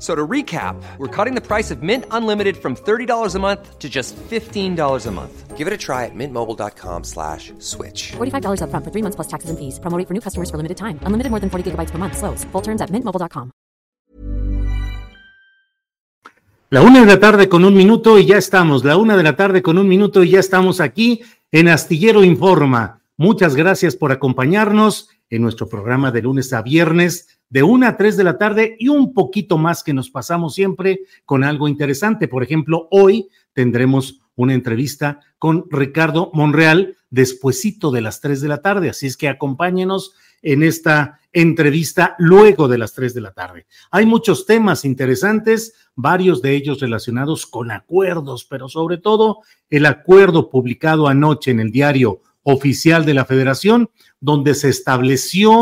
So to recap, we're cutting the price of Mint Unlimited from $30 a month to just $15 a month. Give it a try at mintmobile.com slash switch. $45 upfront for 3 months plus taxes and fees. Promo rate for new customers for limited time. Unlimited more than 40 gigabytes per month slows. Full terms at mintmobile.com. La una de la tarde con un minuto y ya estamos. La una de la tarde con un minuto y ya estamos aquí en Astillero Informa. Muchas gracias por acompañarnos en nuestro programa de lunes a viernes de una a tres de la tarde y un poquito más que nos pasamos siempre con algo interesante. Por ejemplo, hoy tendremos una entrevista con Ricardo Monreal despuesito de las tres de la tarde. Así es que acompáñenos en esta entrevista luego de las tres de la tarde. Hay muchos temas interesantes, varios de ellos relacionados con acuerdos, pero sobre todo el acuerdo publicado anoche en el diario oficial de la Federación, donde se estableció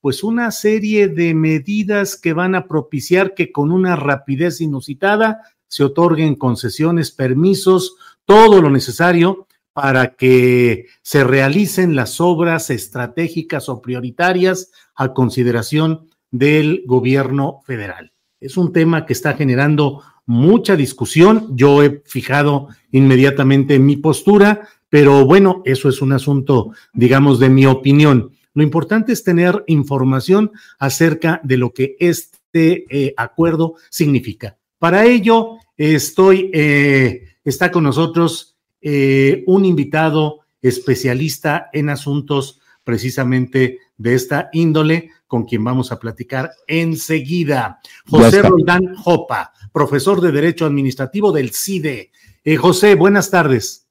pues una serie de medidas que van a propiciar que con una rapidez inusitada se otorguen concesiones, permisos, todo lo necesario para que se realicen las obras estratégicas o prioritarias a consideración del gobierno federal. Es un tema que está generando mucha discusión. Yo he fijado inmediatamente mi postura, pero bueno, eso es un asunto, digamos, de mi opinión. Lo importante es tener información acerca de lo que este eh, acuerdo significa. Para ello, estoy, eh, está con nosotros eh, un invitado especialista en asuntos precisamente de esta índole, con quien vamos a platicar enseguida. José Roldán Jopa, profesor de Derecho Administrativo del CIDE. Eh, José, buenas tardes.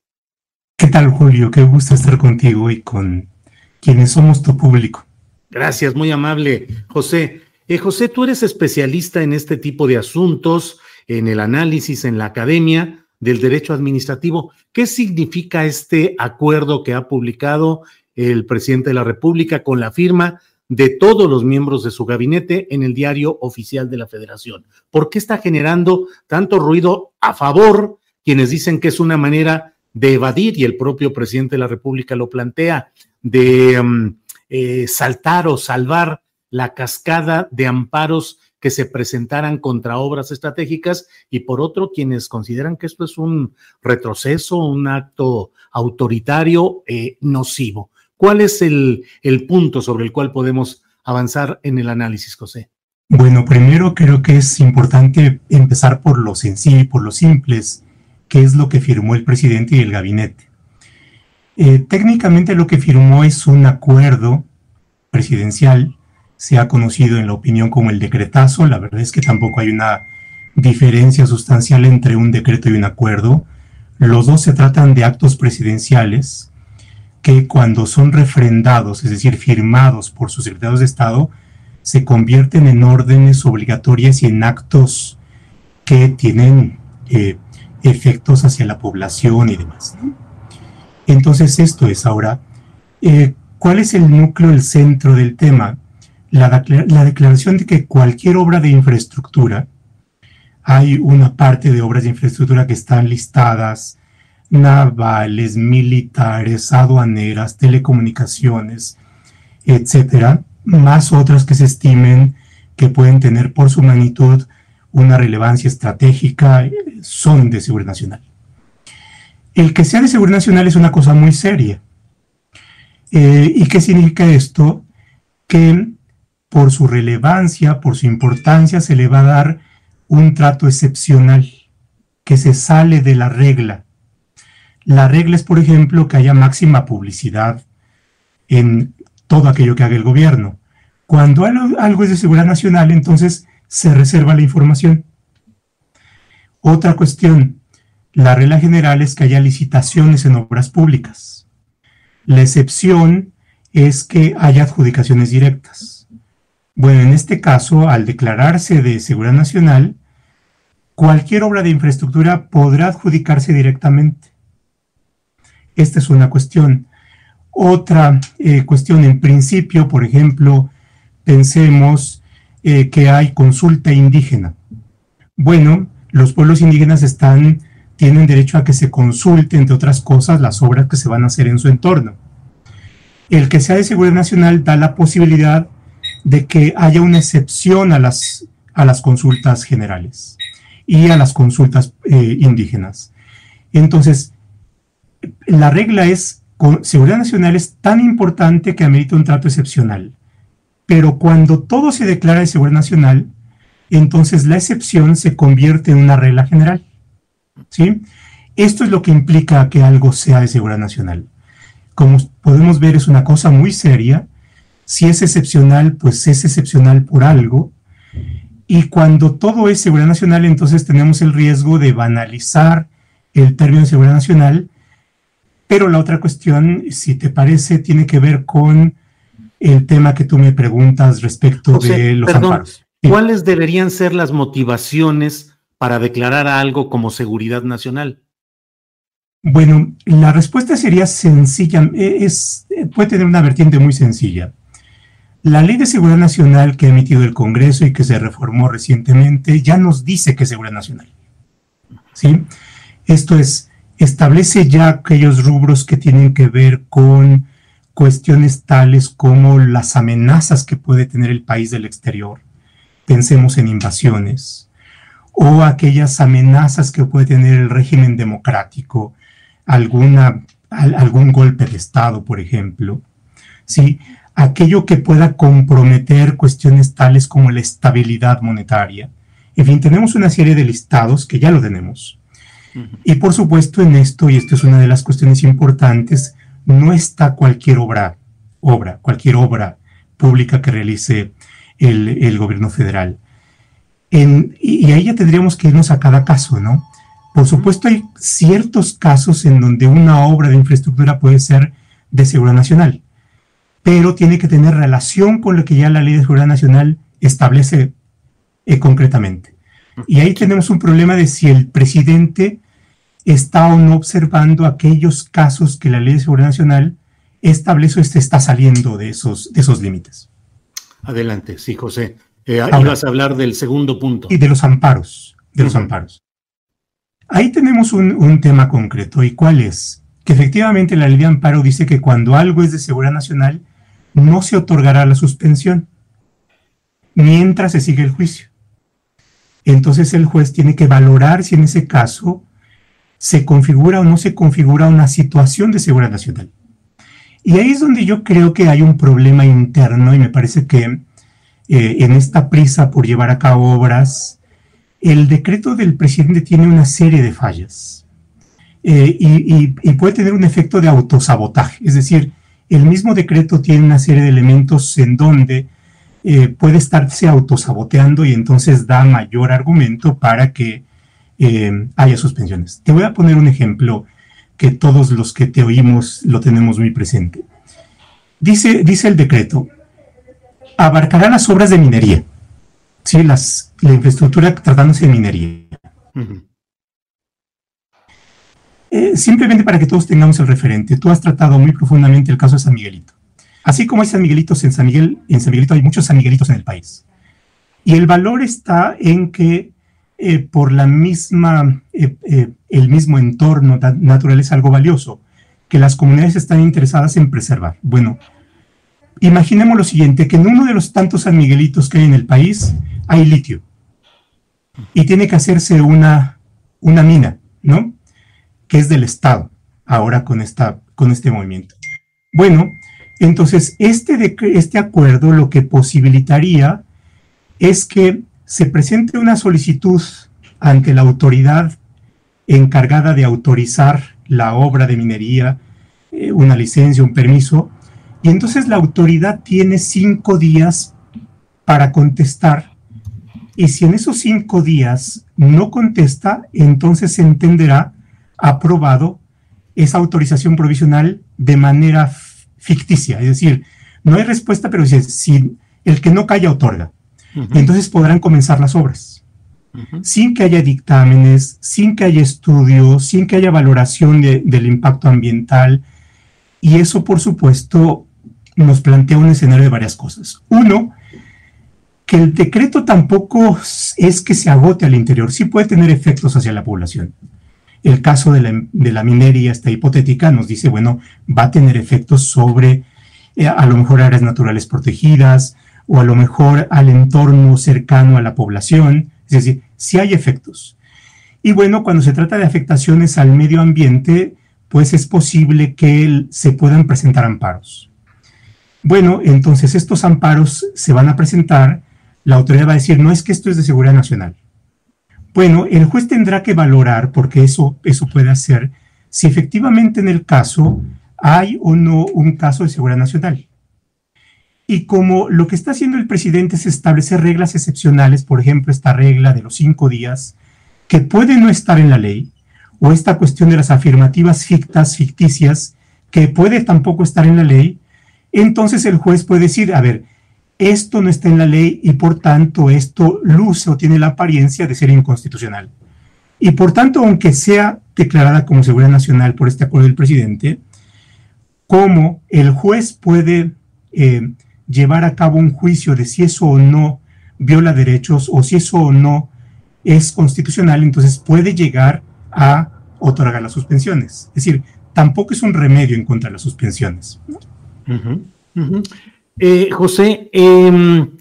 ¿Qué tal, Julio? Qué gusto estar contigo y con quienes somos tu público. Gracias, muy amable, José. Eh, José, tú eres especialista en este tipo de asuntos, en el análisis, en la academia del derecho administrativo. ¿Qué significa este acuerdo que ha publicado el presidente de la República con la firma de todos los miembros de su gabinete en el diario oficial de la Federación? ¿Por qué está generando tanto ruido a favor quienes dicen que es una manera de evadir, y el propio presidente de la República lo plantea, de um, eh, saltar o salvar la cascada de amparos que se presentaran contra obras estratégicas y por otro quienes consideran que esto es un retroceso, un acto autoritario eh, nocivo. ¿Cuál es el, el punto sobre el cual podemos avanzar en el análisis, José? Bueno, primero creo que es importante empezar por lo sencillo y por lo simples, que es lo que firmó el presidente y el gabinete. Eh, técnicamente lo que firmó es un acuerdo presidencial se ha conocido en la opinión como el decretazo. La verdad es que tampoco hay una diferencia sustancial entre un decreto y un acuerdo. Los dos se tratan de actos presidenciales que cuando son refrendados, es decir, firmados por sus secretarios de Estado, se convierten en órdenes obligatorias y en actos que tienen eh, efectos hacia la población y demás. Entonces esto es ahora, eh, ¿cuál es el núcleo, el centro del tema? la, declaración de que cualquier obra de infraestructura, hay una parte de obras de infraestructura que están listadas, navales, militares, aduaneras, telecomunicaciones, etcétera, más otras que se estimen que pueden tener por su magnitud una relevancia estratégica, son de seguridad nacional. El que sea de seguridad nacional es una cosa muy seria. Eh, ¿Y qué significa esto? Que por su relevancia, por su importancia, se le va a dar un trato excepcional. que se sale de la regla. La regla es, por ejemplo, que haya máxima publicidad en todo aquello que haga el gobierno. Cuando algo es de seguridad nacional, entonces se reserva la información. Otra cuestión, la regla general es que haya licitaciones en obras públicas. La excepción es que haya adjudicaciones directas. Bueno, en este caso, al declararse de seguridad nacional, cualquier obra de infraestructura podrá adjudicarse directamente. Esta es una cuestión. Otra eh, cuestión, en principio, por ejemplo, pensemos eh, que hay consulta indígena. Bueno, los pueblos indígenas tienen derecho a que se consulte, entre otras cosas, las obras que se van a hacer en su entorno. El que sea de seguridad nacional da la posibilidad de que haya una excepción a las, a las consultas generales y a las consultas eh, indígenas. Entonces, la regla es seguridad nacional es tan importante que amerita un trato excepcional. Pero cuando todo se declara de seguridad nacional, entonces la excepción se convierte en una regla general. ¿Sí? Esto es lo que implica que algo sea de seguridad nacional. Como podemos ver, es una cosa muy seria. Si es excepcional, pues es excepcional por algo. Y cuando todo es seguridad nacional, entonces tenemos el riesgo de banalizar el término de seguridad nacional pero la otra cuestión, si te parece, tiene que ver con el tema que tú me preguntas respecto de los amparos. ¿Cuáles deberían ser las motivaciones para declarar algo como seguridad nacional? Bueno, la respuesta sería sencilla, e, es, puede tener una vertiente muy sencilla. La ley de seguridad nacional que ha emitido el Congreso y que se reformó recientemente ya nos dice que es seguridad nacional. ¿Sí? Esto es, establece ya aquellos rubros que tienen que ver con cuestiones tales como las amenazas que puede tener el país del exterior. Pensemos en invasiones o aquellas amenazas que puede tener el régimen democrático, alguna, algún golpe de Estado, por ejemplo. ¿sí? Aquello que pueda comprometer cuestiones tales como la estabilidad monetaria. En fin, tenemos una serie de listados que ya lo tenemos y por supuesto en esto, y esto es una de las cuestiones importantes, no está cualquier obra, obra, cualquier obra pública que realice el, gobierno federal. y, ahí ya tendríamos que irnos a cada caso, ¿no? Por supuesto hay ciertos casos en donde una obra de infraestructura puede ser de seguridad nacional, pero tiene que tener relación con lo que ya la ley de seguridad nacional establece eh, concretamente. Y ahí tenemos un problema de si el presidente está o no observando aquellos casos que la Ley de Seguridad Nacional establece o este está saliendo de esos, de esos límites. Adelante, sí, José. Eh, ibas a hablar del segundo punto. Y de los amparos, de los amparos. Ahí tenemos un, un, tema concreto, ¿y cuál es? Que efectivamente la ley de amparo dice que cuando algo es de seguridad nacional, no se otorgará la suspensión mientras se sigue el juicio. Entonces el juez tiene que valorar si en ese caso se configura o no se configura una situación de seguridad nacional. Y ahí es donde yo creo que hay un problema interno y me parece que eh, en esta prisa por llevar a cabo obras, el decreto del presidente tiene una serie de fallas eh, y, puede tener un efecto de autosabotaje. Es decir, el mismo decreto tiene una serie de elementos en donde eh, puede estarse autosaboteando y entonces da mayor argumento para que eh, haya suspensiones. Te voy a poner un ejemplo que todos los que te oímos lo tenemos muy presente. Dice, dice el decreto, abarcará las obras de minería, ¿sí? las, la infraestructura tratándose de minería. Eh, simplemente para que todos tengamos el referente, tú has tratado muy profundamente el caso de San Miguelito. Así como hay San Miguelitos en San Miguel, en San Miguelito hay muchos San Miguelitos en el país. Y el valor está en que eh, por la misma, eh, eh, el mismo entorno natural es algo valioso, que las comunidades están interesadas en preservar. Bueno, imaginemos lo siguiente, que en uno de los tantos San Miguelitos que hay en el país hay litio y tiene que hacerse una, una mina, ¿no? Que es del Estado, ahora con, esta, con este movimiento. Bueno, entonces este, este acuerdo lo que posibilitaría es que se presente una solicitud ante la autoridad encargada de autorizar la obra de minería, eh, una licencia, un permiso, y entonces la autoridad tiene cinco días para contestar, y si en esos cinco días no contesta, entonces se entenderá aprobado esa autorización provisional de manera ficticia, es decir, no hay respuesta, pero si, el que no calla otorga. Entonces podrán comenzar las obras. Sin que haya dictámenes, sin que haya estudios, sin que haya valoración del impacto ambiental. Y eso, por supuesto, nos plantea un escenario de varias cosas. Uno, que el decreto tampoco es que se agote al interior, sí puede tener efectos hacia la población. El caso de la, de la minería, esta hipotética, nos dice, bueno, va a tener efectos sobre eh, a lo mejor áreas naturales protegidas o a lo mejor al entorno cercano a la población. Es decir, si hay efectos. Y bueno, cuando se trata de afectaciones al medio ambiente, pues es posible que se puedan presentar amparos. Bueno, entonces estos amparos se van a presentar, la autoridad va a decir, no es que esto es de seguridad nacional. Bueno, el juez tendrá que valorar, porque eso, eso puede hacer, si efectivamente en el caso hay o no un caso de seguridad nacional. Y como lo que está haciendo el presidente es establecer reglas excepcionales, por ejemplo, esta regla de los cinco días, que puede no estar en la ley, o esta cuestión de las afirmativas fictas, ficticias, que puede tampoco estar en la ley, entonces el juez puede decir, a ver, esto no está en la ley y por tanto esto luce o tiene la apariencia de ser inconstitucional. Y por tanto, aunque sea declarada como seguridad nacional por este acuerdo del presidente, cómo el juez puede eh, llevar a cabo un juicio de si eso o no viola derechos o si eso o no es constitucional, entonces puede llegar a otorgar las suspensiones. Es decir, tampoco es un remedio en contra de las suspensiones. Eh, José, em,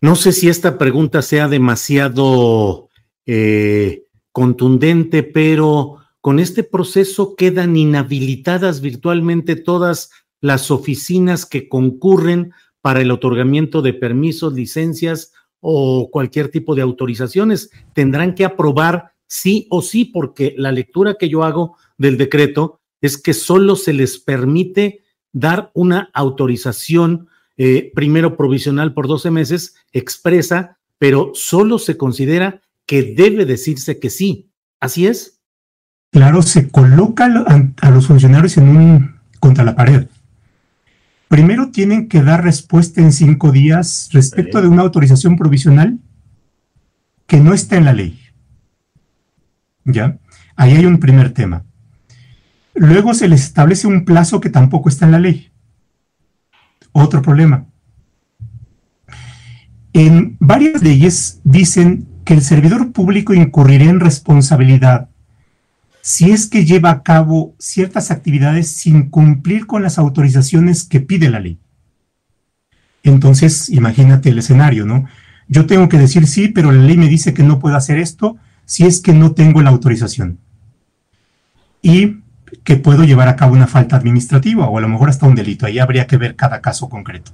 no sé si esta pregunta sea demasiado eh, contundente, pero con este proceso quedan inhabilitadas virtualmente todas las oficinas que concurren para el otorgamiento de permisos, licencias o cualquier tipo de autorizaciones. Tendrán que aprobar sí o sí, porque la lectura que yo hago del decreto es que solo se les permite dar una autorización, eh, primero provisional por 12 meses, expresa, pero solo se considera que debe decirse que sí. ¿Así es? claro, se coloca a, los funcionarios en un, contra la pared. Primero tienen que dar respuesta en cinco días respecto de una autorización provisional que no está en la ley. ¿Ya? Ahí hay un primer tema. Luego se les establece un plazo que tampoco está en la ley. Otro problema. En varias leyes dicen que el servidor público incurrirá en responsabilidad si es que lleva a cabo ciertas actividades sin cumplir con las autorizaciones que pide la ley. Entonces, imagínate el escenario, ¿no? Yo tengo que decir sí, pero la ley me dice que no puedo hacer esto si es que no tengo la autorización. Y que puedo llevar a cabo una falta administrativa o a lo mejor hasta un delito. Ahí habría que ver cada caso concreto.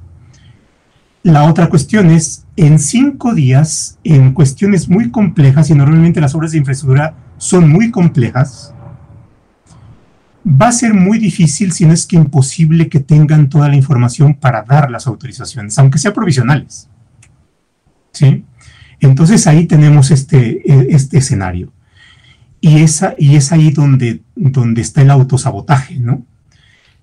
La otra cuestión es, en cinco días, en cuestiones muy complejas, y normalmente las obras de infraestructura son muy complejas, va a ser muy difícil, si no es que imposible, que tengan toda la información para dar las autorizaciones, aunque sea provisionales. ¿Sí? Entonces ahí tenemos este, e, este escenario. Y, esa, y es ahí donde, donde está el autosabotaje, ¿no?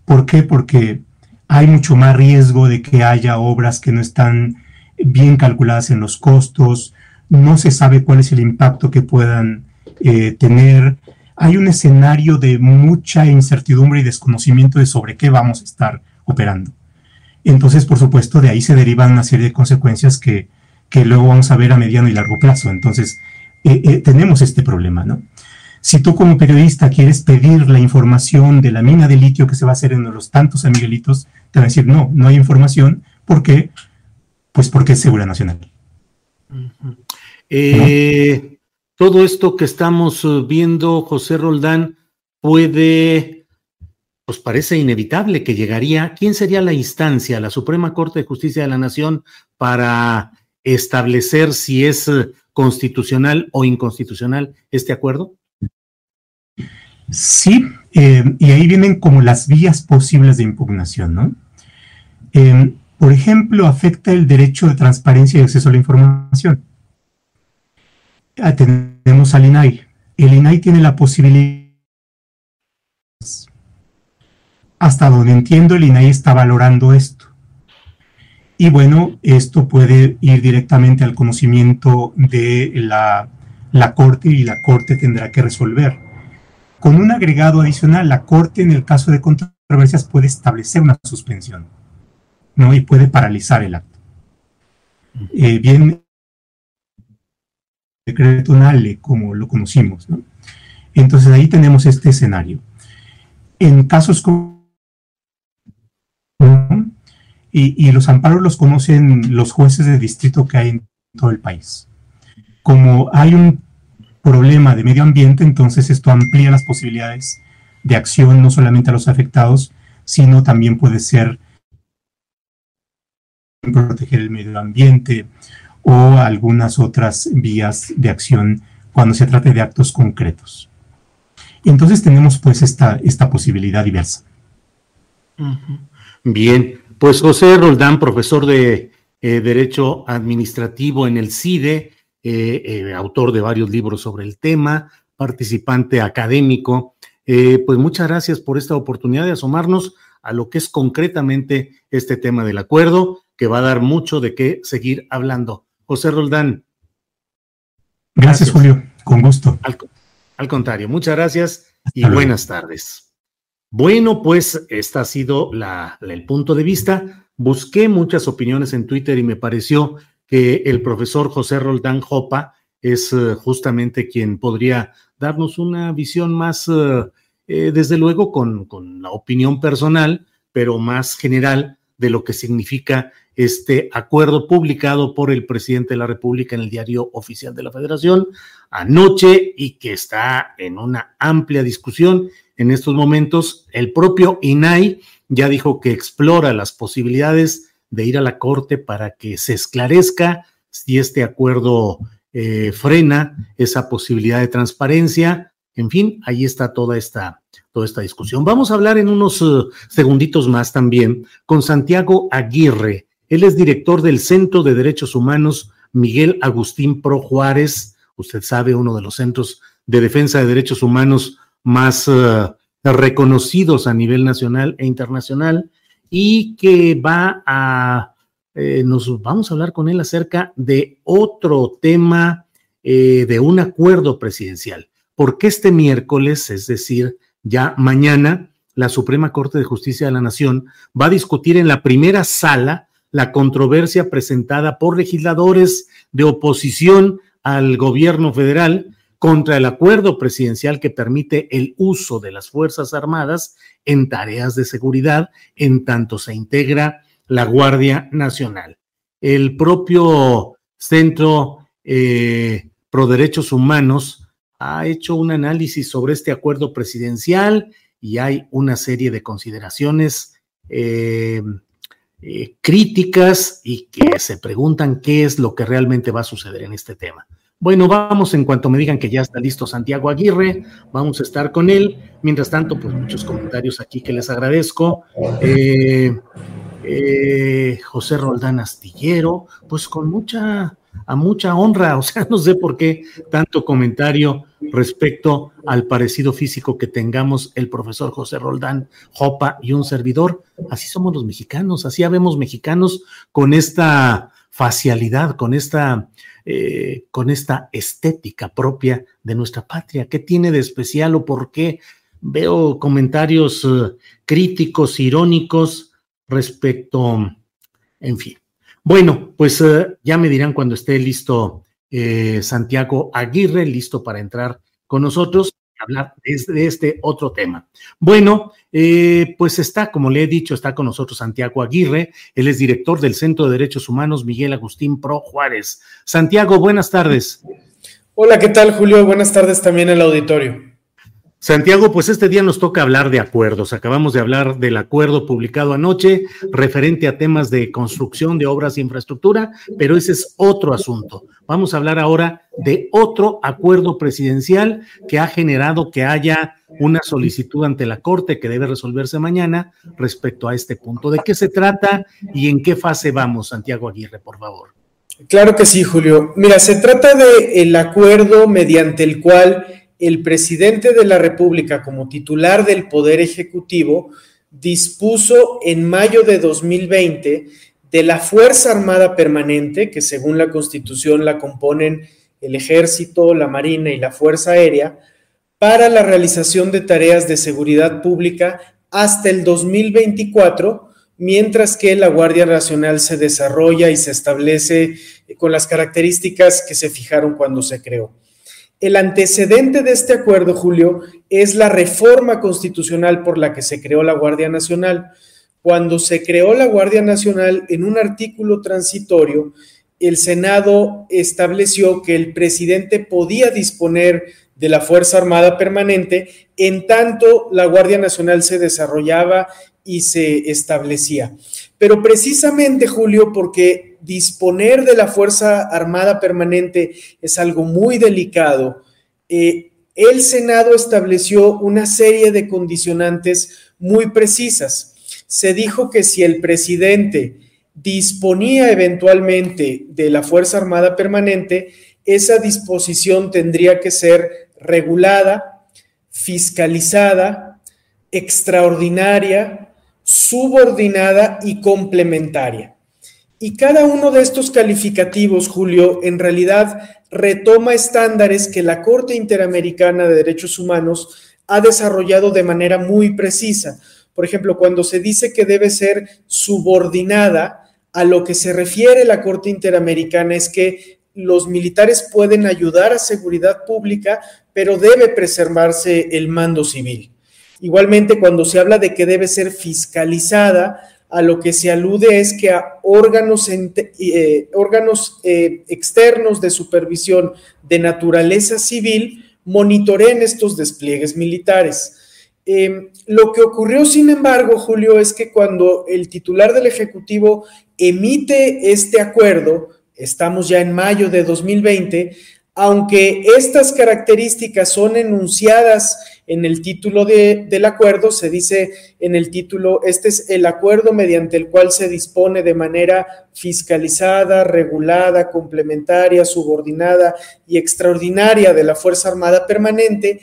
¿Por qué? Porque hay mucho más riesgo de que haya obras que no están bien calculadas en los costos, no se sabe cuál es el impacto que puedan eh, tener, hay un escenario de mucha incertidumbre y desconocimiento de sobre qué vamos a estar operando. Entonces, por supuesto, de ahí se derivan una serie de consecuencias que, que luego vamos a ver a mediano y largo plazo. Entonces, eh, eh, tenemos este problema, ¿no? Si tú como periodista quieres pedir la información de la mina de litio que se va a hacer en los tantos San Miguelitos, te va a decir, no, no hay información. ¿Por qué? Pues porque es seguridad nacional. eh, todo esto que estamos eh, viendo, José Roldán, puede, pues parece inevitable que llegaría. ¿Quién sería la instancia, la Suprema Corte de Justicia de la Nación, para establecer si es eh, constitucional o inconstitucional este acuerdo? Sí, eh, y ahí vienen como las vías posibles de impugnación, ¿no? Por ejemplo, afecta el derecho de transparencia y acceso a la información. Tenemos al INAI. El INAI tiene la posibilidad, hasta donde entiendo, el INAI está valorando esto. Y bueno, esto puede ir directamente al conocimiento de la, la Corte y la Corte tendrá que resolver. Con un agregado adicional, la Corte en el caso de controversias puede establecer una suspensión ¿no? y puede paralizar el acto. Eh, bien, decreto NALE, como lo conocimos. ¿no? Entonces ahí tenemos este escenario. En casos como... Y, y, los amparos los conocen los jueces de distrito que hay en todo el país. Como hay un problema de medio ambiente, entonces esto amplía las posibilidades de acción no solamente a los afectados, sino también puede ser proteger el medio ambiente o algunas otras vías de acción cuando se trate de actos concretos. Entonces tenemos pues esta, esta posibilidad diversa. Bien, pues José Roldán, profesor de eh, Derecho Administrativo en el CIDE, eh, eh, autor de varios libros sobre el tema, participante académico, pues muchas gracias por esta oportunidad de asomarnos a lo que es concretamente este tema del acuerdo que va a dar mucho de qué seguir hablando. José Roldán. Gracias, Julio. Con gusto. Al, contrario, muchas gracias y buenas tardes. Bueno, pues este ha sido la, el punto de vista. Busqué muchas opiniones en Twitter y me pareció que el profesor José Roldán Jopa es eh, justamente quien podría darnos una visión más, eh, eh, desde luego, con, con la opinión personal, pero más general de lo que significa este acuerdo publicado por el presidente de la República en el diario oficial de la Federación anoche y que está en una amplia discusión en estos momentos. El propio INAI ya dijo que explora las posibilidades de ir a la Corte para que se esclarezca si este acuerdo eh, frena esa posibilidad de transparencia. En fin, ahí está toda esta, toda esta discusión. Vamos a hablar en unos uh, segunditos más también con Santiago Aguirre. Él es director del Centro de Derechos Humanos Miguel Agustín Pro Juárez. Usted sabe, uno de los centros de defensa de derechos humanos más uh, reconocidos a nivel nacional e internacional y que va a, eh, nos vamos a hablar con él acerca de otro tema eh, de un acuerdo presidencial. Porque este miércoles, es decir, ya mañana, la Suprema Corte de Justicia de la Nación va a discutir en la primera sala la controversia presentada por legisladores de oposición al gobierno federal contra el acuerdo presidencial que permite el uso de las Fuerzas Armadas en tareas de seguridad en tanto se integra la Guardia Nacional. El propio Centro eh, Pro Derechos Humanos ha hecho un análisis sobre este acuerdo presidencial y hay una serie de consideraciones eh, eh, críticas y que se preguntan qué es lo que realmente va a suceder en este tema. Bueno, vamos en cuanto me digan que ya está listo Santiago Aguirre, vamos a estar con él. Mientras tanto, pues muchos comentarios aquí que les agradezco. Eh, eh, José Roldán Astillero, pues con mucha, a mucha honra, o sea, no sé por qué tanto comentario respecto al parecido físico que tengamos el profesor José Roldán, Jopa y un servidor. Así somos los mexicanos, así habemos mexicanos con esta facialidad, con esta, eh, con esta estética propia de nuestra patria. ¿Qué tiene de especial o por qué? Veo comentarios eh, críticos, irónicos respecto, en fin. Bueno, pues eh, ya me dirán cuando esté listo eh, Santiago Aguirre, listo para entrar con nosotros y hablar de este otro tema. Bueno, eh, pues está, como le he dicho, está con nosotros Santiago Aguirre, él es director del Centro de Derechos Humanos Miguel Agustín Pro Juárez. Santiago, buenas tardes. Hola, ¿qué tal, Julio? Buenas tardes también al auditorio. Santiago, pues este día nos toca hablar de acuerdos. Acabamos de hablar del acuerdo publicado anoche referente a temas de construcción de obras de infraestructura, pero ese es otro asunto. Vamos a hablar ahora de otro acuerdo presidencial que ha generado que haya una solicitud ante la Corte que debe resolverse mañana respecto a este punto. ¿De qué se trata y en qué fase vamos, Santiago Aguirre, por favor? Claro que sí, Julio. Mira, se trata de el acuerdo mediante el cual el presidente de la República como titular del Poder Ejecutivo dispuso en mayo de 2020 de la Fuerza Armada Permanente, que según la Constitución la componen el Ejército, la Marina y la Fuerza Aérea, para la realización de tareas de seguridad pública hasta el 2024, mientras que la Guardia Nacional se desarrolla y se establece con las características que se fijaron cuando se creó. El antecedente de este acuerdo, Julio, es la reforma constitucional por la que se creó la Guardia Nacional. Cuando se creó la Guardia Nacional, en un artículo transitorio, el Senado estableció que el presidente podía disponer de la Fuerza Armada Permanente en tanto la Guardia Nacional se desarrollaba y se establecía. Pero precisamente, Julio, porque disponer de la Fuerza Armada Permanente es algo muy delicado. Eh, el Senado estableció una serie de condicionantes muy precisas. Se dijo que si el presidente disponía eventualmente de la Fuerza Armada Permanente, esa disposición tendría que ser regulada, fiscalizada, extraordinaria, subordinada y complementaria. Y cada uno de estos calificativos, Julio, en realidad retoma estándares que la Corte Interamericana de Derechos Humanos ha desarrollado de manera muy precisa. Por ejemplo, cuando se dice que debe ser subordinada, a lo que se refiere la Corte Interamericana es que los militares pueden ayudar a seguridad pública, pero debe preservarse el mando civil. Igualmente, cuando se habla de que debe ser fiscalizada, a lo que se alude es que a órganos, eh, órganos eh, externos de supervisión de naturaleza civil monitoreen estos despliegues militares. Em, lo que ocurrió, sin embargo, Julio, es que cuando el titular del Ejecutivo emite este acuerdo, estamos ya en mayo de 2020, aunque estas características son enunciadas en el título del acuerdo, se dice en el título, este es el acuerdo mediante el cual se dispone de manera fiscalizada, regulada, complementaria, subordinada y extraordinaria de la Fuerza Armada Permanente,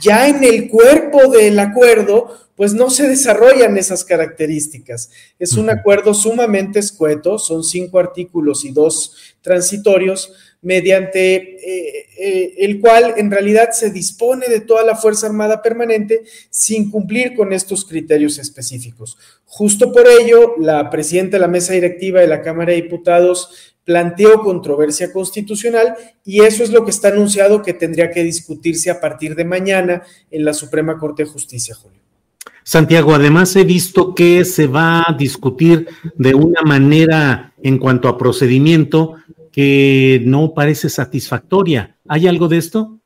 ya en el cuerpo del acuerdo, pues no se desarrollan esas características. Es un acuerdo sumamente escueto, son cinco artículos y dos transitorios, mediante eh, eh, el cual en realidad se dispone de toda la Fuerza Armada Permanente sin cumplir con estos criterios específicos. Justo por ello, la presidenta de la mesa directiva de la Cámara de Diputados planteó controversia constitucional y eso es lo que está anunciado que tendría que discutirse a partir de mañana en la Suprema Corte de Justicia, Julio. Santiago, además he visto que se va a discutir de una manera en cuanto a procedimiento que no parece satisfactoria. ¿Hay algo de esto?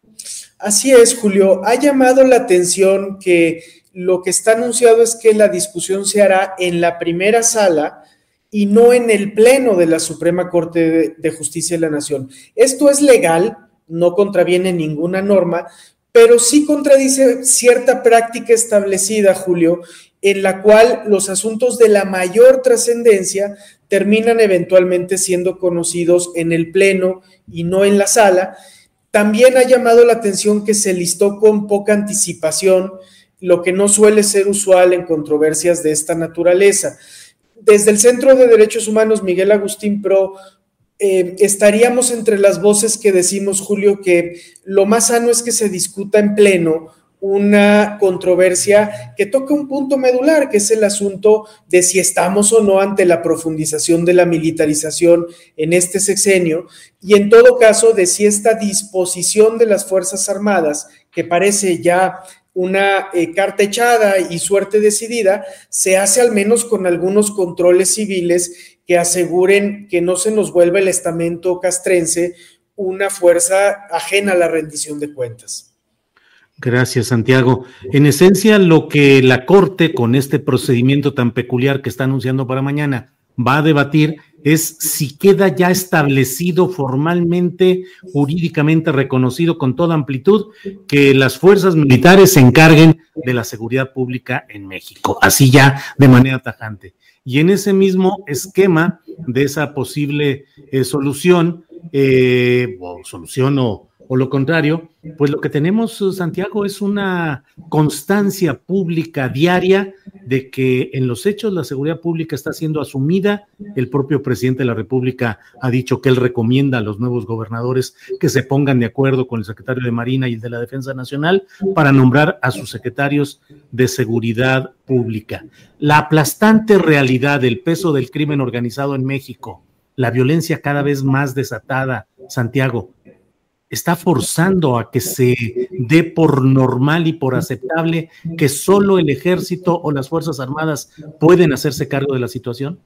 Así es, Julio. Ha llamado la atención que lo que está anunciado es que la discusión se hará en la primera sala y no en el pleno de la Suprema Corte de Justicia de la Nación. Esto es legal, no contraviene ninguna norma, pero sí contradice cierta práctica establecida, Julio, en la cual los asuntos de la mayor trascendencia terminan eventualmente siendo conocidos en el Pleno y no en la sala. También ha llamado la atención que se listó con poca anticipación, lo que no suele ser usual en controversias de esta naturaleza. Desde el Centro de Derechos Humanos, Miguel Agustín Pro, eh, estaríamos entre las voces que decimos, Julio, que lo más sano es que se discuta en pleno una controversia que toca un punto medular, que es el asunto de si estamos o no ante la profundización de la militarización en este sexenio y en todo caso de si esta disposición de las Fuerzas Armadas, que parece ya una eh, carta echada y suerte decidida, se hace al menos con algunos controles civiles que aseguren que no se nos vuelva el estamento castrense una fuerza ajena a la rendición de cuentas. Gracias, Santiago. En esencia, lo que la Corte, con este procedimiento tan peculiar que está anunciando para mañana, va a debatir es si queda ya establecido formalmente, jurídicamente reconocido con toda amplitud, que las fuerzas militares se encarguen de la seguridad pública en México, así ya de manera tajante. Y en ese mismo esquema de esa posible eh, solución, eh, o solución o o lo contrario, pues lo que tenemos, Santiago, es una constancia pública diaria de que en los hechos la seguridad pública está siendo asumida. El propio presidente de la República ha dicho que él recomienda a los nuevos gobernadores que se pongan de acuerdo con el secretario de Marina y el de la Defensa Nacional para nombrar a sus secretarios de seguridad pública. La aplastante realidad del peso del crimen organizado en México, la violencia cada vez más desatada, Santiago, está forzando a que se dé por normal y por aceptable que solo el ejército o las Fuerzas Armadas pueden hacerse cargo de la situación?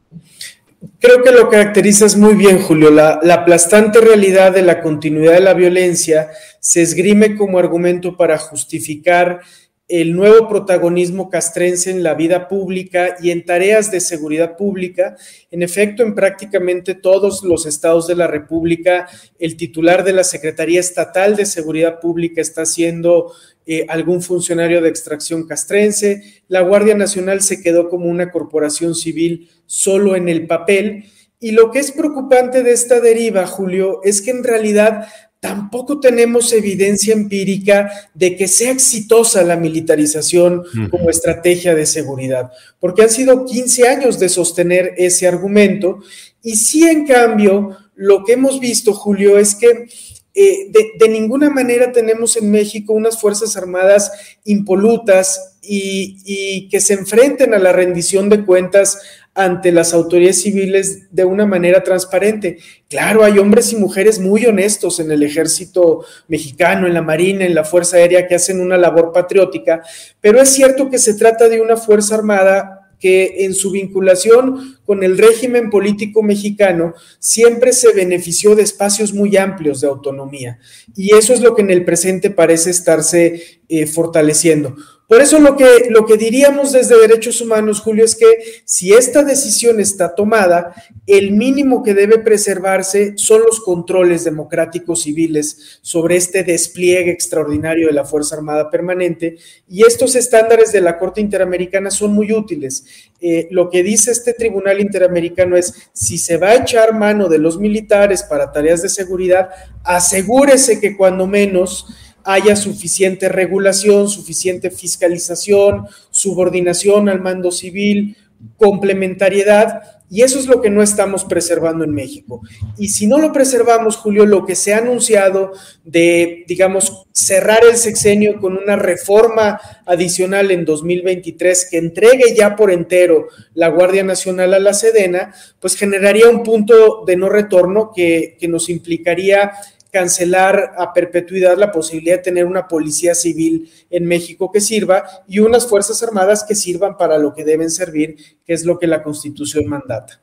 Creo que lo caracterizas muy bien, Julio. La, la, aplastante realidad de la continuidad de la violencia se esgrime como argumento para justificar el nuevo protagonismo castrense en la vida pública y en tareas de seguridad pública. En efecto, en prácticamente todos los estados de la República, el titular de la Secretaría Estatal de Seguridad Pública está siendo eh, algún funcionario de extracción castrense. La Guardia Nacional se quedó como una corporación civil solo en el papel. Y lo que es preocupante de esta deriva, Julio, es que en realidad tampoco tenemos evidencia empírica de que sea exitosa la militarización como estrategia de seguridad, porque han sido 15 años de sostener ese argumento. Y sí, en cambio, lo que hemos visto, Julio, es que eh, de, ninguna manera tenemos en México unas Fuerzas Armadas impolutas y, y que se enfrenten a la rendición de cuentas ante las autoridades civiles de una manera transparente. Claro, hay hombres y mujeres muy honestos en el ejército mexicano, en la Marina, en la Fuerza Aérea, que hacen una labor patriótica, pero es cierto que se trata de una Fuerza Armada que en su vinculación con el régimen político mexicano siempre se benefició de espacios muy amplios de autonomía. Y eso es lo que en el presente parece estarse eh, fortaleciendo. Por eso lo que, lo que diríamos desde Derechos Humanos, Julio, es que si esta decisión está tomada, el mínimo que debe preservarse son los controles democráticos civiles sobre este despliegue extraordinario de la Fuerza Armada Permanente y estos estándares de la Corte Interamericana son muy útiles. Eh, lo que dice este Tribunal Interamericano es, si se va a echar mano de los militares para tareas de seguridad, asegúrese que cuando menos haya suficiente regulación, suficiente fiscalización, subordinación al mando civil, complementariedad, y eso es lo que no estamos preservando en México. Y si no lo preservamos, Julio, lo que se ha anunciado de, digamos, cerrar el sexenio con una reforma adicional en 2023 que entregue ya por entero la Guardia Nacional a la Sedena, pues generaría un punto de no retorno que, que nos implicaría cancelar a perpetuidad la posibilidad de tener una policía civil en México que sirva y unas Fuerzas Armadas que sirvan para lo que deben servir, que es lo que la Constitución mandata.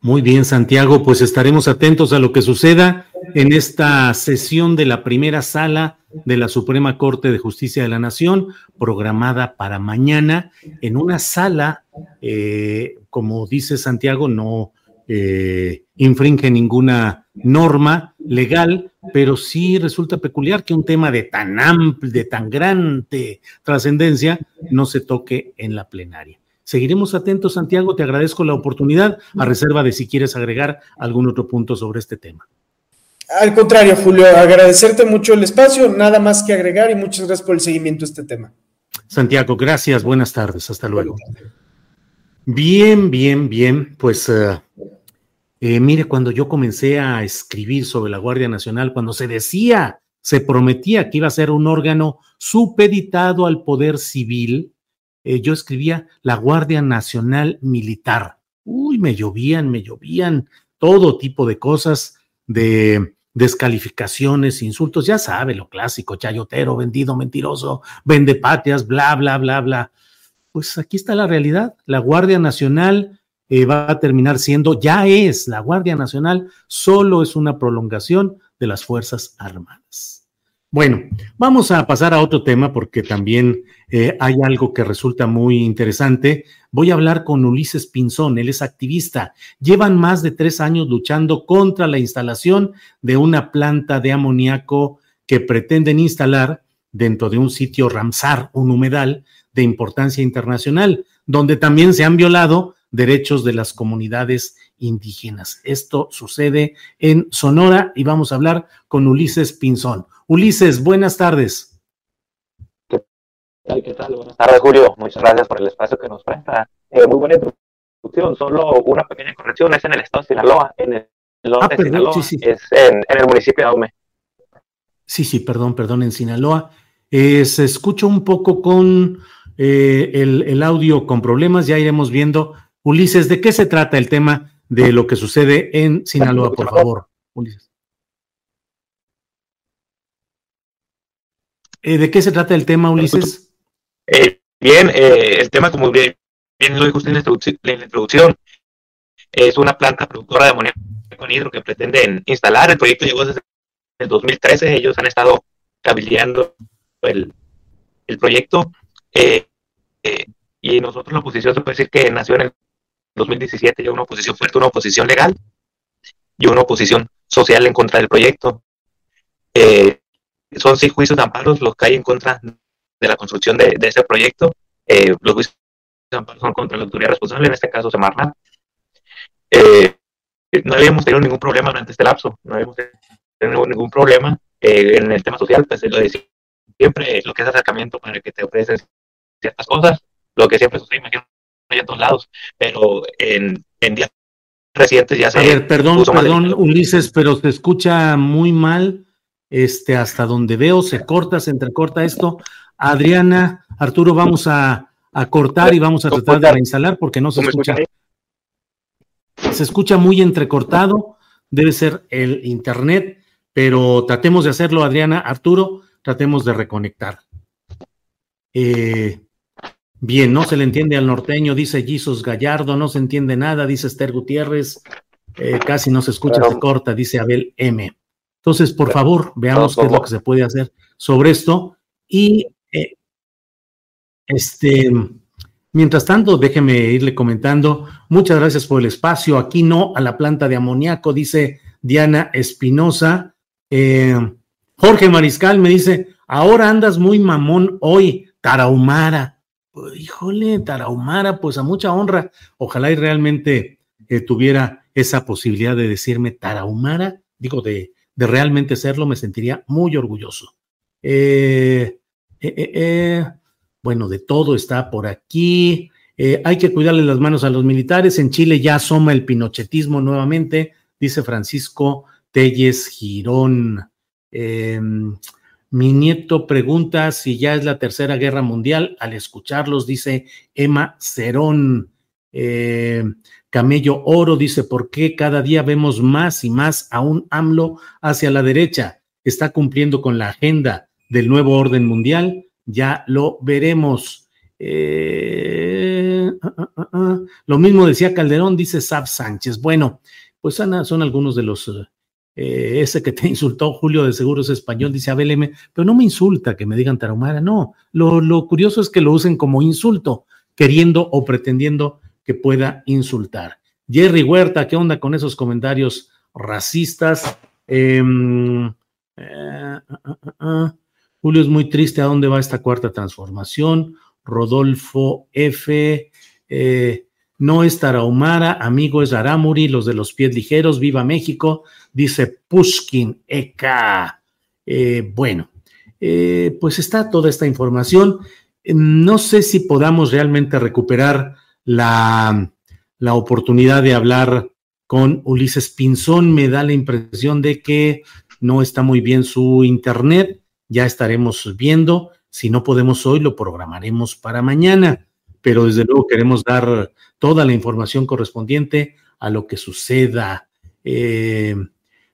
Muy bien, Santiago, pues estaremos atentos a lo que suceda en esta sesión de la primera sala de la Suprema Corte de Justicia de la Nación, programada para mañana, en una sala, eh, como dice Santiago, no eh, infringe ninguna norma legal, pero sí resulta peculiar que un tema de tan amplio, de tan grande trascendencia, no se toque en la plenaria. Seguiremos atentos, Santiago, te agradezco la oportunidad, a reserva de si quieres agregar algún otro punto sobre este tema. Al contrario, Julio, agradecerte mucho el espacio, nada más que agregar y muchas gracias por el seguimiento a este tema. Santiago, gracias, buenas tardes, hasta luego. Bien, bien, bien, pues uh, eh, mire, cuando yo comencé a escribir sobre la Guardia Nacional, cuando se decía, se prometía que iba a ser un órgano supeditado al poder civil, eh, yo escribía la Guardia Nacional Militar. Uy, me llovían, me llovían todo tipo de cosas, de descalificaciones, insultos, ya sabe lo clásico, chayotero, vendido, mentiroso, vende patias, bla, bla, bla, bla. Pues aquí está la realidad. La Guardia Nacional eh, va a terminar siendo, ya es la Guardia Nacional, solo es una prolongación de las Fuerzas Armadas. Bueno, vamos a pasar a otro tema porque también eh, hay algo que resulta muy interesante. Voy a hablar con Ulises Pinzón, él es activista. Llevan más de tres años luchando contra la instalación de una planta de amoníaco que pretenden instalar dentro de un sitio Ramsar, un humedal de importancia internacional, donde también se han violado derechos de las comunidades indígenas. Esto sucede en Sonora y vamos a hablar con Ulises Pinzón. Ulises, buenas tardes. ¿Qué tal? ¿Qué tal? Buenas tardes, Julio. Muchas gracias por el espacio que nos presta. Eh, muy buena introducción. Solo una pequeña corrección. Es en el estado de Sinaloa. En el, ah, de Sinaloa. Es en, el municipio de Aume. Sí, sí, perdón, perdón, en Sinaloa. Eh, se escucha un poco con eh, el, el audio con problemas. Ya iremos viendo. Ulises, ¿de qué se trata el tema de lo que sucede en Sinaloa, por favor, Ulises? Eh, ¿De qué se trata el tema, Ulises? Eh, bien, eh, el tema, como bien, lo dijo usted en la, introducción, es una planta productora de amoníaco con hidro que pretenden instalar. El proyecto llegó desde el 2013. Ellos han estado cabildeando el, el proyecto. y nosotros la oposición se puede decir que nació en el 2017 ya una oposición fuerte, una oposición legal y una oposición social en contra del proyecto. Eh, son seis juicios de amparos los que hay en contra de la construcción de, de este proyecto. Eh, los juicios de amparo son contra la autoridad responsable, en este caso Semarnat. Eh, no habíamos tenido ningún problema durante este lapso, no habíamos tenido ningún problema eh, en el tema social, pues lo de siempre, lo que es acercamiento para que te ofrecen ciertas cosas, lo que siempre sucede, imagino, en todos lados, pero en, en días recientes ya se... A ver, perdón, perdón, Ulises, pero se escucha muy mal este, hasta donde veo, se corta, se entrecorta esto. Adriana, Arturo, vamos a, cortar y vamos a tratar de reinstalar porque no se escucha. Se escucha muy entrecortado, debe ser el internet, pero tratemos de hacerlo, Adriana, Arturo, tratemos de reconectar. Eh, bien, no se le entiende al norteño, dice Jesus Gallardo, no se entiende nada, dice Esther Gutiérrez, eh, casi no se escucha, se corta, dice Abel M. Entonces, por favor, veamos qué es lo que se puede hacer sobre esto. Y eh, este, mientras tanto, déjeme irle comentando. Muchas gracias por el espacio. Aquí no a la planta de amoníaco, dice Diana Espinosa. Eh, Jorge Mariscal me dice, ahora andas muy mamón hoy, Tarahumara. Híjole, Tarahumara, pues a mucha honra. Ojalá y realmente eh, tuviera esa posibilidad de decirme Tarahumara, digo, de, de realmente serlo, me sentiría muy orgulloso. Eh, eh, bueno, de todo está por aquí. hay que cuidarle las manos a los militares. En Chile ya asoma el pinochetismo nuevamente, dice Francisco Telles Girón. Mi nieto pregunta si ya es la tercera guerra mundial. Al escucharlos, dice Emma Cerón. Camello Oro dice, ¿por qué cada día vemos más y más a un AMLO hacia la derecha? ¿Está cumpliendo con la agenda del nuevo orden mundial? Ya lo veremos. Eh, ah, ah, ah, lo mismo decía Calderón, dice Sab Sánchez. Bueno, pues Ana, son algunos de los... Eh, ese que te insultó Julio de Seguros Español, dice Abel M., pero no me insulta que me digan tarahumara, no. Lo, curioso es que lo usen como insulto, queriendo o pretendiendo que pueda insultar. Jerry Huerta, ¿qué onda con esos comentarios racistas? Em, eh, ah, Julio es muy triste a dónde va esta cuarta transformación. Rodolfo F. Eh, no es Tarahumara, amigo es Aramuri, los de los pies ligeros, viva México, dice Pushkin Eka. Eh, bueno, pues está toda esta información. No sé si podamos realmente recuperar la, la oportunidad de hablar con Ulises Pinzón. Me da la impresión de que no está muy bien su internet. Ya estaremos viendo. Si no podemos hoy, lo programaremos para mañana. Pero desde luego queremos dar toda la información correspondiente a lo que suceda. Eh,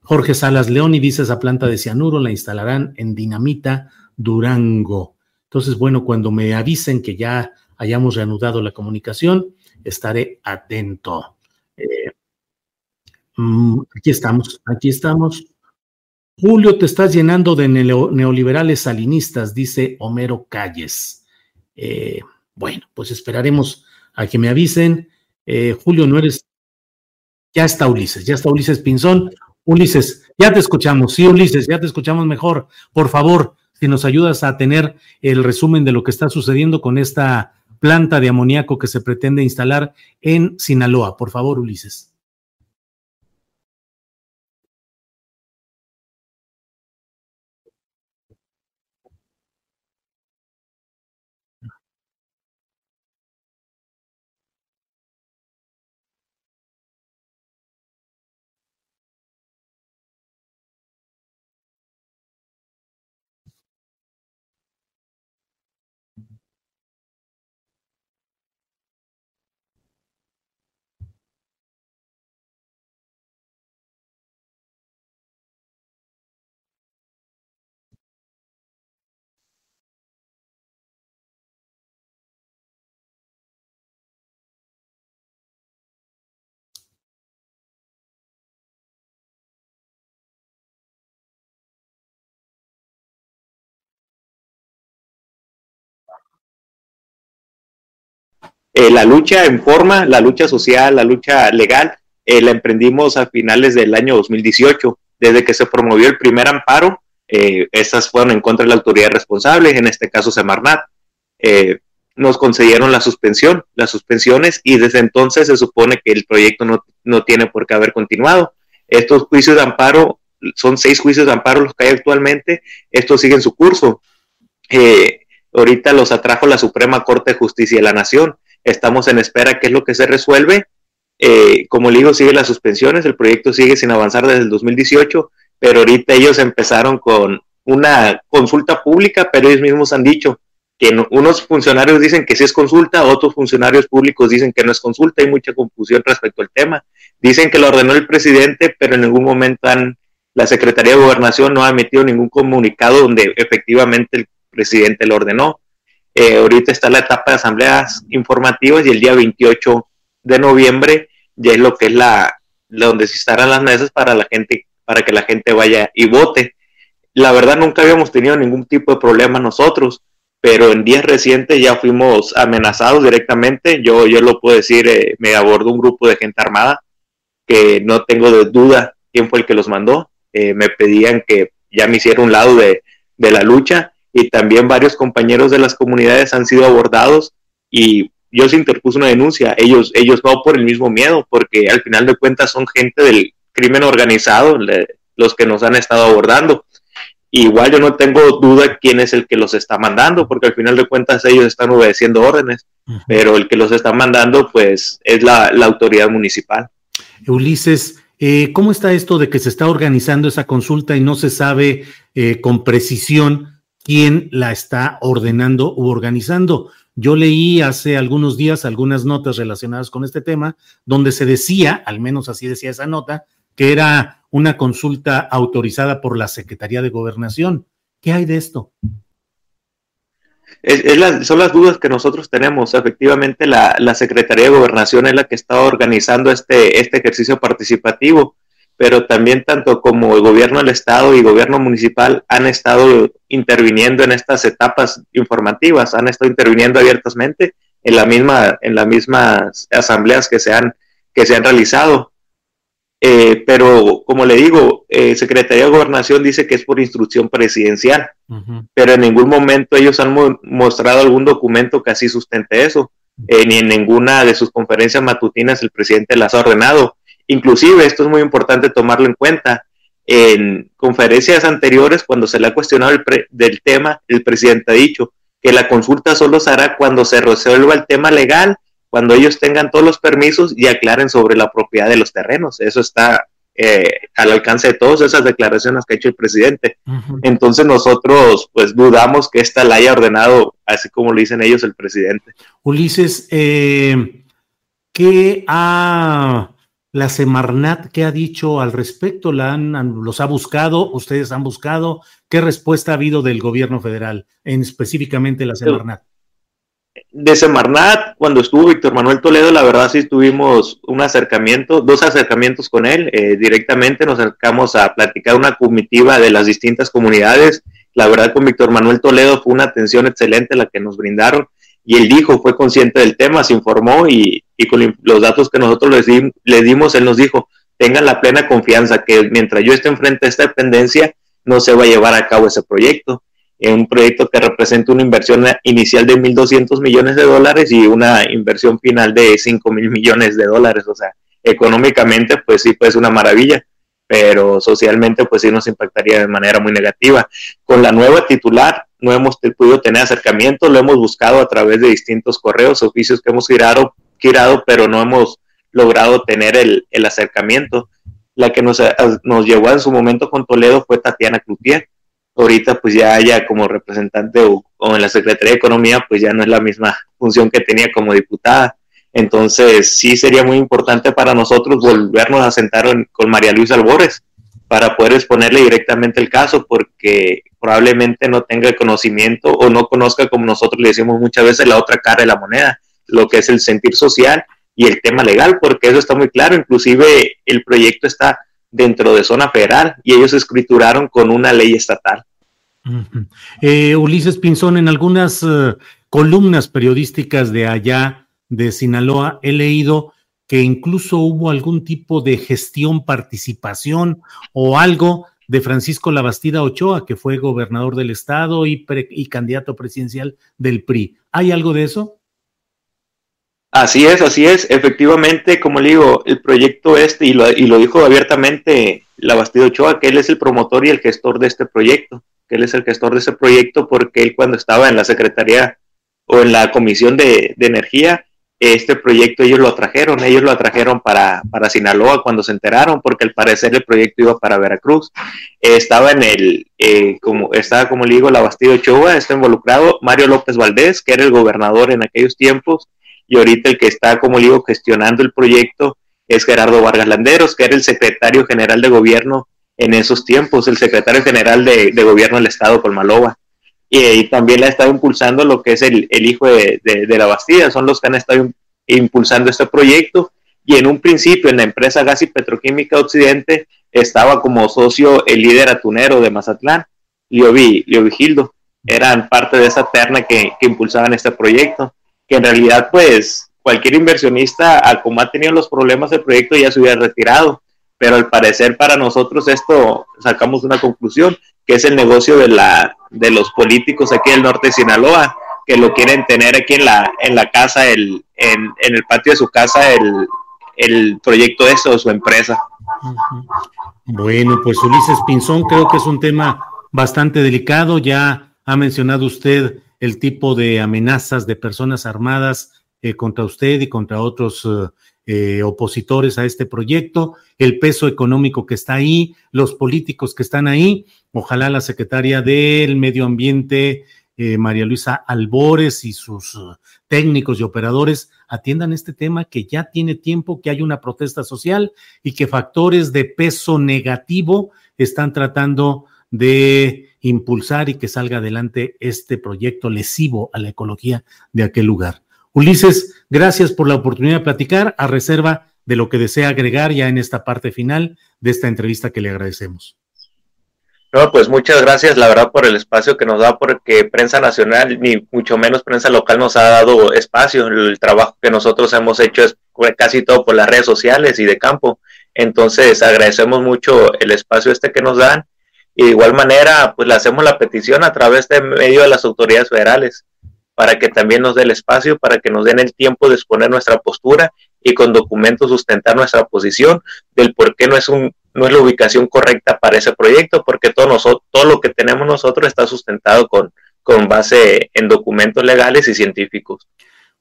Jorge Salas León y dice esa planta de cianuro la instalarán en Dinamita Durango. Entonces, bueno, cuando me avisen que ya hayamos reanudado la comunicación, estaré atento. Eh, mm, aquí estamos, aquí estamos. Julio, te estás llenando de neoliberales salinistas, dice Homero Calles. Eh, bueno, pues esperaremos a que me avisen. Eh, Julio, no eres. Ya está Ulises, ya está Ulises Pinzón. Ulises, ya te escuchamos. Sí, Ulises, ya te escuchamos mejor. Por favor, si nos ayudas a tener el resumen de lo que está sucediendo con esta planta de amoníaco que se pretende instalar en Sinaloa. Por favor, Ulises. Eh, la lucha en forma, la lucha social, la lucha legal, eh, la emprendimos a finales del año 2018. Desde que se promovió el primer amparo, eh, estas fueron en contra de la autoridad responsable, en este caso Semarnat. nos concedieron la suspensión, las suspensiones, y desde entonces se supone que el proyecto no, no tiene por qué haber continuado. Estos juicios de amparo, son seis juicios de amparo los que hay actualmente, estos siguen su curso. ahorita los atrajo la Suprema Corte de Justicia de la Nación Estamos en espera qué es lo que se resuelve. Eh, como le digo, sigue las suspensiones, el proyecto sigue sin avanzar desde el 2018, pero ahorita ellos empezaron con una consulta pública, pero ellos mismos han dicho que unos funcionarios dicen que sí es consulta, otros funcionarios públicos dicen que no es consulta, hay mucha confusión respecto al tema. Dicen que lo ordenó el presidente, pero en ningún momento han, la Secretaría de Gobernación no ha emitido ningún comunicado donde efectivamente el presidente lo ordenó. Eh, ahorita está la etapa de asambleas informativas y el día 28 de noviembre ya es lo que es la donde se estarán las mesas para la gente para que la gente vaya y vote. La verdad nunca habíamos tenido ningún tipo de problema nosotros, pero en días recientes ya fuimos amenazados directamente. Yo yo lo puedo decir, eh, me abordó un grupo de gente armada que no tengo de duda quién fue el que los mandó. Eh, me pedían que ya me hiciera un lado de, de la lucha y también varios compañeros de las comunidades han sido abordados y yo se interpuso una denuncia, ellos, ellos no por el mismo miedo, porque al final de cuentas son gente del crimen organizado los que nos han estado abordando. Igual yo no tengo duda quién es el que los está mandando, porque al final de cuentas ellos están obedeciendo órdenes, pero el que los está mandando pues es la, autoridad municipal. Ulises, eh, ¿cómo está esto de que se está organizando esa consulta y no se sabe eh, con precisión quién la está ordenando u organizando. Yo leí hace algunos días algunas notas relacionadas con este tema, donde se decía, al menos así decía esa nota, que era una consulta autorizada por la Secretaría de Gobernación. ¿Qué hay de esto? son las dudas que nosotros tenemos. Efectivamente, la, la, Secretaría de Gobernación es la que está organizando este, este ejercicio participativo pero también tanto como el gobierno del estado y gobierno municipal han estado interviniendo en estas etapas informativas, han estado interviniendo abiertamente en la misma en las mismas asambleas que se han que se han realizado. Eh, pero como le digo, eh, Secretaría de Gobernación dice que es por instrucción presidencial, pero en ningún momento ellos han mostrado algún documento que así sustente eso, eh, ni en ninguna de sus conferencias matutinas el presidente las ha ordenado. Inclusive, esto es muy importante tomarlo en cuenta, en conferencias anteriores, cuando se le ha cuestionado el del tema, el presidente ha dicho que la consulta solo se hará cuando se resuelva el tema legal, cuando ellos tengan todos los permisos y aclaren sobre la propiedad de los terrenos. Eso está eh, al alcance de todas esas declaraciones que ha hecho el presidente. Entonces nosotros pues dudamos que esta la haya ordenado así como lo dicen ellos el presidente. Ulises, eh, ¿qué ha la Semarnat, ¿qué ha dicho al respecto? ¿La han, ¿Los ha buscado? ¿Ustedes han buscado? ¿Qué respuesta ha habido del gobierno federal, en específicamente la Semarnat? De Semarnat, cuando estuvo Víctor Manuel Toledo, la verdad sí tuvimos un acercamiento, dos acercamientos con él. Eh, directamente nos acercamos a platicar una comitiva de las distintas comunidades. La verdad con Víctor Manuel Toledo fue una atención excelente la que nos brindaron y él dijo, fue consciente del tema, se informó y, con los datos que nosotros le dimos, él nos dijo, tengan la plena confianza que mientras yo esté enfrente de esta dependencia, no se va a llevar a cabo ese proyecto un proyecto que representa una inversión inicial de 1.200 millones de dólares y una inversión final de 5 mil millones de dólares. O sea, económicamente, pues sí, pues una maravilla, pero socialmente, pues sí nos impactaría de manera muy negativa. Con la nueva titular, no hemos podido tener acercamiento, lo hemos buscado a través de distintos correos, oficios que hemos girado, girado pero no hemos logrado tener el, el acercamiento. La que nos, nos llevó en su momento con Toledo fue Tatiana Cloutier ahorita pues ya haya como representante o, en la Secretaría de Economía, pues ya no es la misma función que tenía como diputada. Entonces sí sería muy importante para nosotros volvernos a sentar con María Luisa Albores para poder exponerle directamente el caso, porque probablemente no tenga conocimiento o no conozca, como nosotros le decimos muchas veces, la otra cara de la moneda, lo que es el sentir social y el tema legal, porque eso está muy claro. Inclusive el proyecto está dentro de zona federal y ellos escrituraron con una ley estatal. Eh, Ulises Pinzón, en algunas eh, columnas periodísticas de allá de Sinaloa he leído que incluso hubo algún tipo de gestión, participación o algo de Francisco Labastida Ochoa, que fue gobernador del estado y, y candidato presidencial del PRI. ¿Hay algo de eso? Así es, así es. Efectivamente, como le digo, el proyecto este, y lo, y lo dijo abiertamente la Bastida Ochoa, que él es el promotor y el gestor de este proyecto, que él es el gestor de ese proyecto porque él cuando estaba en la Secretaría o en la Comisión de, Energía, este proyecto ellos lo trajeron, ellos lo trajeron para, para, Sinaloa cuando se enteraron, porque al parecer el proyecto iba para Veracruz. estaba en el, eh, como, estaba como le digo, la Bastida Ochoa, está involucrado Mario López Valdés, que era el gobernador en aquellos tiempos, y ahorita el que está, como digo, gestionando el proyecto es Gerardo Vargas Landeros, que era el secretario general de gobierno en esos tiempos, el secretario general de, gobierno del estado, Colmaloba. Y, también la ha estado impulsando lo que es el, hijo de, la Bastida, son los que han estado impulsando este proyecto. Y en un principio, en la empresa Gas y Petroquímica Occidente, estaba como socio el líder atunero de Mazatlán, Leo Vigildo. Eran parte de esa terna que, que impulsaban este proyecto que en realidad pues cualquier inversionista, como ha tenido los problemas del proyecto, ya se hubiera retirado. Pero al parecer para nosotros esto sacamos una conclusión, que es el negocio de, la, de los políticos aquí del norte de Sinaloa, que lo quieren tener aquí en la, en la casa, el, en, el patio de su casa, el, el proyecto de eso, su empresa. Bueno, pues Ulises Pinzón, creo que es un tema bastante delicado. Ya ha mencionado usted el tipo de amenazas de personas armadas eh, contra usted y contra otros eh, eh, opositores a este proyecto, el peso económico que está ahí, los políticos que están ahí. Ojalá la secretaria del Medio Ambiente, María Luisa Albores y sus técnicos y operadores atiendan este tema que ya tiene tiempo, que hay una protesta social y que factores de peso negativo están tratando de impulsar y que salga adelante este proyecto lesivo a la ecología de aquel lugar. Ulises, gracias por la oportunidad de platicar a reserva de lo que desea agregar ya en esta parte final de esta entrevista que le agradecemos. No, pues muchas gracias, la verdad, por el espacio que nos da, porque prensa nacional, ni mucho menos prensa local, nos ha dado espacio. El trabajo que nosotros hemos hecho es casi todo por las redes sociales y de campo. Entonces, agradecemos mucho el espacio este que nos dan y de igual manera, pues le hacemos la petición a través de medio de las autoridades federales para que también nos dé el espacio, para que nos den el tiempo de exponer nuestra postura y con documentos sustentar nuestra posición del por qué no es, un, no es la ubicación correcta para ese proyecto, porque todo, nosotros, todo lo que tenemos nosotros está sustentado con, con base en documentos legales y científicos.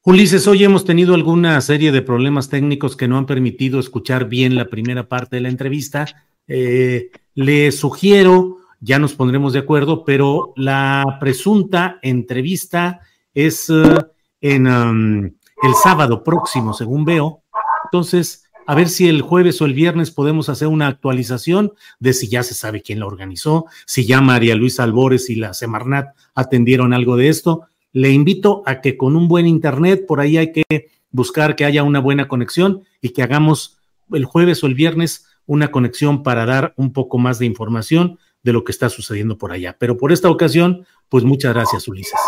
Ulises, hoy hemos tenido alguna serie de problemas técnicos que no han permitido escuchar bien la primera parte de la entrevista. Eh, le sugiero, ya nos pondremos de acuerdo, pero la presunta entrevista es eh, en um, el sábado próximo, según veo. Entonces, a ver si el jueves o el viernes podemos hacer una actualización de si ya se sabe quién la organizó, si ya María Luisa Albores y la Semarnat atendieron algo de esto. le invito a que con un buen internet, por ahí hay que buscar que haya una buena conexión y que hagamos el jueves o el viernes una conexión para dar un poco más de información de lo que está sucediendo por allá. Pero por esta ocasión, pues muchas gracias, Ulises.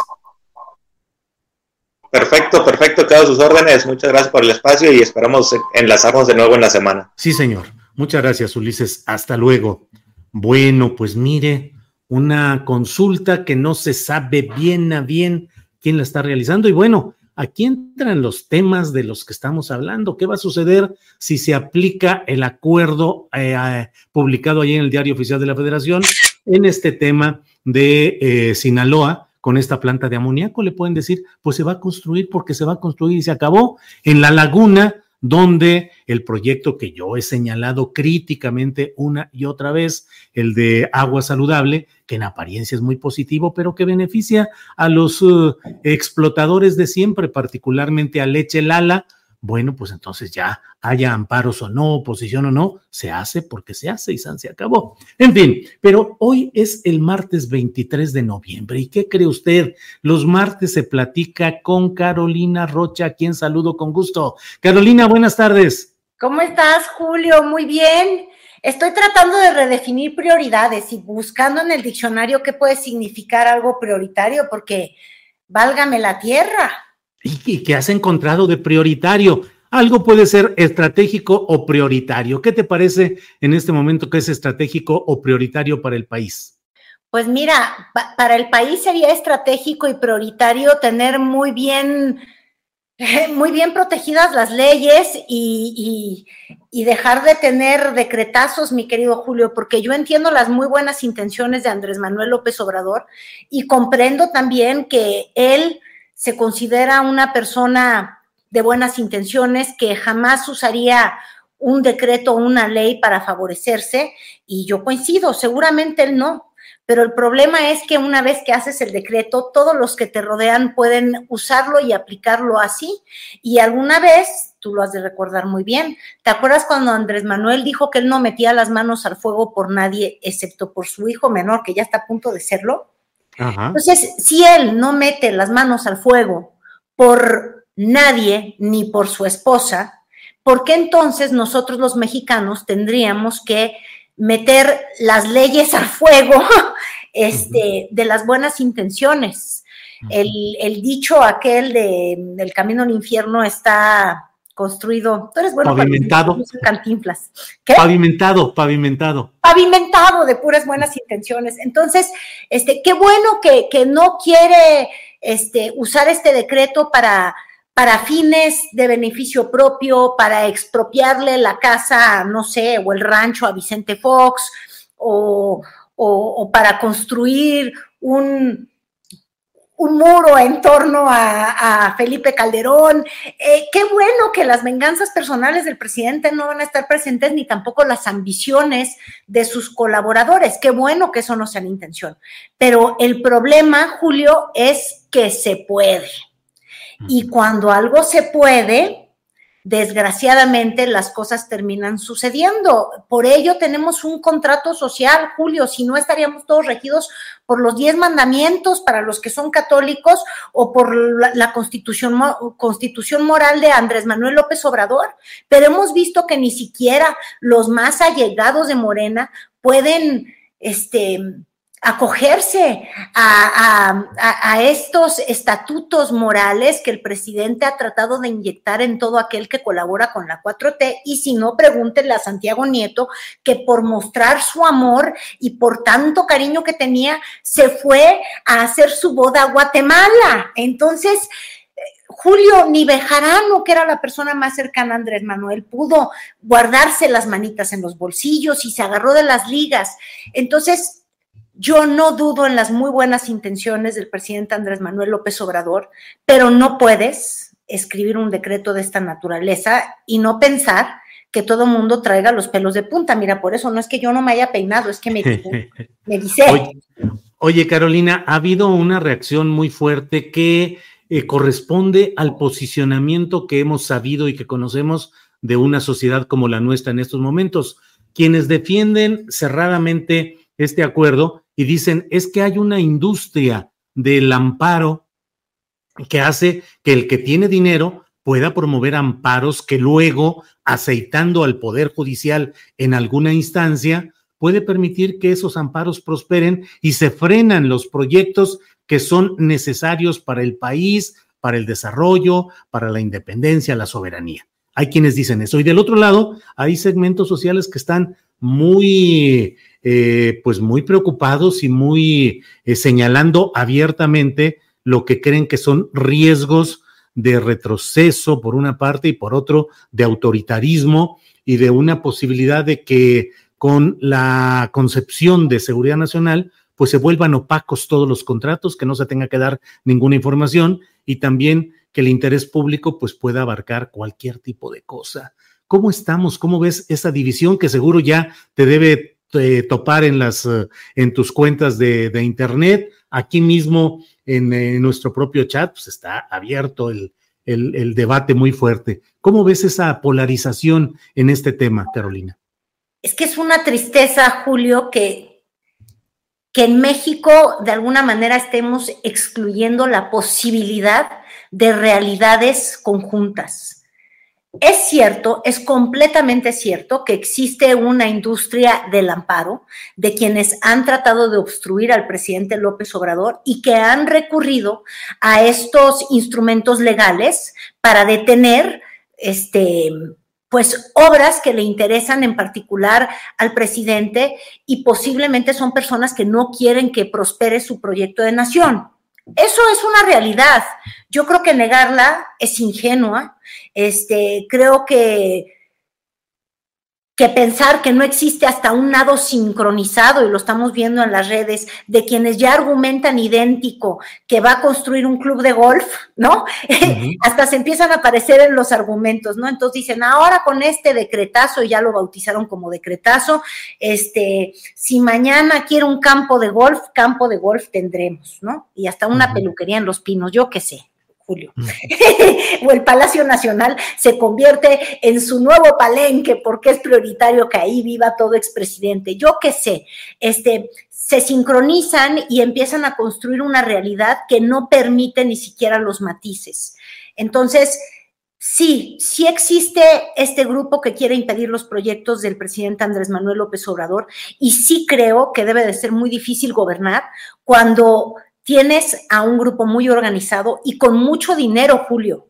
Perfecto, perfecto, quedo sus órdenes. Muchas gracias por el espacio y esperamos enlazarnos de nuevo en la semana. Sí, señor. Muchas gracias, Ulises. Hasta luego. Bueno, pues mire, una consulta que no se sabe bien a bien quién la está realizando. Y bueno, aquí entran los temas de los que estamos hablando. ¿Qué va a suceder si se aplica el acuerdo eh, publicado ahí en el Diario Oficial de la Federación en este tema de eh, Sinaloa? Con esta planta de amoníaco, le pueden decir, pues se va a construir porque se va a construir y se acabó. En la laguna donde el proyecto que yo he señalado críticamente una y otra vez, el de agua saludable, que en apariencia es muy positivo, pero que beneficia a los uh, explotadores de siempre, particularmente a Leche Lala, bueno, pues entonces ya haya amparos o no, oposición o no, se hace porque se hace y se acabó. En fin, pero hoy es el martes 23 de noviembre. ¿Y qué cree usted? Los martes se platica con Carolina Rocha, a quien saludo con gusto. Carolina, buenas tardes. ¿Cómo estás, Julio? Muy bien. Estoy tratando de redefinir prioridades y buscando en el diccionario qué puede significar algo prioritario, porque válgame la tierra. ¿Y qué has encontrado de prioritario? Algo puede ser estratégico o prioritario. ¿Qué te parece en este momento que es estratégico o prioritario para el país? Pues mira, para el país sería estratégico y prioritario tener muy bien, muy bien protegidas las leyes y, y, dejar de tener decretazos, mi querido Julio, porque yo entiendo las muy buenas intenciones de Andrés Manuel López Obrador y comprendo también que él se considera una persona de buenas intenciones que jamás usaría un decreto o una ley para favorecerse y yo coincido, seguramente él no, pero el problema es que una vez que haces el decreto, todos los que te rodean pueden usarlo y aplicarlo así. Y alguna vez, tú lo has de recordar muy bien, ¿te acuerdas cuando Andrés Manuel dijo que él no metía las manos al fuego por nadie excepto por su hijo menor, que ya está a punto de serlo? Entonces, si él no mete las manos al fuego por nadie ni por su esposa, ¿por qué entonces nosotros los mexicanos tendríamos que meter las leyes al fuego este, de las buenas intenciones? El, dicho aquel de, del camino al infierno está construido. Tú eres bueno pavimentado. cantinflas. ¿Qué? Pavimentado, pavimentado. Pavimentado de puras buenas intenciones. Entonces, este, qué bueno que, que no quiere este, usar este decreto para, para fines de beneficio propio, para expropiarle la casa, no sé, o el rancho a Vicente Fox, o, o para construir un, un muro en torno a, Felipe Calderón. Eh, qué bueno que las venganzas personales del presidente no van a estar presentes, ni tampoco las ambiciones de sus colaboradores. Qué bueno que eso no sea la intención. Pero el problema, Julio, es que se puede. Y cuando algo se puede, desgraciadamente las cosas terminan sucediendo. Por ello tenemos un contrato social, Julio, si no estaríamos todos regidos por los diez mandamientos para los que son católicos o por la, constitución, constitución moral de Andrés Manuel López Obrador. Pero hemos visto que ni siquiera los más allegados de Morena pueden, este, acogerse a, estos estatutos morales que el presidente ha tratado de inyectar en todo aquel que colabora con la 4T y si no, pregúntenle a Santiago Nieto que por mostrar su amor y por tanto cariño que tenía, se fue a hacer su boda a Guatemala. Entonces, Julio ni Bejarano, que era la persona más cercana a Andrés Manuel, pudo guardarse las manitas en los bolsillos y se agarró de las ligas. Entonces, yo no dudo en las muy buenas intenciones del presidente Andrés Manuel López Obrador, pero no puedes escribir un decreto de esta naturaleza y no pensar que todo mundo traiga los pelos de punta. Mira, por eso no es que yo no me haya peinado, es que me, me dice. Oye, Carolina, ha habido una reacción muy fuerte que eh, corresponde al posicionamiento que hemos sabido y que conocemos de una sociedad como la nuestra en estos momentos. Quienes defienden cerradamente este acuerdo y dicen, es que hay una industria del amparo que hace que el que tiene dinero pueda promover amparos que luego, aceitando al Poder Judicial en alguna instancia, puede permitir que esos amparos prosperen y se frenan los proyectos que son necesarios para el país, para el desarrollo, para la independencia, la soberanía. Hay quienes dicen eso. Y del otro lado, hay segmentos sociales que están muy, eh, pues muy preocupados y muy eh, señalando abiertamente lo que creen que son riesgos de retroceso por una parte y por otro de autoritarismo y de una posibilidad de que con la concepción de seguridad nacional, pues se vuelvan opacos todos los contratos, que no se tenga que dar ninguna información y también que el interés público pues pueda abarcar cualquier tipo de cosa. ¿Cómo estamos? ¿Cómo ves esa división que seguro ya te debe eh, topar en las eh, en tus cuentas de, internet? Aquí mismo en, nuestro propio chat pues está abierto el, el debate muy fuerte. ¿Cómo ves esa polarización en este tema, Carolina? Es que es una tristeza, Julio, que, que en México de alguna manera estemos excluyendo la posibilidad de realidades conjuntas. Es cierto, es completamente cierto que existe una industria del amparo de quienes han tratado de obstruir al presidente López Obrador y que han recurrido a estos instrumentos legales para detener este pues obras que le interesan en particular al presidente y posiblemente son personas que no quieren que prospere su proyecto de nación. Eso es una realidad. Yo creo que negarla es ingenua. Este, creo que que pensar que no existe hasta un nado sincronizado, y lo estamos viendo en las redes, de quienes ya argumentan idéntico que va a construir un club de golf, ¿no? hasta se empiezan a aparecer en los argumentos, ¿no? Entonces dicen, ahora con este decretazo, ya lo bautizaron como decretazo, este, si mañana quiere un campo de golf, campo de golf tendremos, ¿no? Y hasta una peluquería en Los Pinos, yo qué sé. Julio. Mm. o el Palacio Nacional se convierte en su nuevo palenque porque es prioritario que ahí viva todo expresidente. Yo qué sé, este, se sincronizan y empiezan a construir una realidad que no permite ni siquiera los matices. Entonces, sí, sí existe este grupo que quiere impedir los proyectos del presidente Andrés Manuel López Obrador y sí creo que debe de ser muy difícil gobernar cuando tienes a un grupo muy organizado y con mucho dinero, Julio,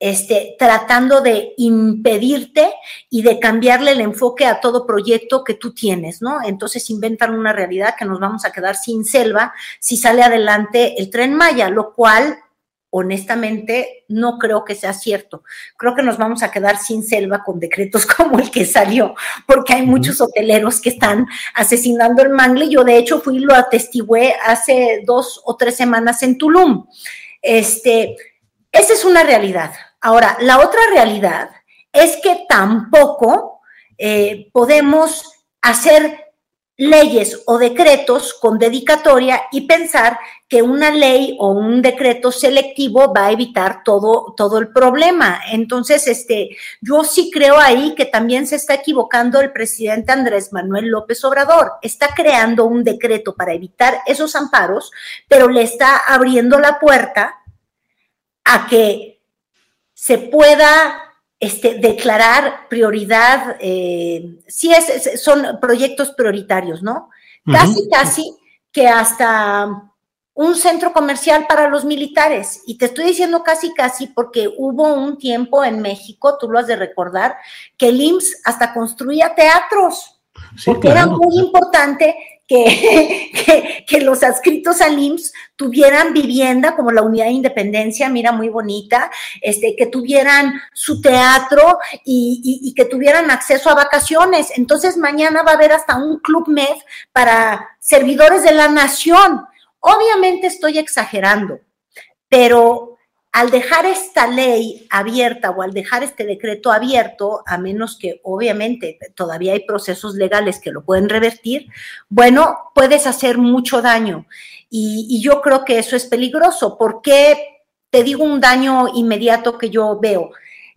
este, tratando de impedirte y de cambiarle el enfoque a todo proyecto que tú tienes, ¿no? Entonces inventan una realidad que nos vamos a quedar sin selva si sale adelante el tren Maya, lo cual honestamente no creo que sea cierto. Creo que nos vamos a quedar sin selva con decretos como el que salió, porque hay muchos hoteleros que están asesinando el mangle. Yo de hecho fui y lo atestigué hace dos o tres semanas en Tulum. Este, esa es una realidad. Ahora, la otra realidad es que tampoco eh, podemos hacer leyes o decretos con dedicatoria y pensar que una ley o un decreto selectivo va a evitar todo, todo el problema. Entonces, este, yo sí creo ahí que también se está equivocando el presidente Andrés Manuel López Obrador. Está creando un decreto para evitar esos amparos, pero le está abriendo la puerta a que se pueda este, declarar prioridad, eh, sí es, son proyectos prioritarios, ¿no? Casi, casi que hasta un centro comercial para los militares. Y te estoy diciendo casi, casi porque hubo un tiempo en México, tú lo has de recordar, que el IMSS hasta construía teatros. porque era muy importante que, los adscritos al IMSS tuvieran vivienda como la unidad de independencia, mira, muy bonita, este, que tuvieran su teatro y, y, que tuvieran acceso a vacaciones. Entonces mañana va a haber hasta un club MED para servidores de la nación. Obviamente estoy exagerando, pero al dejar esta ley abierta o al dejar este decreto abierto, a menos que obviamente todavía hay procesos legales que lo pueden revertir, bueno, puedes hacer mucho daño. Y, yo creo que eso es peligroso. porque Te digo un daño inmediato que yo veo.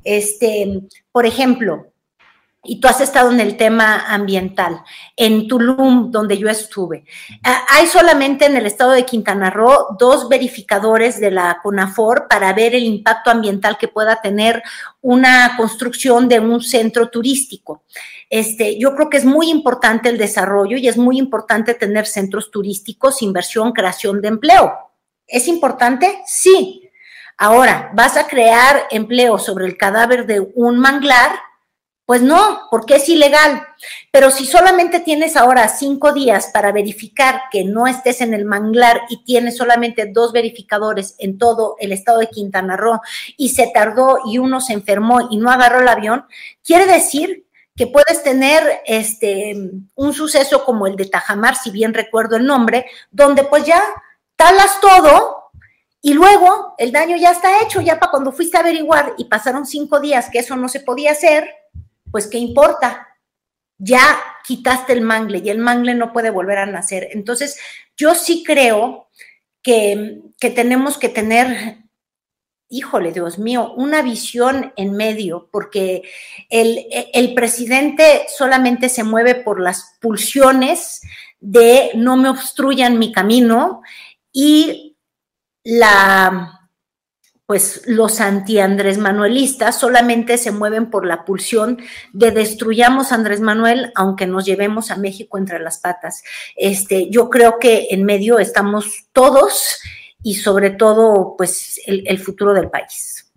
Este, por ejemplo, y tú has estado en el tema ambiental, en Tulum, donde yo estuve. Ah, hay solamente en el estado de Quintana Roo dos verificadores de la CONAFOR para ver el impacto ambiental que pueda tener una construcción de un centro turístico. Este, yo creo que es muy importante el desarrollo y es muy importante tener centros turísticos, inversión, creación de empleo. ¿Es importante? Sí. Ahora, ¿vas a crear empleo sobre el cadáver de un manglar? Pues no, porque es ilegal. Pero si solamente tienes ahora cinco días para verificar que no estés en el manglar y tienes solamente dos verificadores en todo el estado de Quintana Roo y se tardó y uno se enfermó y no agarró el avión, quiere decir que puedes tener este un suceso como el de Tajamar, si bien recuerdo el nombre, donde pues ya talas todo y luego el daño ya está hecho, ya para cuando fuiste a averiguar y pasaron cinco días que eso no se podía hacer, pues ¿qué importa? Ya quitaste el mangle y el mangle no puede volver a nacer. Entonces, yo sí creo que, tenemos que tener, híjole, Dios mío, una visión en medio, porque el, el presidente solamente se mueve por las pulsiones de no me obstruyan mi camino y la pues los anti-Andrés Manuelistas solamente se mueven por la pulsión de destruyamos a Andrés Manuel, aunque nos llevemos a México entre las patas. Este, yo creo que en medio estamos todos y sobre todo, pues, el, futuro del país.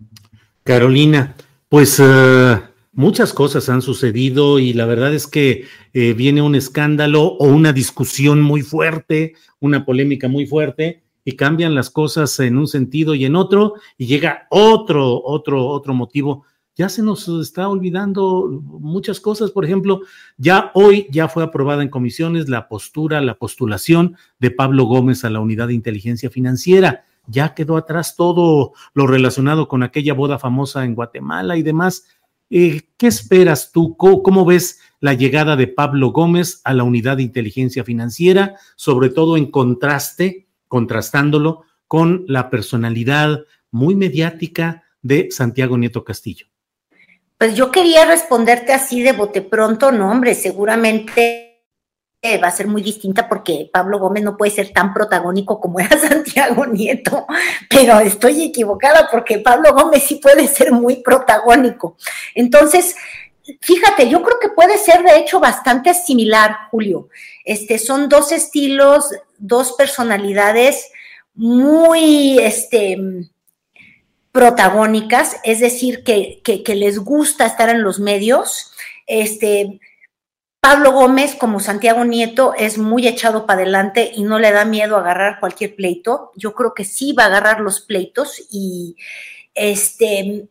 Carolina, pues eh, muchas cosas han sucedido y la verdad es que eh, viene un escándalo o una discusión muy fuerte, una polémica muy fuerte y cambian las cosas en un sentido y en otro, y llega otro, otro, otro motivo. Ya se nos está olvidando muchas cosas. Por ejemplo, ya hoy ya fue aprobada en comisiones la postura, la postulación de Pablo Gómez a la unidad de inteligencia financiera. Ya quedó atrás todo lo relacionado con aquella boda famosa en Guatemala y demás. Eh, ¿Qué esperas tú? ¿Cómo, ves la llegada de Pablo Gómez a la unidad de inteligencia financiera, sobre todo en contraste contrastándolo con la personalidad muy mediática de Santiago Nieto Castillo. Pues yo quería responderte así de bote pronto, no, hombre, seguramente va a ser muy distinta porque Pablo Gómez no puede ser tan protagónico como era Santiago Nieto, pero estoy equivocada porque Pablo Gómez sí puede ser muy protagónico. Entonces, fíjate, yo creo que puede ser de hecho bastante similar, Julio. Este, son dos estilos, dos personalidades muy este, protagónicas, es decir, que, les gusta estar en los medios. Este, Pablo Gómez, como Santiago Nieto, es muy echado para adelante y no le da miedo agarrar cualquier pleito. Yo creo que sí va a agarrar los pleitos y este,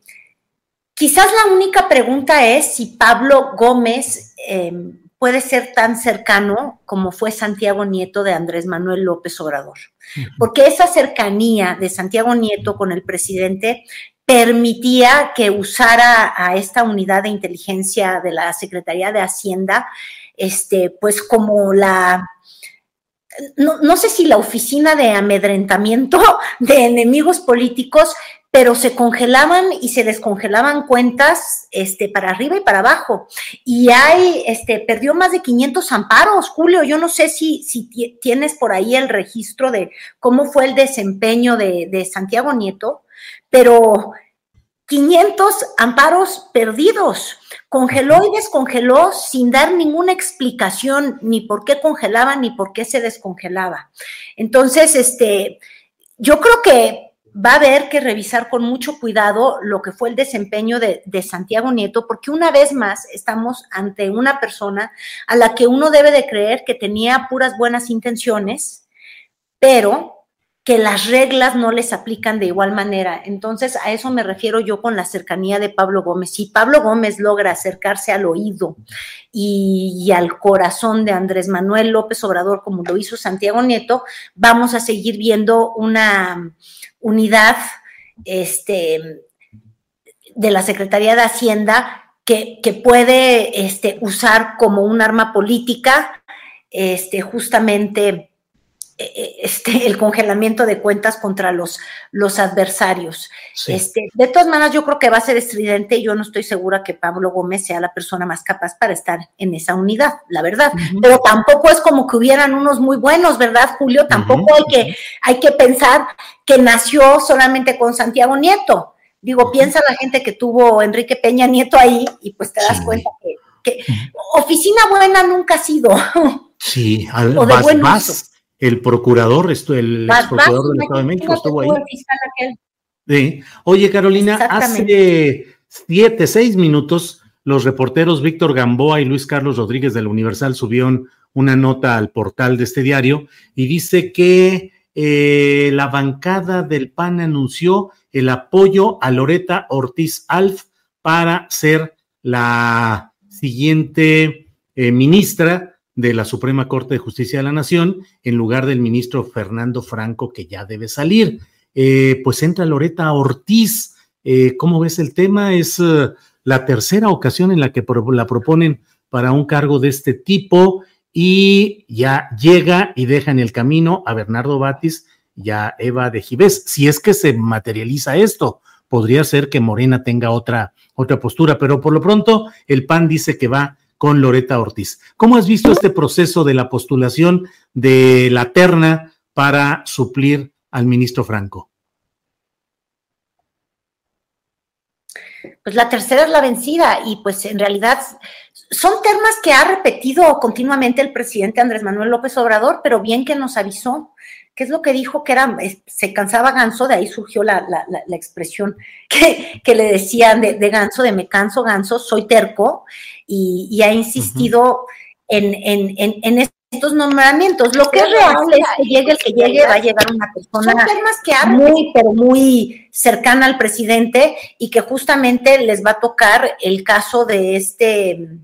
quizás la única pregunta es si Pablo Gómez em, puede ser tan cercano como fue Santiago Nieto de Andrés Manuel López Obrador. Porque esa cercanía de Santiago Nieto con el presidente permitía que usara a esta unidad de inteligencia de la Secretaría de Hacienda, este, pues como la, no, no, sé si la oficina de amedrentamiento de enemigos políticos, pero se congelaban y se descongelaban cuentas este, para arriba y para abajo. Y hay, este, perdió más de 500 amparos, Julio. Yo no sé si, si tienes por ahí el registro de cómo fue el desempeño de, Santiago Nieto, pero 500 amparos perdidos. Congeló y descongeló sin dar ninguna explicación ni por qué congelaba ni por qué se descongelaba. Entonces, este, yo creo que va a haber que revisar con mucho cuidado lo que fue el desempeño de, Santiago Nieto, porque una vez más estamos ante una persona a la que uno debe de creer que tenía puras buenas intenciones, pero que las reglas no les aplican de igual manera. Entonces, a eso me refiero yo con la cercanía de Pablo Gómez. Si Pablo Gómez logra acercarse al oído y, y, al corazón de Andrés Manuel López Obrador, como lo hizo Santiago Nieto, vamos a seguir viendo una unidad este, de la Secretaría de Hacienda que, puede este, usar como un arma política este, justamente este, el congelamiento de cuentas contra los, los adversarios. Este, de todas maneras, yo creo que va a ser estridente. Yo no estoy segura que Pablo Gómez sea la persona más capaz para estar en esa unidad, la verdad. Pero tampoco es como que hubieran unos muy buenos, ¿verdad, Julio? Tampoco hay, que, hay que pensar que nació solamente con Santiago Nieto. Digo, piensa la gente que tuvo Enrique Peña Nieto ahí y pues te das cuenta que, oficina buena nunca ha sido. Sí, al, más el procurador, esto, el ex procurador del Estado de México estuvo ahí. Sí. Oye, Carolina, hace siete, seis minutos, los reporteros Víctor Gamboa y Luis Carlos Rodríguez del Universal subieron una nota al portal de este diario y dice que eh, la bancada del PAN anunció el apoyo a Loreta Ortiz Alf para ser la siguiente eh, ministra de la Suprema Corte de Justicia de la Nación en lugar del ministro Fernando Franco, que ya debe salir. Eh, pues entra Loreta Ortiz. Eh, ¿Cómo ves el tema? Es eh, la tercera ocasión en la que la proponen para un cargo de este tipo y ya llega y deja en el camino a Bernardo Batis y a Eva de Gibés. Si es que se materializa esto, podría ser que Morena tenga otra, otra postura, pero por lo pronto el PAN dice que va con Loreta Ortiz. ¿Cómo has visto este proceso de la postulación de la terna para suplir al ministro Franco? Pues la tercera es la vencida y pues en realidad son termas que ha repetido continuamente el presidente Andrés Manuel López Obrador, pero bien que nos avisó. ¿Qué es lo que dijo? Que era, se cansaba Ganso, de ahí surgió la, expresión que, le decían de, de, Ganso, de me canso Ganso, soy terco, y, ha insistido en, en, estos nombramientos. Lo que es real es que llegue el que llegue, va a llegar una persona muy, pero muy cercana al presidente y que justamente les va a tocar el caso de este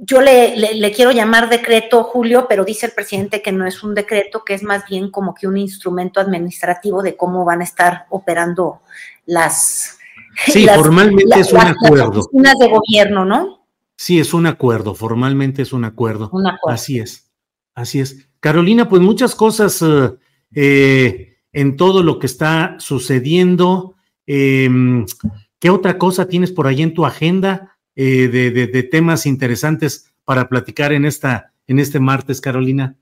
yo le, le, quiero llamar decreto, Julio, pero dice el presidente que no es un decreto, que es más bien como que un instrumento administrativo de cómo van a estar operando las, Sí, formalmente es un acuerdo. Las de gobierno, ¿no? Sí, es un acuerdo, formalmente es un acuerdo. Un acuerdo. Así es, así es. Carolina, pues muchas cosas eh, eh, en todo lo que está sucediendo. Em, ¿Qué otra cosa tienes por ahí en tu agenda eh, de, de, temas interesantes para platicar en, esta, en este martes, Carolina?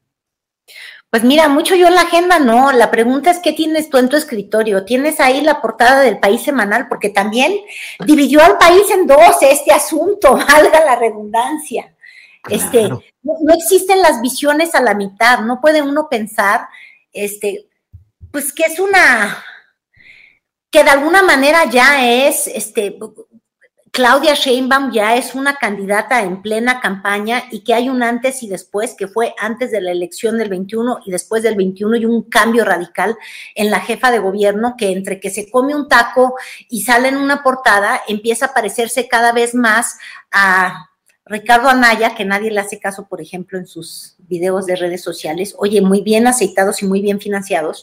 Pues mira, mucho yo en la agenda no. La pregunta es qué tienes tú en tu escritorio. ¿Tienes ahí la portada del país semanal? Porque también dividió al país en dos este asunto, valga la redundancia. Este, no, no, existen las visiones a la mitad. No puede uno pensar, este, pues que es una, que de alguna manera ya es, este, Claudia Sheinbaum ya es una candidata en plena campaña y que hay un antes y después, que fue antes de la elección del 21 y después del 21 y un cambio radical en la jefa de gobierno que entre que se come un taco y sale en una portada empieza a parecerse cada vez más a Ricardo Anaya, que nadie le hace caso, por ejemplo, en sus videos de redes sociales, oye, muy bien aceitados y muy bien financiados,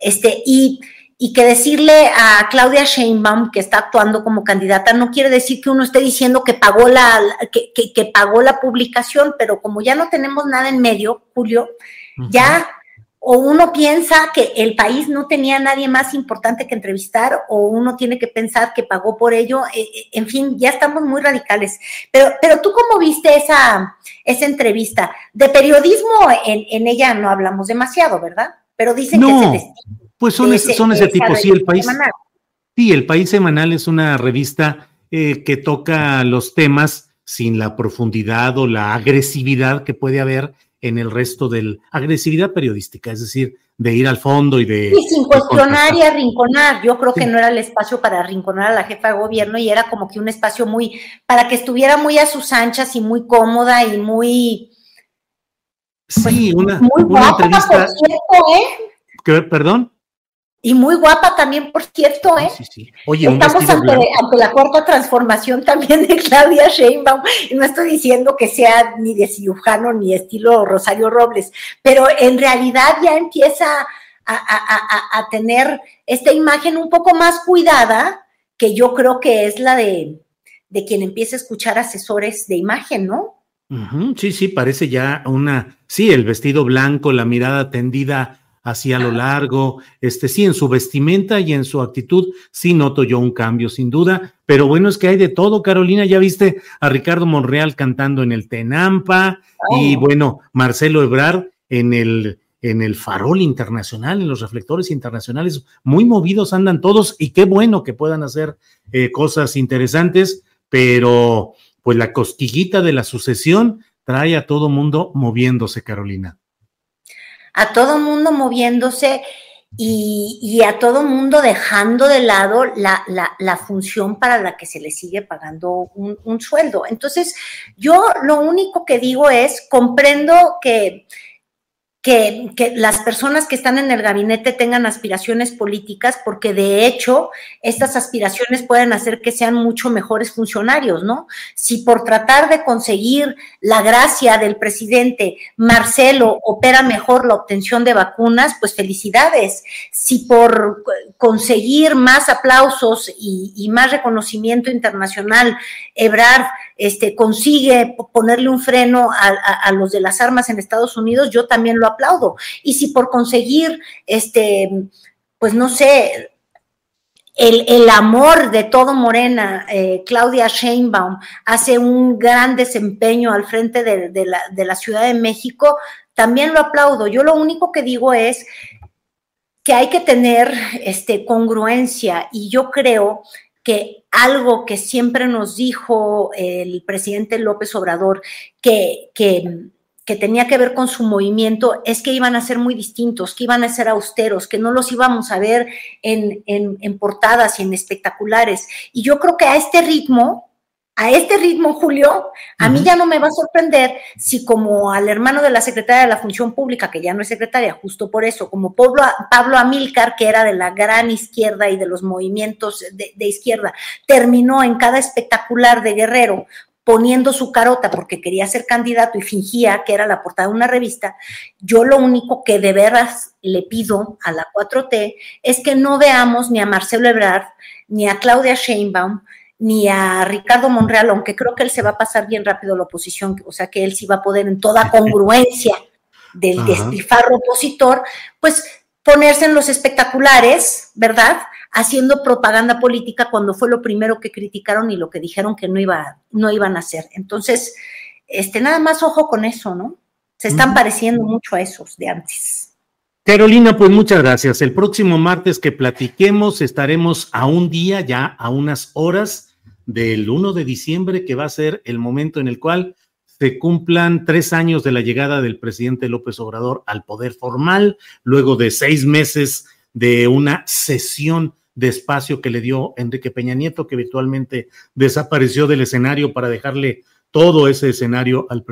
este, y y que decirle a Claudia Sheinbaum que está actuando como candidata no quiere decir que uno esté diciendo que pagó la, que, que, pagó la publicación, pero como ya no tenemos nada en medio, Julio, ya o uno piensa que el país no tenía nadie más importante que entrevistar o uno tiene que pensar que pagó por ello, eh, eh, en fin, ya estamos muy radicales. Pero, pero tú cómo viste esa, esa entrevista? De periodismo en, en ella no hablamos demasiado, ¿verdad? Pero dicen que se pues son, ese, son ese tipo, sí, el país. Semanal. Sí, el país semanal es una revista eh, que toca los temas sin la profundidad o la agresividad que puede haber en el resto del agresividad periodística, es decir, de ir al fondo y de... Y sin cuestionar y arrinconar. Yo creo que no era el espacio para arrinconar a la jefa de gobierno y era como que un espacio muy, para que estuviera muy a sus anchas y muy cómoda y muy... sí, pues, una, muy una entrevista... ¿eh? ¿Perdón? Y muy guapa también, por cierto, ¿eh? Sí, sí. Oye, Estamos ante, la cuarta transformación también de Claudia Sheinbaum. Y no estoy diciendo que sea ni de cirujano ni estilo Rosario Robles, pero en realidad ya empieza a, tener esta imagen un poco más cuidada, que yo creo que es la de, de quien empieza a escuchar asesores de imagen, ¿no? Sí, sí, parece ya una sí, el vestido blanco, la mirada tendida hacia lo largo, este sí, en su vestimenta y en su actitud, sí noto yo un cambio, sin duda, pero bueno, es que hay de todo, Carolina, ya viste a Ricardo Monreal cantando en el Tenampa y bueno, Marcelo Ebrard en el en el farol internacional, en los reflectores internacionales, muy movidos andan todos y qué bueno que puedan hacer eh, cosas interesantes, pero pues la cosquillita de la sucesión trae a todo mundo moviéndose, Carolina a todo mundo moviéndose y, a todo mundo dejando de lado la, función para la que se le sigue pagando un, un sueldo. Entonces, yo lo único que digo es, comprendo que que, las personas que están en el gabinete tengan aspiraciones políticas, porque de hecho estas aspiraciones pueden hacer que sean mucho mejores funcionarios, ¿no? Si por tratar de conseguir la gracia del presidente Marcelo opera mejor la obtención de vacunas, pues felicidades. Si por conseguir más aplausos y, y más reconocimiento internacional, Ebrard este, consigue ponerle un freno a, los de las armas en Estados Unidos, yo también lo aplaudo. Y si por conseguir, este, pues no sé, el, amor de todo Morena, eh, Claudia Sheinbaum, hace un gran desempeño al frente de, la, de la Ciudad de México, también lo aplaudo. Yo lo único que digo es que hay que tener este, congruencia y yo creo que algo que siempre nos dijo el presidente López Obrador, que, que, tenía que ver con su movimiento, es que iban a ser muy distintos, que iban a ser austeros, que no los íbamos a ver en, en portadas y en espectaculares. Y yo creo que a este ritmo, a este ritmo, Julio, a mí ya no me va a sorprender si como al hermano de la secretaria de la Función Pública, que ya no es secretaria, justo por eso, como Pablo, Pablo Amílcar, que era de la gran izquierda y de los movimientos de, izquierda, terminó en cada espectacular de Guerrero poniendo su carota porque quería ser candidato y fingía que era la portada de una revista, yo lo único que de veras le pido a la 4T es que no veamos ni a Marcelo Ebrard ni a Claudia Sheinbaum ni a Ricardo Monreal, aunque creo que él se va a pasar bien rápido la oposición, o sea que él sí va a poder en toda congruencia del despilfarro opositor, pues ponerse en los espectaculares, ¿verdad? Haciendo propaganda política cuando fue lo primero que criticaron y lo que dijeron que no, iba, no iban a hacer. Entonces, este, nada más ojo con eso, ¿no? Se están pareciendo mucho a esos de antes. Carolina, pues muchas gracias. El próximo martes que platiquemos estaremos a un día, ya a unas horas del 1 de diciembre, que va a ser el momento en el cual se cumplan tres años de la llegada del presidente López Obrador al poder formal, luego de seis meses de una sesión de espacio que le dio Enrique Peña Nieto, que virtualmente desapareció del escenario para dejarle todo ese escenario al,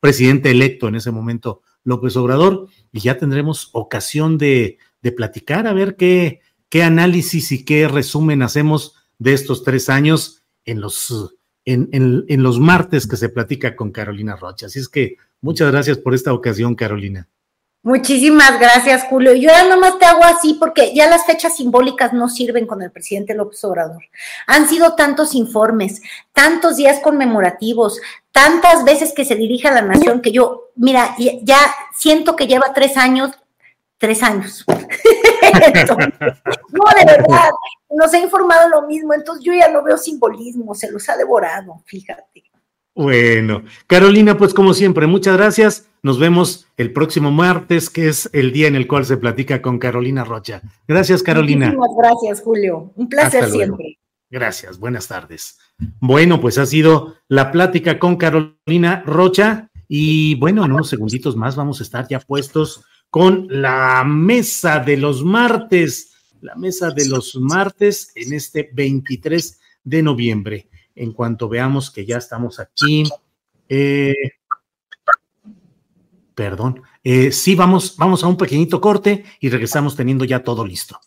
presidente electo en ese momento, López Obrador, y ya tendremos ocasión de, de platicar, a ver qué, qué análisis y qué resumen hacemos de estos tres años en los, en, en, los martes que se platica con Carolina Rocha. Así es que muchas gracias por esta ocasión, Carolina. Muchísimas gracias, Julio. Yo ya nomás te hago así porque ya las fechas simbólicas no sirven con el presidente López Obrador. Han sido tantos informes, tantos días conmemorativos, tantas veces que se dirige a la nación que yo, mira, ya siento que lleva tres años tres años. no, de verdad, nos ha informado lo mismo, entonces yo ya no veo simbolismo, se los ha devorado, fíjate. Bueno, Carolina, pues como siempre, muchas gracias. Nos vemos el próximo martes, que es el día en el cual se platica con Carolina Rocha. Gracias, Carolina. Muchísimas gracias, Julio. Un placer siempre. Gracias, buenas tardes. Bueno, pues ha sido la plática con Carolina Rocha y bueno, en unos segunditos más vamos a estar ya puestos con la mesa de los martes, la mesa de los martes en este 23 de noviembre. En cuanto veamos que ya estamos aquí, eh, perdón, eh, sí, vamos, vamos a un pequeñito corte y regresamos teniendo ya todo listo.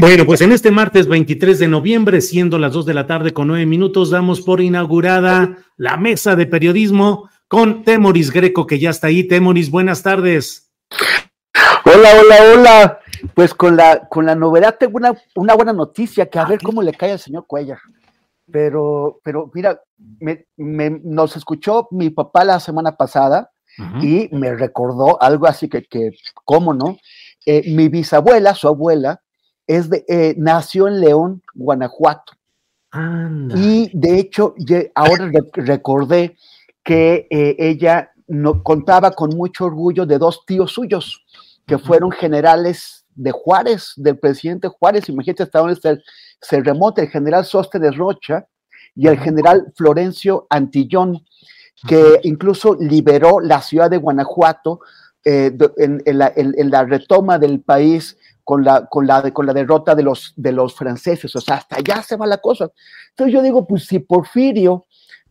Bueno, pues en este martes 23 de noviembre, siendo las 2 de la tarde con 9 minutos, damos por inaugurada la mesa de periodismo con Temoris Greco, que ya está ahí. Temoris, buenas tardes. Hola, hola, hola. Pues con la, con la novedad tengo una, una buena noticia, que a ver cómo le cae al señor Cuellar. Pero, pero mira, me, me, nos escuchó mi papá la semana pasada y me recordó algo así que, que ¿cómo no? Eh, mi bisabuela, su abuela, es de, eh, nació en León, Guanajuato. Anda. Y de hecho, ahora recordé que eh, ella no, contaba con mucho orgullo de dos tíos suyos, que fueron generales de Juárez, del presidente Juárez. Imagínate hasta dónde se, se remonta el general Sóstenes Rocha y el general Florencio Antillón, que incluso liberó la ciudad de Guanajuato eh, en, en, la, en, en, la, retoma del país con la, con la, con la derrota de los, de los franceses. O sea, hasta allá se va la cosa. Entonces yo digo, pues si Porfirio,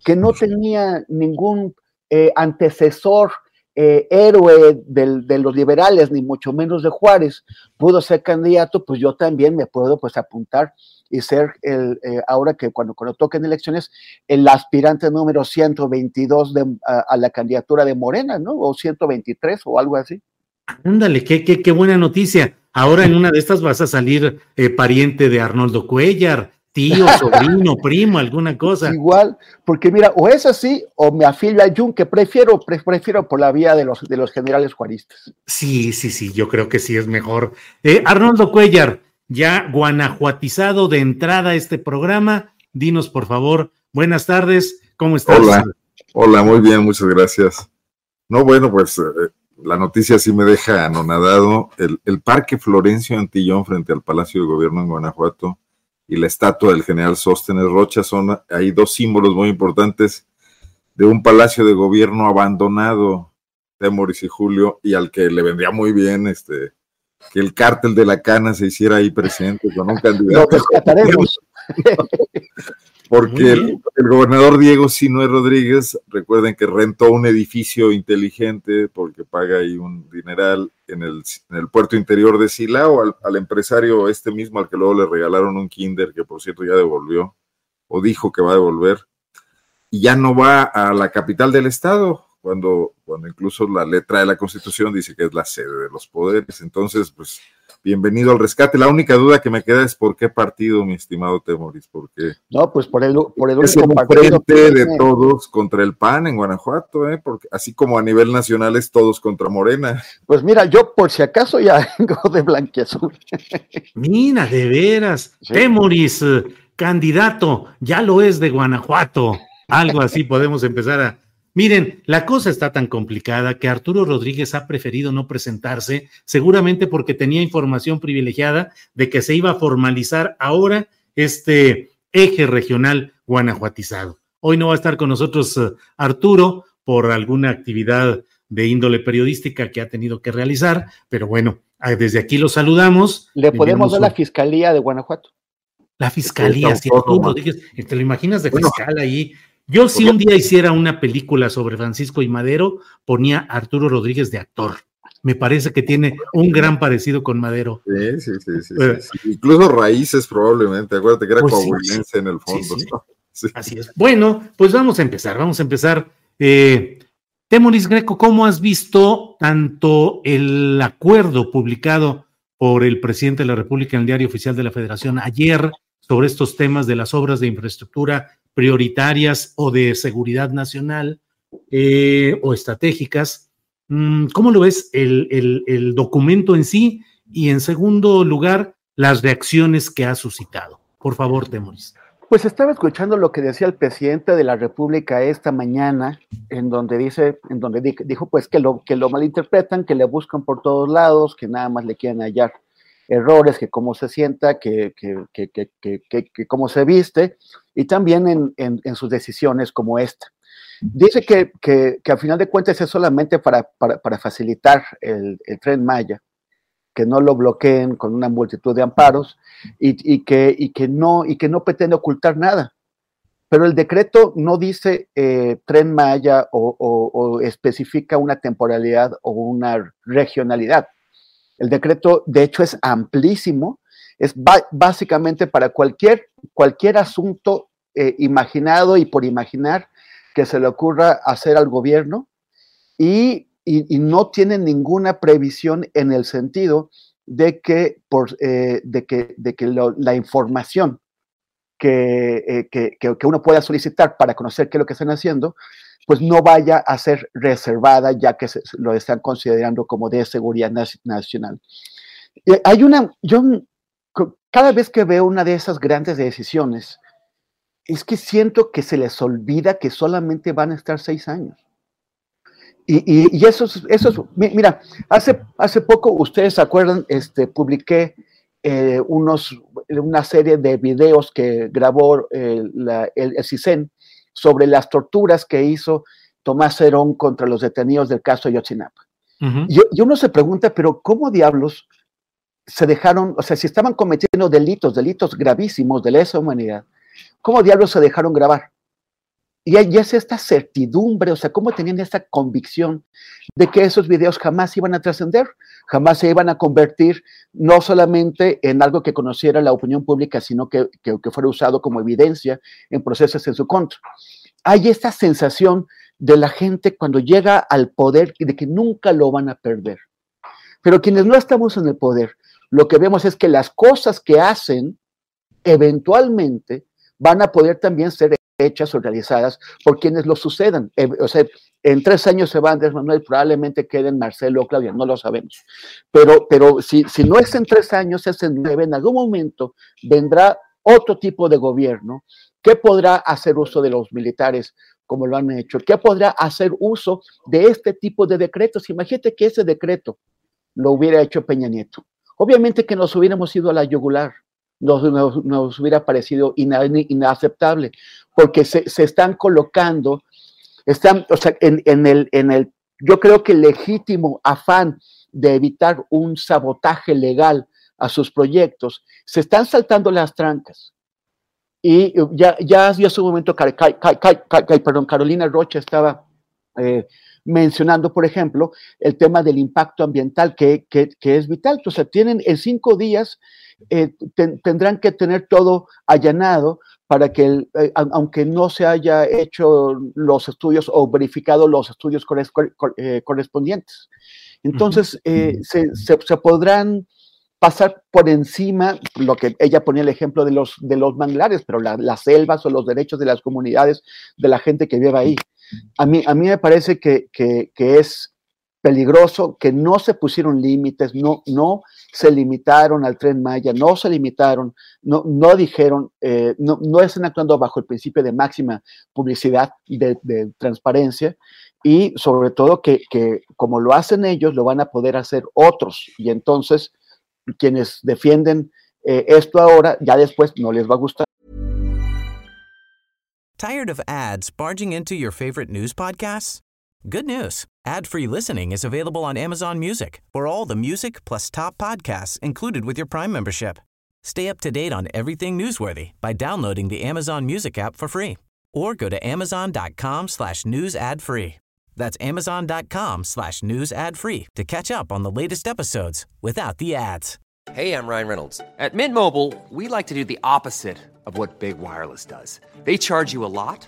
que no tenía ningún eh, antecesor, eh, héroe del, de los liberales, ni mucho menos de Juárez, pudo ser candidato, pues yo también me puedo pues apuntar y ser el, eh, ahora que cuando, cuando toquen elecciones, el aspirante número 122 de, a, a, la candidatura de Morena, ¿no? O 123 o algo así. Ándale, qué, qué, qué buena noticia. Ahora en una de estas vas a salir eh, pariente de Arnoldo Cuellar, tío, sobrino, primo, alguna cosa. Igual, porque mira, o es así, o me afilio a Jun, que prefiero, pre prefiero por la vía de los, de los generales juaristas. Sí, sí, sí, yo creo que sí es mejor. Eh, Arnoldo Cuellar, ya guanajuatizado de entrada a este programa. Dinos, por favor, buenas tardes, ¿cómo estás? Hola, hola, muy bien, muchas gracias. No, bueno, pues eh, la noticia sí me deja anonadado. El, el, Parque Florencio Antillón frente al Palacio de Gobierno en Guanajuato y la estatua del general Sóstenes Rocha son, hay dos símbolos muy importantes de un palacio de gobierno abandonado de Mauricio y Julio y al que le vendría muy bien este que el cártel de la cana se hiciera ahí presente con un candidato. Porque el, el, gobernador Diego Sinue Rodríguez, recuerden que rentó un edificio inteligente porque paga ahí un dineral en el, en el puerto interior de Silao al, al, empresario este mismo al que luego le regalaron un kinder que por cierto ya devolvió o dijo que va a devolver y ya no va a la capital del estado cuando, cuando incluso la letra de la constitución dice que es la sede de los poderes. Entonces, pues bienvenido al rescate. La única duda que me queda es por qué partido, mi estimado Temoris, porque no, pues por el por el es un frente de todos contra el PAN en Guanajuato, ¿eh? porque así como a nivel nacional es todos contra Morena. Pues mira, yo por si acaso ya vengo de blanquiazul. Mira, de veras, sí. Temoris, eh, candidato, ya lo es de Guanajuato. Algo así podemos empezar a Miren, la cosa está tan complicada que Arturo Rodríguez ha preferido no presentarse, seguramente porque tenía información privilegiada de que se iba a formalizar ahora este eje regional guanajuatizado. Hoy no va a estar con nosotros uh, Arturo por alguna actividad de índole periodística que ha tenido que realizar, pero bueno, desde aquí lo saludamos. Le podemos dar la Fiscalía de Guanajuato. La Fiscalía, si Arturo Rodríguez, ¿te lo imaginas de fiscal bueno, ahí? Yo si un día hiciera una película sobre Francisco y Madero, ponía a Arturo Rodríguez de actor. Me parece que tiene un gran parecido con Madero. Sí, sí, sí. sí, eh, sí. Incluso raíces probablemente. Acuérdate que era pues coahuilense sí, en el fondo. Así es. Bueno, pues vamos a empezar. Vamos a empezar. Eh, Temoris Greco, ¿cómo has visto tanto el acuerdo publicado por el presidente de la República en el Diario Oficial de la Federación ayer sobre estos temas de las obras de infraestructura prioritarias o de seguridad nacional eh, o estratégicas. ¿Cómo lo ves el, el, el, documento en sí? Y en segundo lugar, las reacciones que ha suscitado. Por favor, Temoris. Pues estaba escuchando lo que decía el presidente de la República esta mañana, en donde dice, en donde dijo pues que lo, que lo malinterpretan, que le buscan por todos lados, que nada más le quieren hallar errores, que cómo se sienta, que, que, que, que cómo se viste, y también en, en, en sus decisiones como esta. Dice que, que, que, al final de cuentas es solamente para, para, para facilitar el, el, tren Maya, que no lo bloqueen con una multitud de amparos y, y, que, y, que, no, y que no pretende ocultar nada. Pero el decreto no dice eh, tren Maya o, o, o especifica una temporalidad o una regionalidad. El decreto, de hecho, es amplísimo. Es básicamente para cualquier, cualquier asunto eh, imaginado y por imaginar que se le ocurra hacer al gobierno. Y, no tiene ninguna previsión en el sentido de que, por, eh, de que, de que la información eh, que, que, uno pueda solicitar para conocer qué es lo que están haciendo, pues no vaya a ser reservada ya que lo están considerando como de seguridad nacional. hay una, yo cada vez que veo una de esas grandes decisiones, es que siento que se les olvida que solamente van a estar seis años. Y, y, eso, eso mira, hace, hace poco, ustedes se acuerdan, este, publiqué eh, unos, una serie de videos que grabó eh, el, el, CISEN sobre las torturas que hizo Tomás Herón contra los detenidos del caso Yotzinapa. y, y, uno se pregunta, pero ¿cómo diablos se dejaron, o sea, si estaban cometiendo delitos, delitos gravísimos de lesa humanidad, ¿cómo diablos se dejaron grabar? Y hay es esta certidumbre, o sea, cómo tenían esta convicción de que esos videos jamás iban a trascender, jamás se iban a convertir no solamente en algo que conociera la opinión pública, sino que, que, fuera usado como evidencia en procesos en su contra. Hay esta sensación de la gente cuando llega al poder y de que nunca lo van a perder. Pero quienes no estamos en el poder, lo que vemos es que las cosas que hacen eventualmente van a poder también ser hechas o realizadas por quienes lo sucedan. Eh, o sea, en tres años se va Andrés Manuel, probablemente queden Marcelo o Claudia, no lo sabemos. Pero, pero si, si no es en tres años, es en nueve, en algún momento vendrá otro tipo de gobierno que podrá hacer uso de los militares como lo han hecho, que podrá hacer uso de este tipo de decretos. Imagínate que ese decreto lo hubiera hecho Peña Nieto. Obviamente que nos hubiéramos ido a la yugular, nos, hubiera parecido inaceptable, porque se, están colocando, están, o sea, en, el, en el, yo creo que legítimo afán de evitar un sabotaje legal a sus proyectos, se están saltando las trancas. Y ya, ya hace un momento, perdón, Carolina Rocha estaba eh, mencionando, por ejemplo, el tema del impacto ambiental, que, es vital. O sea, tienen en cinco días, eh, tendrán que tener todo allanado para que, eh, aunque no se haya hecho los estudios o verificado los estudios eh, correspondientes. Entonces, se, podrán pasar por encima, lo que ella ponía el ejemplo de los, de los manglares, pero las selvas o los derechos de las comunidades, de la gente que vive ahí. A mí, a mí me parece que, es peligroso que no se pusieron límites, no, no se limitaron al tren Maya, no se limitaron, no, no dijeron, eh, no, no están actuando bajo el principio de máxima publicidad y de, transparencia y sobre todo que, como lo hacen ellos, lo van a poder hacer otros y entonces quienes defienden eh, esto ahora, ya después no les va a gustar. Tired of ads barging into your favorite news podcasts? Good news. Ad-free listening is available on Amazon Music for all the music plus top podcasts included with your Prime membership. Stay up to date on everything newsworthy by downloading the Amazon Music app for free or go to amazon.com slash news ad free. That's amazon.com slash news ad free to catch up on the latest episodes without the ads. Hey, I'm Ryan Reynolds. At Mint Mobile, we like to do the opposite of what Big Wireless does. They charge you a lot,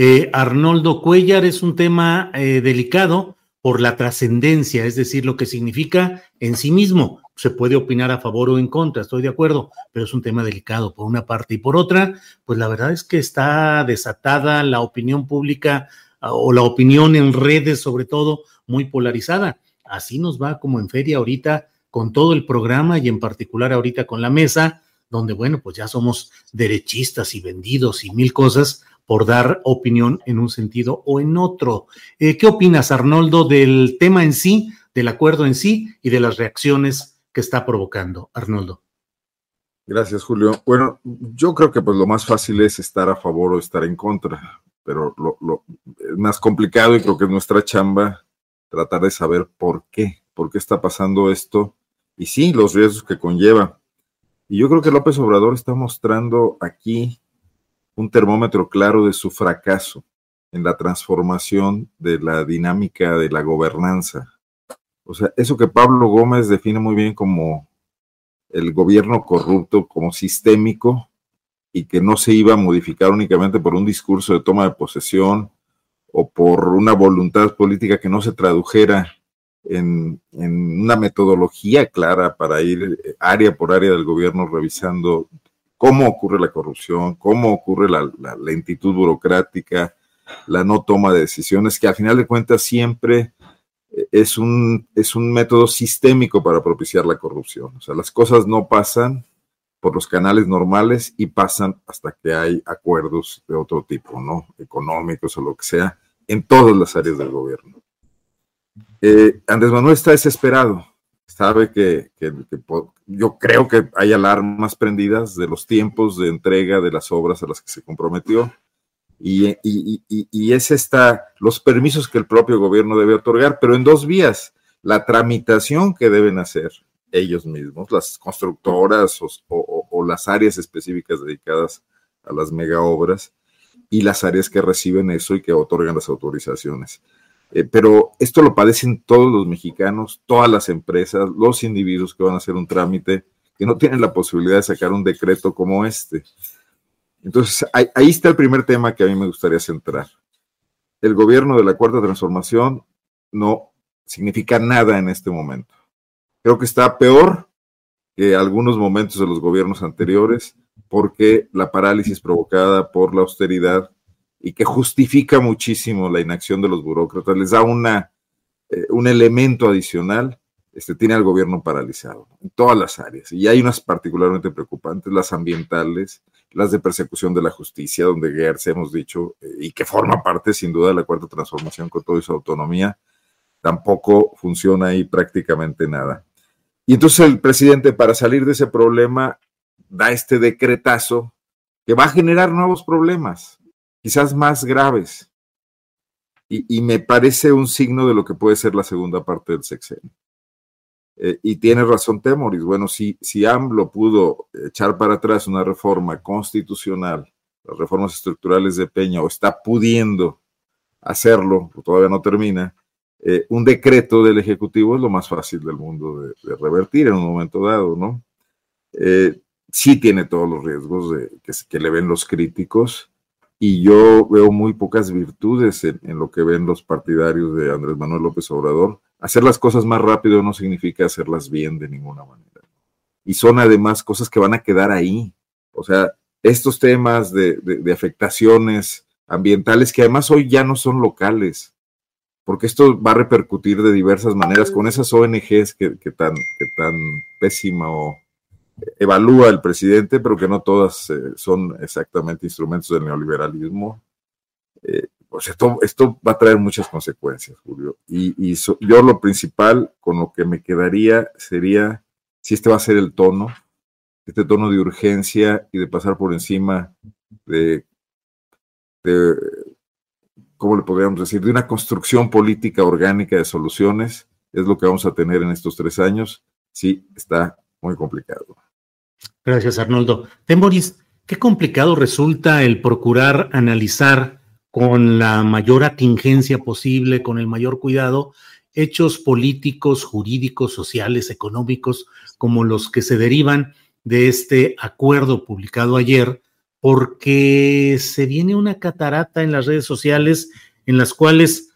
Eh, Arnoldo Cuellar es un tema eh, delicado por la trascendencia, es decir, lo que significa en sí mismo. Se puede opinar a favor o en contra, estoy de acuerdo, pero es un tema delicado por una parte. Y por otra, pues la verdad es que está desatada la opinión pública ah, o la opinión en redes, sobre todo, muy polarizada. Así nos va como en feria ahorita con todo el programa y en particular ahorita con la mesa donde, bueno, pues ya somos derechistas y vendidos y mil cosas por dar opinión en un sentido o en otro. Eh, ¿Qué opinas, Arnoldo, del tema en sí, del acuerdo en sí y de las reacciones que está provocando, Arnoldo? Gracias, Julio. Bueno, yo creo que pues lo más fácil es estar a favor o estar en contra, pero lo, lo es más complicado y creo que es nuestra chamba tratar de saber por qué, por qué está pasando esto y sí, los riesgos que conlleva. Y yo creo que López Obrador está mostrando aquí un termómetro claro de su fracaso en la transformación de la dinámica de la gobernanza. O sea, eso que Pablo Gómez define muy bien como el gobierno corrupto como sistémico y que no se iba a modificar únicamente por un discurso de toma de posesión o por una voluntad política que no se tradujera en, una metodología clara para ir área por área del gobierno revisando cómo ocurre la corrupción, cómo ocurre la, la lentitud burocrática, la no toma de decisiones, que al final de cuentas siempre es un, es un método sistémico para propiciar la corrupción. O sea, las cosas no pasan por los canales normales y pasan hasta que hay acuerdos de otro tipo, ¿no? Económicos o lo que sea, en todas las áreas del gobierno. Eh, Andrés Manuel está desesperado. Sabe que, que, yo creo que hay alarmas prendidas de los tiempos de entrega de las obras a las que se comprometió y, y, es esta, los permisos que el propio gobierno debe otorgar, pero en dos vías. La tramitación que deben hacer ellos mismos, las constructoras o, las áreas específicas dedicadas a las mega obras y las áreas que reciben eso y que otorgan las autorizaciones. Eh, pero esto lo padecen todos los mexicanos, todas las empresas, los individuos que van a hacer un trámite, que no tienen la posibilidad de sacar un decreto como este. Entonces, ahí, está el primer tema que a mí me gustaría centrar. El gobierno de la Cuarta Transformación no significa nada en este momento. Creo que está peor que algunos momentos de los gobiernos anteriores porque la parálisis provocada por la austeridad y que justifica muchísimo la inacción de los burócratas, les da una, eh, un elemento adicional, este, tiene al gobierno paralizado en todas las áreas. Y hay unas particularmente preocupantes, las ambientales, las de persecución de la justicia, donde Gertz hemos dicho, eh, y que forma parte sin duda de la cuarta transformación con toda su autonomía, tampoco funciona ahí prácticamente nada. Y entonces el presidente, para salir de ese problema, da este decretazo que va a generar nuevos problemas, quizás más graves. Y, me parece un signo de lo que puede ser la segunda parte del sexenio. Eh, y tiene razón Temoris. Bueno, si, si AMLO pudo echar para atrás una reforma constitucional, las reformas estructurales de Peña, o está pudiendo hacerlo, todavía no termina, eh, un decreto del Ejecutivo es lo más fácil del mundo de, revertir en un momento dado, ¿no? Eh, sí tiene todos los riesgos de, que, le ven los críticos y yo veo muy pocas virtudes en, lo que ven los partidarios de Andrés Manuel López Obrador hacer las cosas más rápido no significa hacerlas bien de ninguna manera. Y son además cosas que van a quedar ahí. O sea, estos temas de, afectaciones ambientales que además hoy ya no son locales, porque esto va a repercutir de diversas maneras con esas ONGs que, tan, que tan pésima o evalúa el presidente, pero que no todas eh, son exactamente instrumentos del neoliberalismo. Eh, pues esto, esto va a traer muchas consecuencias, Julio. Y, yo lo principal con lo que me quedaría sería si este va a ser el tono, este tono de urgencia y de pasar por encima de ¿cómo le podríamos decir? De una construcción política orgánica de soluciones, es lo que vamos a tener en estos tres años. Sí, está muy complicado. Gracias, Arnoldo. Temoris, qué complicado resulta el procurar analizar con la mayor atingencia posible, con el mayor cuidado, hechos políticos, jurídicos, sociales, económicos, como los que se derivan de este acuerdo publicado ayer, porque se viene una catarata en las redes sociales en las cuales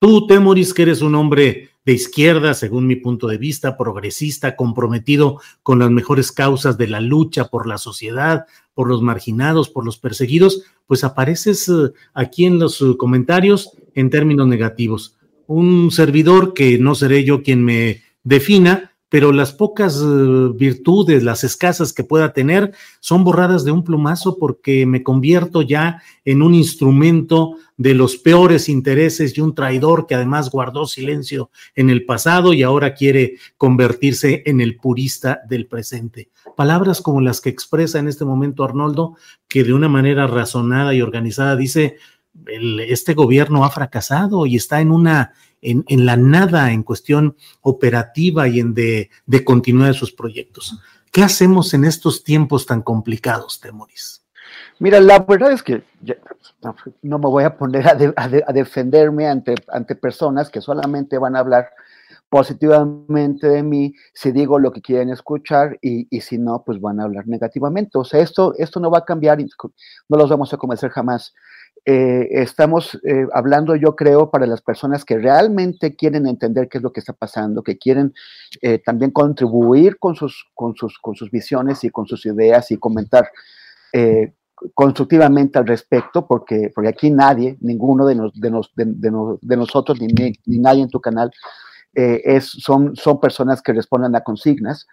tú, Temoris, que eres un hombre de izquierda, según mi punto de vista, progresista, comprometido con las mejores causas de la lucha por la sociedad, por los marginados, por los perseguidos, pues apareces eh, aquí en los eh, comentarios en términos negativos. Un servidor que no seré yo quien me defina, pero las pocas eh, virtudes, las escasas que pueda tener, son borradas de un plumazo porque me convierto ya en un instrumento de los peores intereses y un traidor que además guardó silencio en el pasado y ahora quiere convertirse en el purista del presente. Palabras como las que expresa en este momento Arnoldo, que de una manera razonada y organizada dice, este gobierno ha fracasado y está en una en, la nada en cuestión operativa y en de, de continuidad de sus proyectos. ¿Qué hacemos en estos tiempos tan complicados, Temoris? Mira, la verdad es que no me voy a poner a, defenderme ante, ante personas que solamente van a hablar positivamente de mí si digo lo que quieren escuchar y, y, si no, pues van a hablar negativamente. O sea, esto, esto no va a cambiar no los vamos a convencer jamás. Eh, estamos eh, hablando, yo creo, para las personas que realmente quieren entender qué es lo que está pasando, que quieren eh, también contribuir con sus, con, sus, con sus visiones y con sus ideas y comentar constructivamente al respecto, porque, porque aquí nadie, ninguno de, de, nosotros, ni, ni, nadie en tu canal, es, son, son personas que responden a consignas,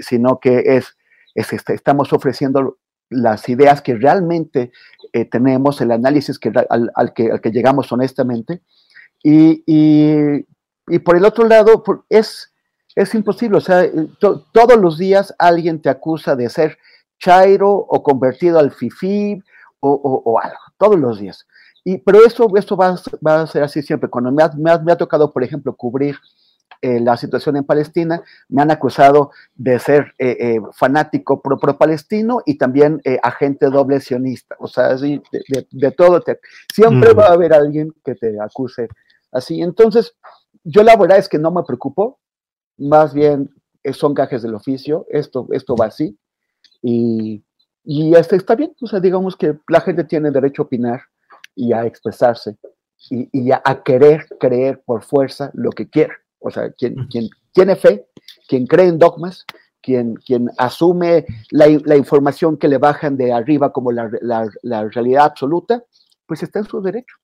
sino que es, es, este, estamos ofreciendo las ideas que realmente eh, tenemos, el análisis que, al, que, al, que, llegamos honestamente. Y, y, por el otro lado, es, es imposible, o sea, eh, todos los días alguien te acusa de ser chairo o convertido al FIFI o, o, algo, todos los días. Y, pero eso, esto va, va, a ser así siempre. Cuando me me me ha tocado, por ejemplo, cubrir eh, la situación en Palestina, me han acusado de ser eh, eh, fanático pro-palestino y también agente doble sionista. O sea, de, de, todo. siempre va a haber alguien que te acuse así. Entonces, yo la verdad es que no me preocupo, más bien son gajes del oficio, esto, esto va así. Y, y este está bien, o sea, digamos que la gente tiene derecho a opinar y a expresarse y, y a, a, querer creer por fuerza lo que quiera. O sea, quien, quien tiene fe, quien cree en dogmas, quien, quien asume la, la información que le bajan de arriba como la, la, realidad absoluta, pues está en su derecho.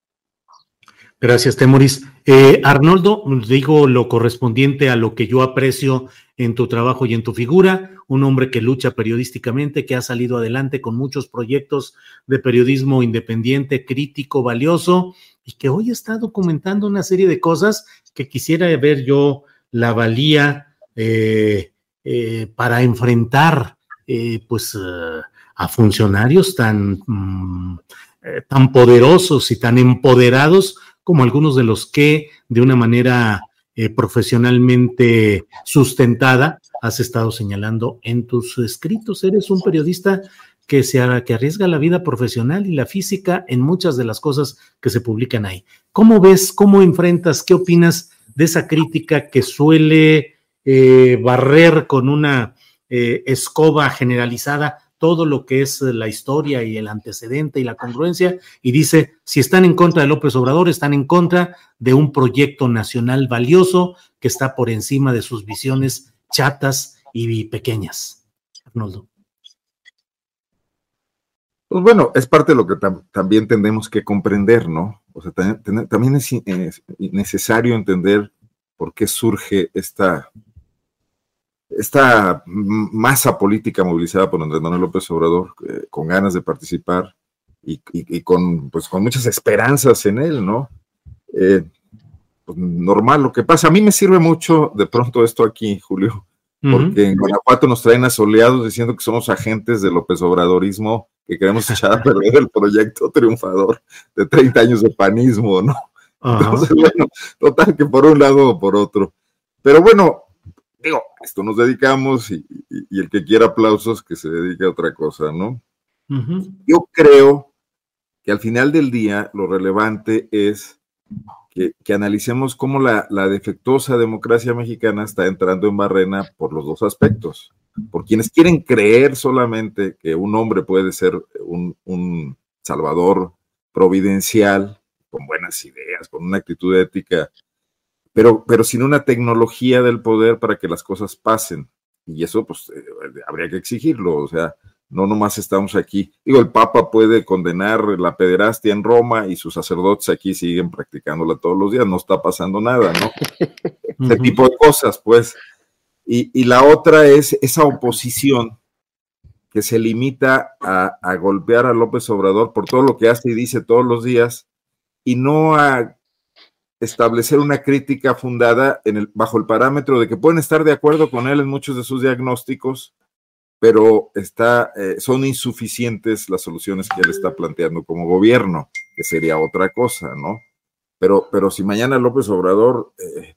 Gracias, Temoris. Eh, Arnoldo, digo lo correspondiente a lo que yo aprecio en tu trabajo y en tu figura, un hombre que lucha periodísticamente, que ha salido adelante con muchos proyectos de periodismo independiente, crítico, valioso, y que hoy está documentando una serie de cosas que quisiera ver yo la valía eh, eh, para enfrentar eh, pues a funcionarios tan, mm, tan poderosos y tan empoderados como algunos de los que de una manera profesionalmente sustentada has estado señalando en tus escritos. Eres un periodista que, se, que arriesga la vida profesional y la física en muchas de las cosas que se publican ahí. ¿Cómo ves, cómo enfrentas, qué opinas de esa crítica que suele eh, barrer con una eh, escoba generalizada todo lo que es la historia y el antecedente y la congruencia, y dice, si están en contra de López Obrador, están en contra de un proyecto nacional valioso que está por encima de sus visiones chatas y pequeñas. Arnoldo. Pues bueno, es parte de lo que también tenemos que comprender, ¿no? O sea, también, es, necesario entender por qué surge esta, esta masa política movilizada por Andrés Manuel López Obrador, eh, con ganas de participar y, con, pues, con muchas esperanzas en él, ¿no? Eh, pues normal, lo que pasa, a mí me sirve mucho de pronto esto aquí, Julio, porque en Guanajuato nos traen asoleados diciendo que somos agentes del López Obradorismo que queremos echar a perder el proyecto triunfador de 30 años de panismo, ¿no? Entonces, bueno, total que por un lado o por otro. Pero bueno, digo, esto nos dedicamos y, el que quiera aplausos que se dedique a otra cosa, ¿no? Yo creo que al final del día lo relevante es que, analicemos cómo la, defectuosa democracia mexicana está entrando en barrena por los dos aspectos por quienes quieren creer solamente que un hombre puede ser un, salvador providencial, con buenas ideas, con una actitud ética, pero, pero sin una tecnología del poder para que las cosas pasen. Y eso, pues, eh, habría que exigirlo. O sea, no nomás estamos aquí. Digo, el Papa puede condenar la pederastia en Roma y sus sacerdotes aquí siguen practicándola todos los días. No está pasando nada, ¿no? Ese tipo de cosas, pues. Y, la otra es esa oposición que se limita a, a, golpear a López Obrador por todo lo que hace y dice todos los días y no a establecer una crítica fundada en el, bajo el parámetro de que pueden estar de acuerdo con él en muchos de sus diagnósticos, pero está, eh, son insuficientes las soluciones que él está planteando como gobierno, que sería otra cosa, ¿no? Pero, pero si mañana López Obrador eh,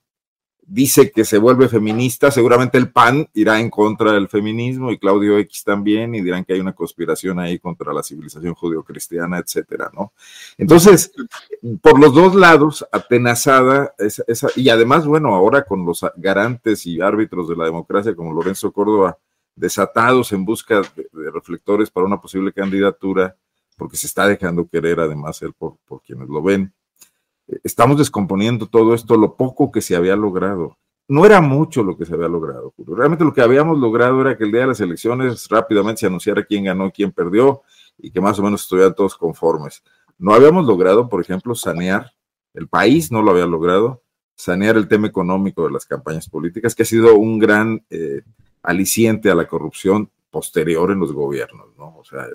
dice que se vuelve feminista, seguramente el PAN irá en contra del feminismo y Claudio X también, y dirán que hay una conspiración ahí contra la civilización judio-cristiana, etcétera, ¿no? Entonces, por los dos lados, atenazada, esa, y además, bueno, ahora con los garantes y árbitros de la democracia como Lorenzo Córdoba desatados en busca de, reflectores para una posible candidatura, porque se está dejando querer además él por, por quienes lo ven estamos descomponiendo todo esto, lo poco que se había logrado. No era mucho lo que se había logrado, Realmente lo que habíamos logrado era que el día de las elecciones rápidamente se anunciara quién ganó, quién perdió y que más o menos estuvieran todos conformes. No habíamos logrado, por ejemplo, sanear, el país no lo había logrado, sanear el tema económico de las campañas políticas, que ha sido un gran eh, aliciente a la corrupción posterior en los gobiernos, ¿no? O sea,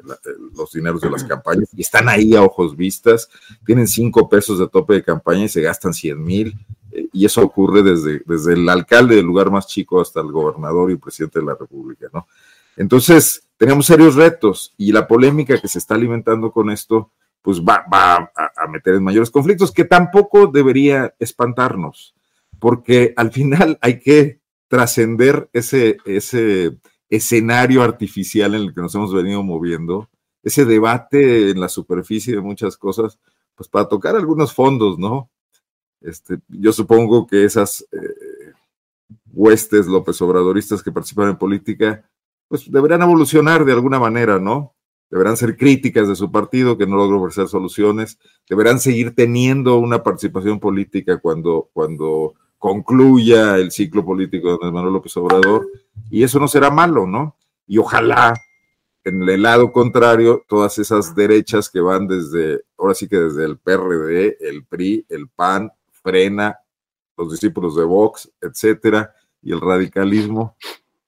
los dineros de las campañas, y están ahí a ojos vistas, tienen cinco pesos de tope de campaña y se gastan 100 mil, eh, y eso ocurre desde, desde el alcalde del lugar más chico hasta el gobernador y presidente de la República, ¿no? Entonces, tenemos serios retos, y la polémica que se está alimentando con esto, pues va, va a, a meter en mayores conflictos, que tampoco debería espantarnos, porque al final hay que trascender ese, ese escenario artificial en el que nos hemos venido moviendo, ese debate en la superficie de muchas cosas, pues para tocar algunos fondos, ¿no? Este, yo supongo que esas eh, huestes López Obradoristas que participan en política, pues deberán evolucionar de alguna manera, ¿no? Deberán ser críticas de su partido que no logró ofrecer soluciones, deberán seguir teniendo una participación política cuando, cuando concluya el ciclo político de Manuel López Obrador, y eso no será malo, ¿no? Y ojalá, en el lado contrario, todas esas derechas que van desde, ahora sí que desde el PRD, el PRI, el PAN, Frena, los discípulos de Vox, etcétera, y el radicalismo,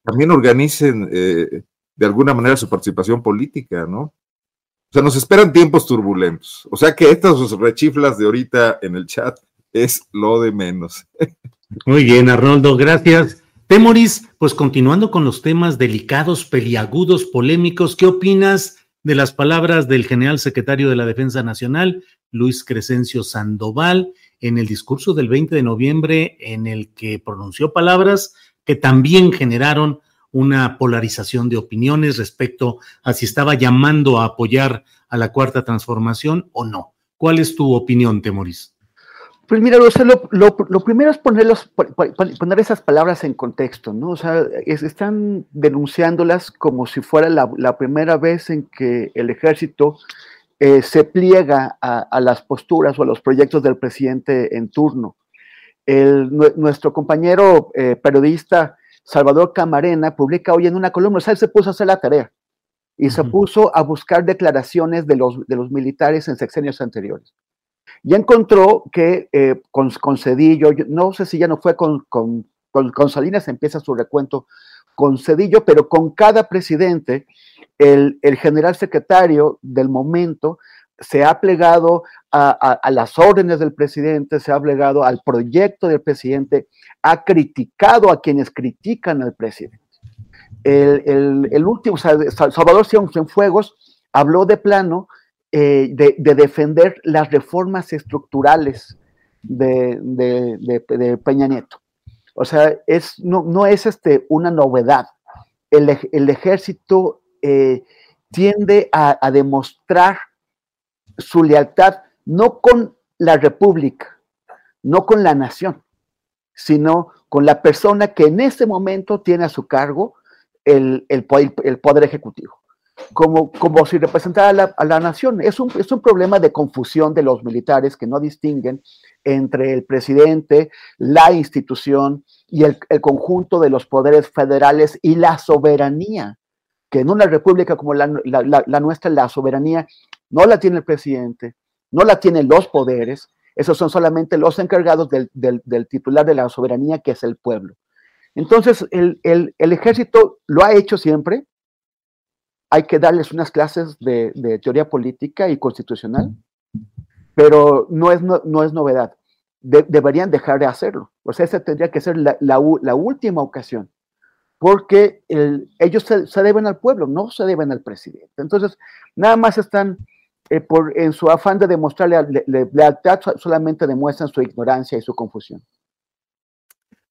también organicen eh, de alguna manera su participación política, ¿no? O sea, nos esperan tiempos turbulentos. O sea que estas rechiflas de ahorita en el chat es lo de menos. Muy bien, Arnoldo, gracias. Temoris, pues continuando con los temas delicados, peliagudos, polémicos, ¿qué opinas de las palabras del general secretario de la Defensa Nacional, Luis Crescencio Sandoval, en el discurso del 20 de noviembre, en el que pronunció palabras que también generaron una polarización de opiniones respecto a si estaba llamando a apoyar a la cuarta transformación o no? ¿Cuál es tu opinión, Temoris? Pues mira, lo, primero es ponerlos, poner esas palabras en contexto, ¿no? O sea, están denunciándolas como si fuera la, primera vez en que el ejército eh, se pliega a, las posturas o a los proyectos del presidente en turno. nuestro compañero eh, periodista Salvador Camarena publica hoy en una columna, o sea, él se puso a hacer la tarea y se puso a buscar declaraciones de los, de los militares en sexenios anteriores y encontró que eh, con, Cedillo, no sé si ya no fue con, con, Salinas, empieza su recuento con Cedillo, pero con cada presidente, el, general secretario del momento se ha plegado a, las órdenes del presidente, se ha plegado al proyecto del presidente, ha criticado a quienes critican al presidente. El, último, Salvador Cienfuegos habló de plano eh, de, defender las reformas estructurales de, Peña Nieto. O sea, es, no, es este, una novedad. El, ejército eh, tiende a, a demostrar su lealtad no con la república, no con la nación, sino con la persona que en ese momento tiene a su cargo el, el, poder ejecutivo como, como si representara a la, nación. Es un, es un problema de confusión de los militares que no distinguen entre el presidente, la institución y el, conjunto de los poderes federales y la soberanía, que en una república como la, nuestra, la soberanía no la tiene el presidente, no la tienen los poderes, esos son solamente los encargados del, del, titular de la soberanía, que es el pueblo. Entonces, el, ejército lo ha hecho siempre. Hay que darles unas clases de, teoría política y constitucional, pero no es, no, es novedad. deberían dejar de hacerlo. O sea, esa tendría que ser la, última ocasión, porque ellos se, deben al pueblo, no se deben al presidente. Entonces, nada más están, eh, por, en su afán de demostrarle lealtad, solamente demuestran su ignorancia y su confusión.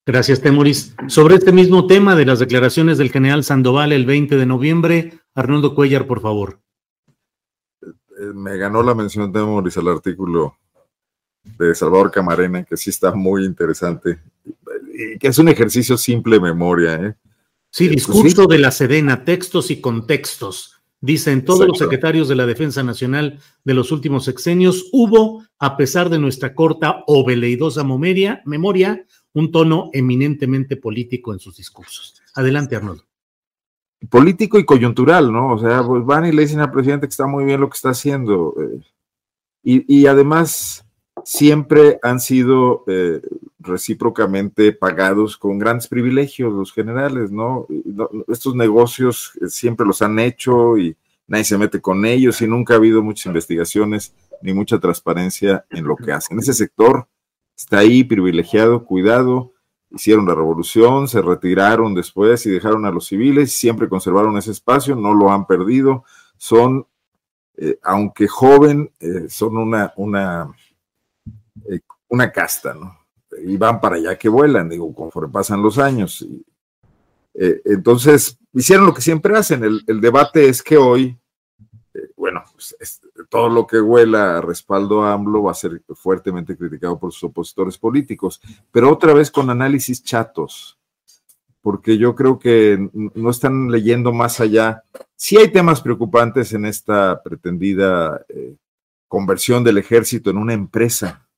Gracias, Temoris. Sobre este mismo tema de las declaraciones del general Sandoval el 20 de noviembre, Arnoldo Cuellar, por favor. Eh, me ganó la mención de Temoris al artículo de Salvador Camarena, que sí está muy interesante, y que es un ejercicio simple de memoria. ¿eh? Sí, eh, pues discurso de la Sedena, textos y contextos. Dicen todos los secretarios de la Defensa Nacional de los últimos sexenios, hubo, a pesar de nuestra corta o veleidosa memoria, memoria un tono eminentemente político en sus discursos. Adelante, Arnoldo. Político y coyuntural, ¿no? O sea, pues van y le dicen al presidente que está muy bien lo que está haciendo. Eh, y, además, siempre han sido eh, recíprocamente pagados con grandes privilegios los generales, ¿no? Estos negocios eh, siempre los han hecho y nadie se mete con ellos y nunca ha habido muchas investigaciones ni mucha transparencia en lo que hacen. Ese sector está ahí privilegiado, cuidado, hicieron la revolución, se retiraron después y dejaron a los civiles, siempre conservaron ese espacio, no lo han perdido, son, eh, aunque joven, eh, son una, una, eh, una casta, ¿no? Y van para allá que vuelan, digo, conforme pasan los años. entonces, hicieron lo que siempre hacen. El, el debate es que hoy, bueno, pues, todo lo que huela a respaldo a AMLO va a ser fuertemente criticado por sus opositores políticos, pero otra vez con análisis chatos, porque yo creo que no están leyendo más allá. Sí hay temas preocupantes en esta pretendida eh, conversión del ejército en una empresa,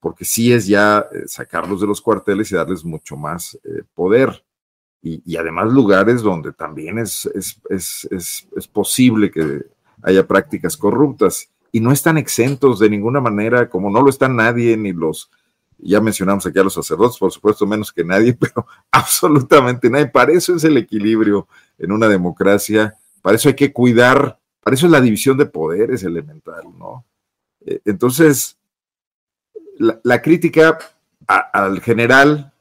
porque sí es ya eh, sacarlos de los cuarteles y darles mucho más eh, poder. Y, además lugares donde también es, es, es posible que haya prácticas corruptas y no están exentos de ninguna manera, como no lo están nadie, ni los, ya mencionamos aquí a los sacerdotes, por supuesto, menos que nadie, pero absolutamente nadie. Para eso es el equilibrio en una democracia, para eso hay que cuidar, para eso es la división de poderes elemental, ¿no? Eh, entonces, la, crítica al general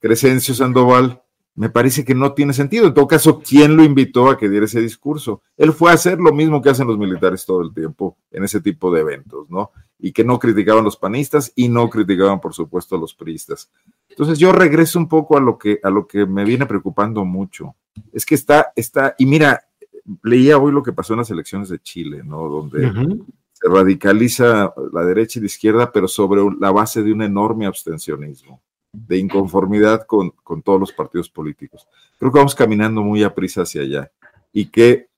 Crescencio Sandoval me parece que no tiene sentido. En todo caso, ¿quién lo invitó a que diera ese discurso? Él fue a hacer lo mismo que hacen los militares todo el tiempo en ese tipo de eventos, ¿no? Y que no criticaban los panistas y no criticaban, por supuesto, a los priistas. Entonces yo regreso un poco a lo que, a lo que me viene preocupando mucho. Es que está, está, y mira, leía hoy lo que pasó en las elecciones de Chile, ¿no? Donde se radicaliza la derecha y la izquierda, pero sobre la base de un enorme abstencionismo de inconformidad con, todos los partidos políticos. Creo que vamos caminando muy a prisa hacia allá y que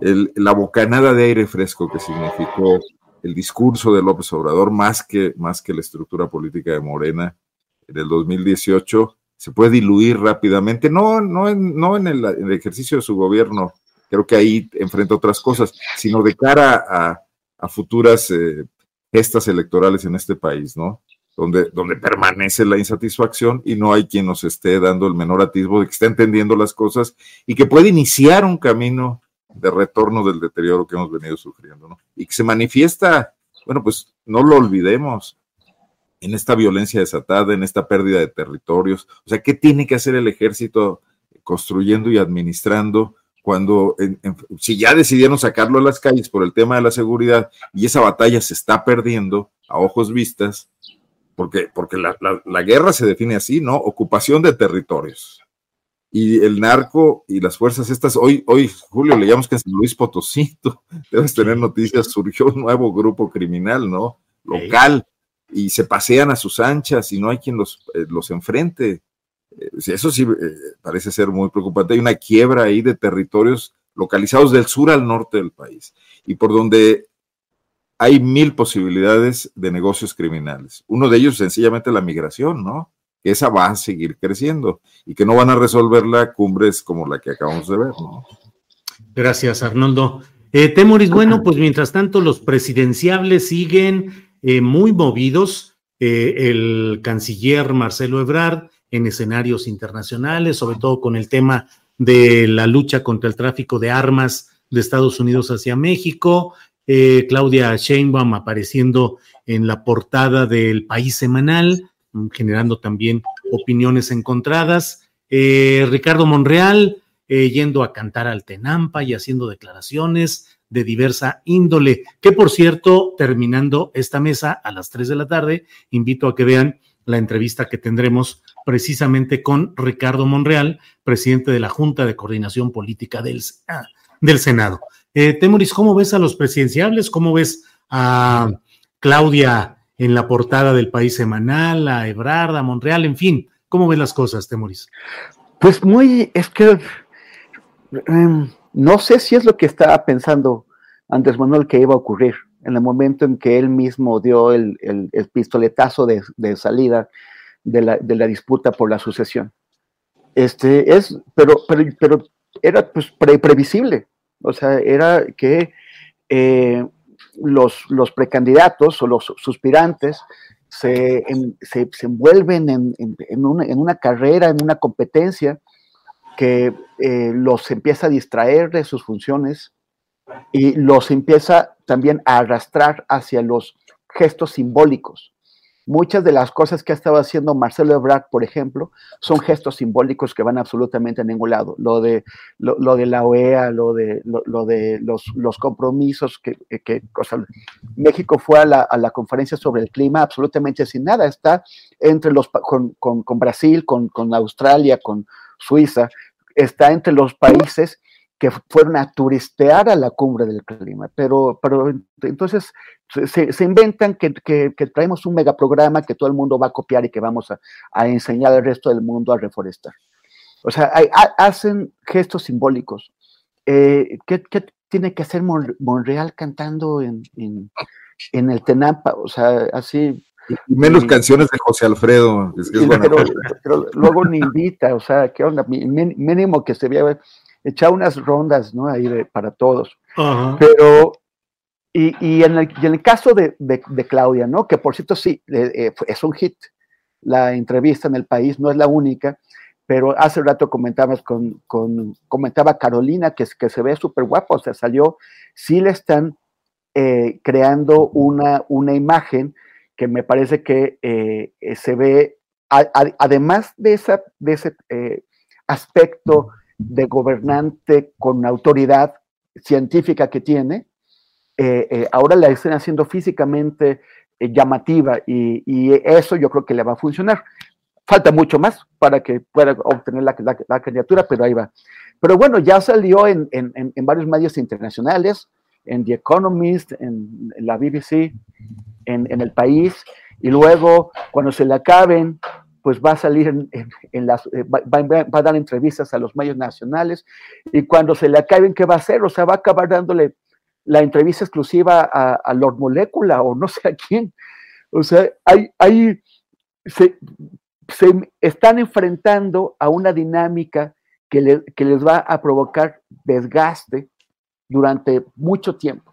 la bocanada de aire fresco que significó el discurso de López Obrador, más que, más que la estructura política de Morena en el 2018, se puede diluir rápidamente, no, no, en, no en, el, ejercicio de su gobierno, creo que ahí enfrenta otras cosas, sino de cara a, futuras eh, gestas electorales en este país, ¿no? Donde, permanece la insatisfacción y no hay quien nos esté dando el menor atisbo de que está entendiendo las cosas y que puede iniciar un camino de retorno del deterioro que hemos venido sufriendo, ¿no? Y que se manifiesta, bueno, pues no lo olvidemos, en esta violencia desatada, en esta pérdida de territorios. O sea, ¿qué tiene que hacer el ejército construyendo y administrando cuando, si ya decidieron sacarlo a las calles por el tema de la seguridad y esa batalla se está perdiendo a ojos vistas, porque, porque la, guerra se define así, ¿no? Ocupación de territorios. Y el narco y las fuerzas estas, hoy, hoy Julio, leíamos que en San Luis Potosí, debes tener noticias, surgió un nuevo grupo criminal, ¿no? Local, y se pasean a sus anchas y no hay quien los, eh, los enfrente. Eh, eso sí eh, parece ser muy preocupante. Hay una quiebra ahí de territorios localizados del sur al norte del país y por donde hay mil posibilidades de negocios criminales. Uno de ellos sencillamente la migración, ¿no? Que esa va a seguir creciendo y que no van a resolverla cumbres como la que acabamos de ver, ¿no? Gracias, Arnoldo. Eh, Temoris, bueno, pues mientras tanto los presidenciables siguen eh, muy movidos. Eh, el canciller Marcelo Ebrard en escenarios internacionales, sobre todo con el tema de la lucha contra el tráfico de armas de Estados Unidos hacia México. Eh, Claudia Sheinbaum apareciendo en la portada del País Semanal, mm, generando también opiniones encontradas. Eh, Ricardo Monreal eh, yendo a cantar al Tenampa y haciendo declaraciones de diversa índole, que por cierto, terminando esta mesa a las 3 de la tarde, invito a que vean la entrevista que tendremos precisamente con Ricardo Monreal, presidente de la Junta de Coordinación Política del, ah, del Senado. Eh, Temoris, ¿cómo ves a los presidenciables? ¿Cómo ves a Claudia en la portada del País Semanal, a Ebrard, a Monreal, en fin? ¿Cómo ves las cosas, Temoris? Pues muy, es que em, no sé si es lo que estaba pensando Andrés Manuel que iba a ocurrir en el momento en que él mismo dio el, pistoletazo de, salida de la, disputa por la sucesión. Este es, pero, pero, pero era pues previsible. O sea, era que eh, los, los, precandidatos o los suspirantes se, se, envuelven en, en, una, carrera, en una competencia que eh, los empieza a distraer de sus funciones y los empieza también a arrastrar hacia los gestos simbólicos muchas de las cosas que ha estado haciendo Marcelo Ebrard, por ejemplo, son gestos simbólicos que van absolutamente a ningún lado. Lo de, lo, de la OEA, lo de, lo, de los, los, compromisos que, que México fue a la, a la, conferencia sobre el clima absolutamente sin nada. Está entre los, con, con, con Brasil, con, con Australia, con Suiza, está entre los países que fueron a turistear a la cumbre del clima, pero, pero entonces se, inventan que, traemos un megaprograma que todo el mundo va a copiar y que vamos a, enseñar al resto del mundo a reforestar. O sea, hacen gestos simbólicos. Eh, ¿qué, tiene que hacer Monreal cantando en, el Tenampa? O sea, así... menos canciones de José Alfredo. pero, luego ni invita, o sea, ¿qué onda? Mínimo que se vea echar unas rondas, ¿no? Ahí para todos. Pero, y, en el, caso de, Claudia, ¿no? Que por cierto sí, eh, eh, es un hit. La entrevista en el país no es la única, pero hace rato comentabas con, comentaba Carolina que, que se ve súper guapo, o sea, salió, sí le están eh, creando una, una imagen que me parece que se ve, además de, esa, de ese aspecto de gobernante con autoridad científica que tiene, eh, eh, ahora la están haciendo físicamente eh, llamativa y, eso yo creo que le va a funcionar. Falta mucho más para que pueda obtener la, candidatura, pero ahí va. Pero bueno, ya salió en, varios medios internacionales, en The Economist, en, la BBC, en, el país, y luego cuando se le acaben pues va a salir en, las, eh, va, a dar entrevistas a los medios nacionales y cuando se le acaben, ¿qué va a hacer? O sea, va a acabar dándole la entrevista exclusiva a, Lord Molecula o no sé a quién. O sea, hay, hay se, están enfrentando a una dinámica que, que les va a provocar desgaste durante mucho tiempo.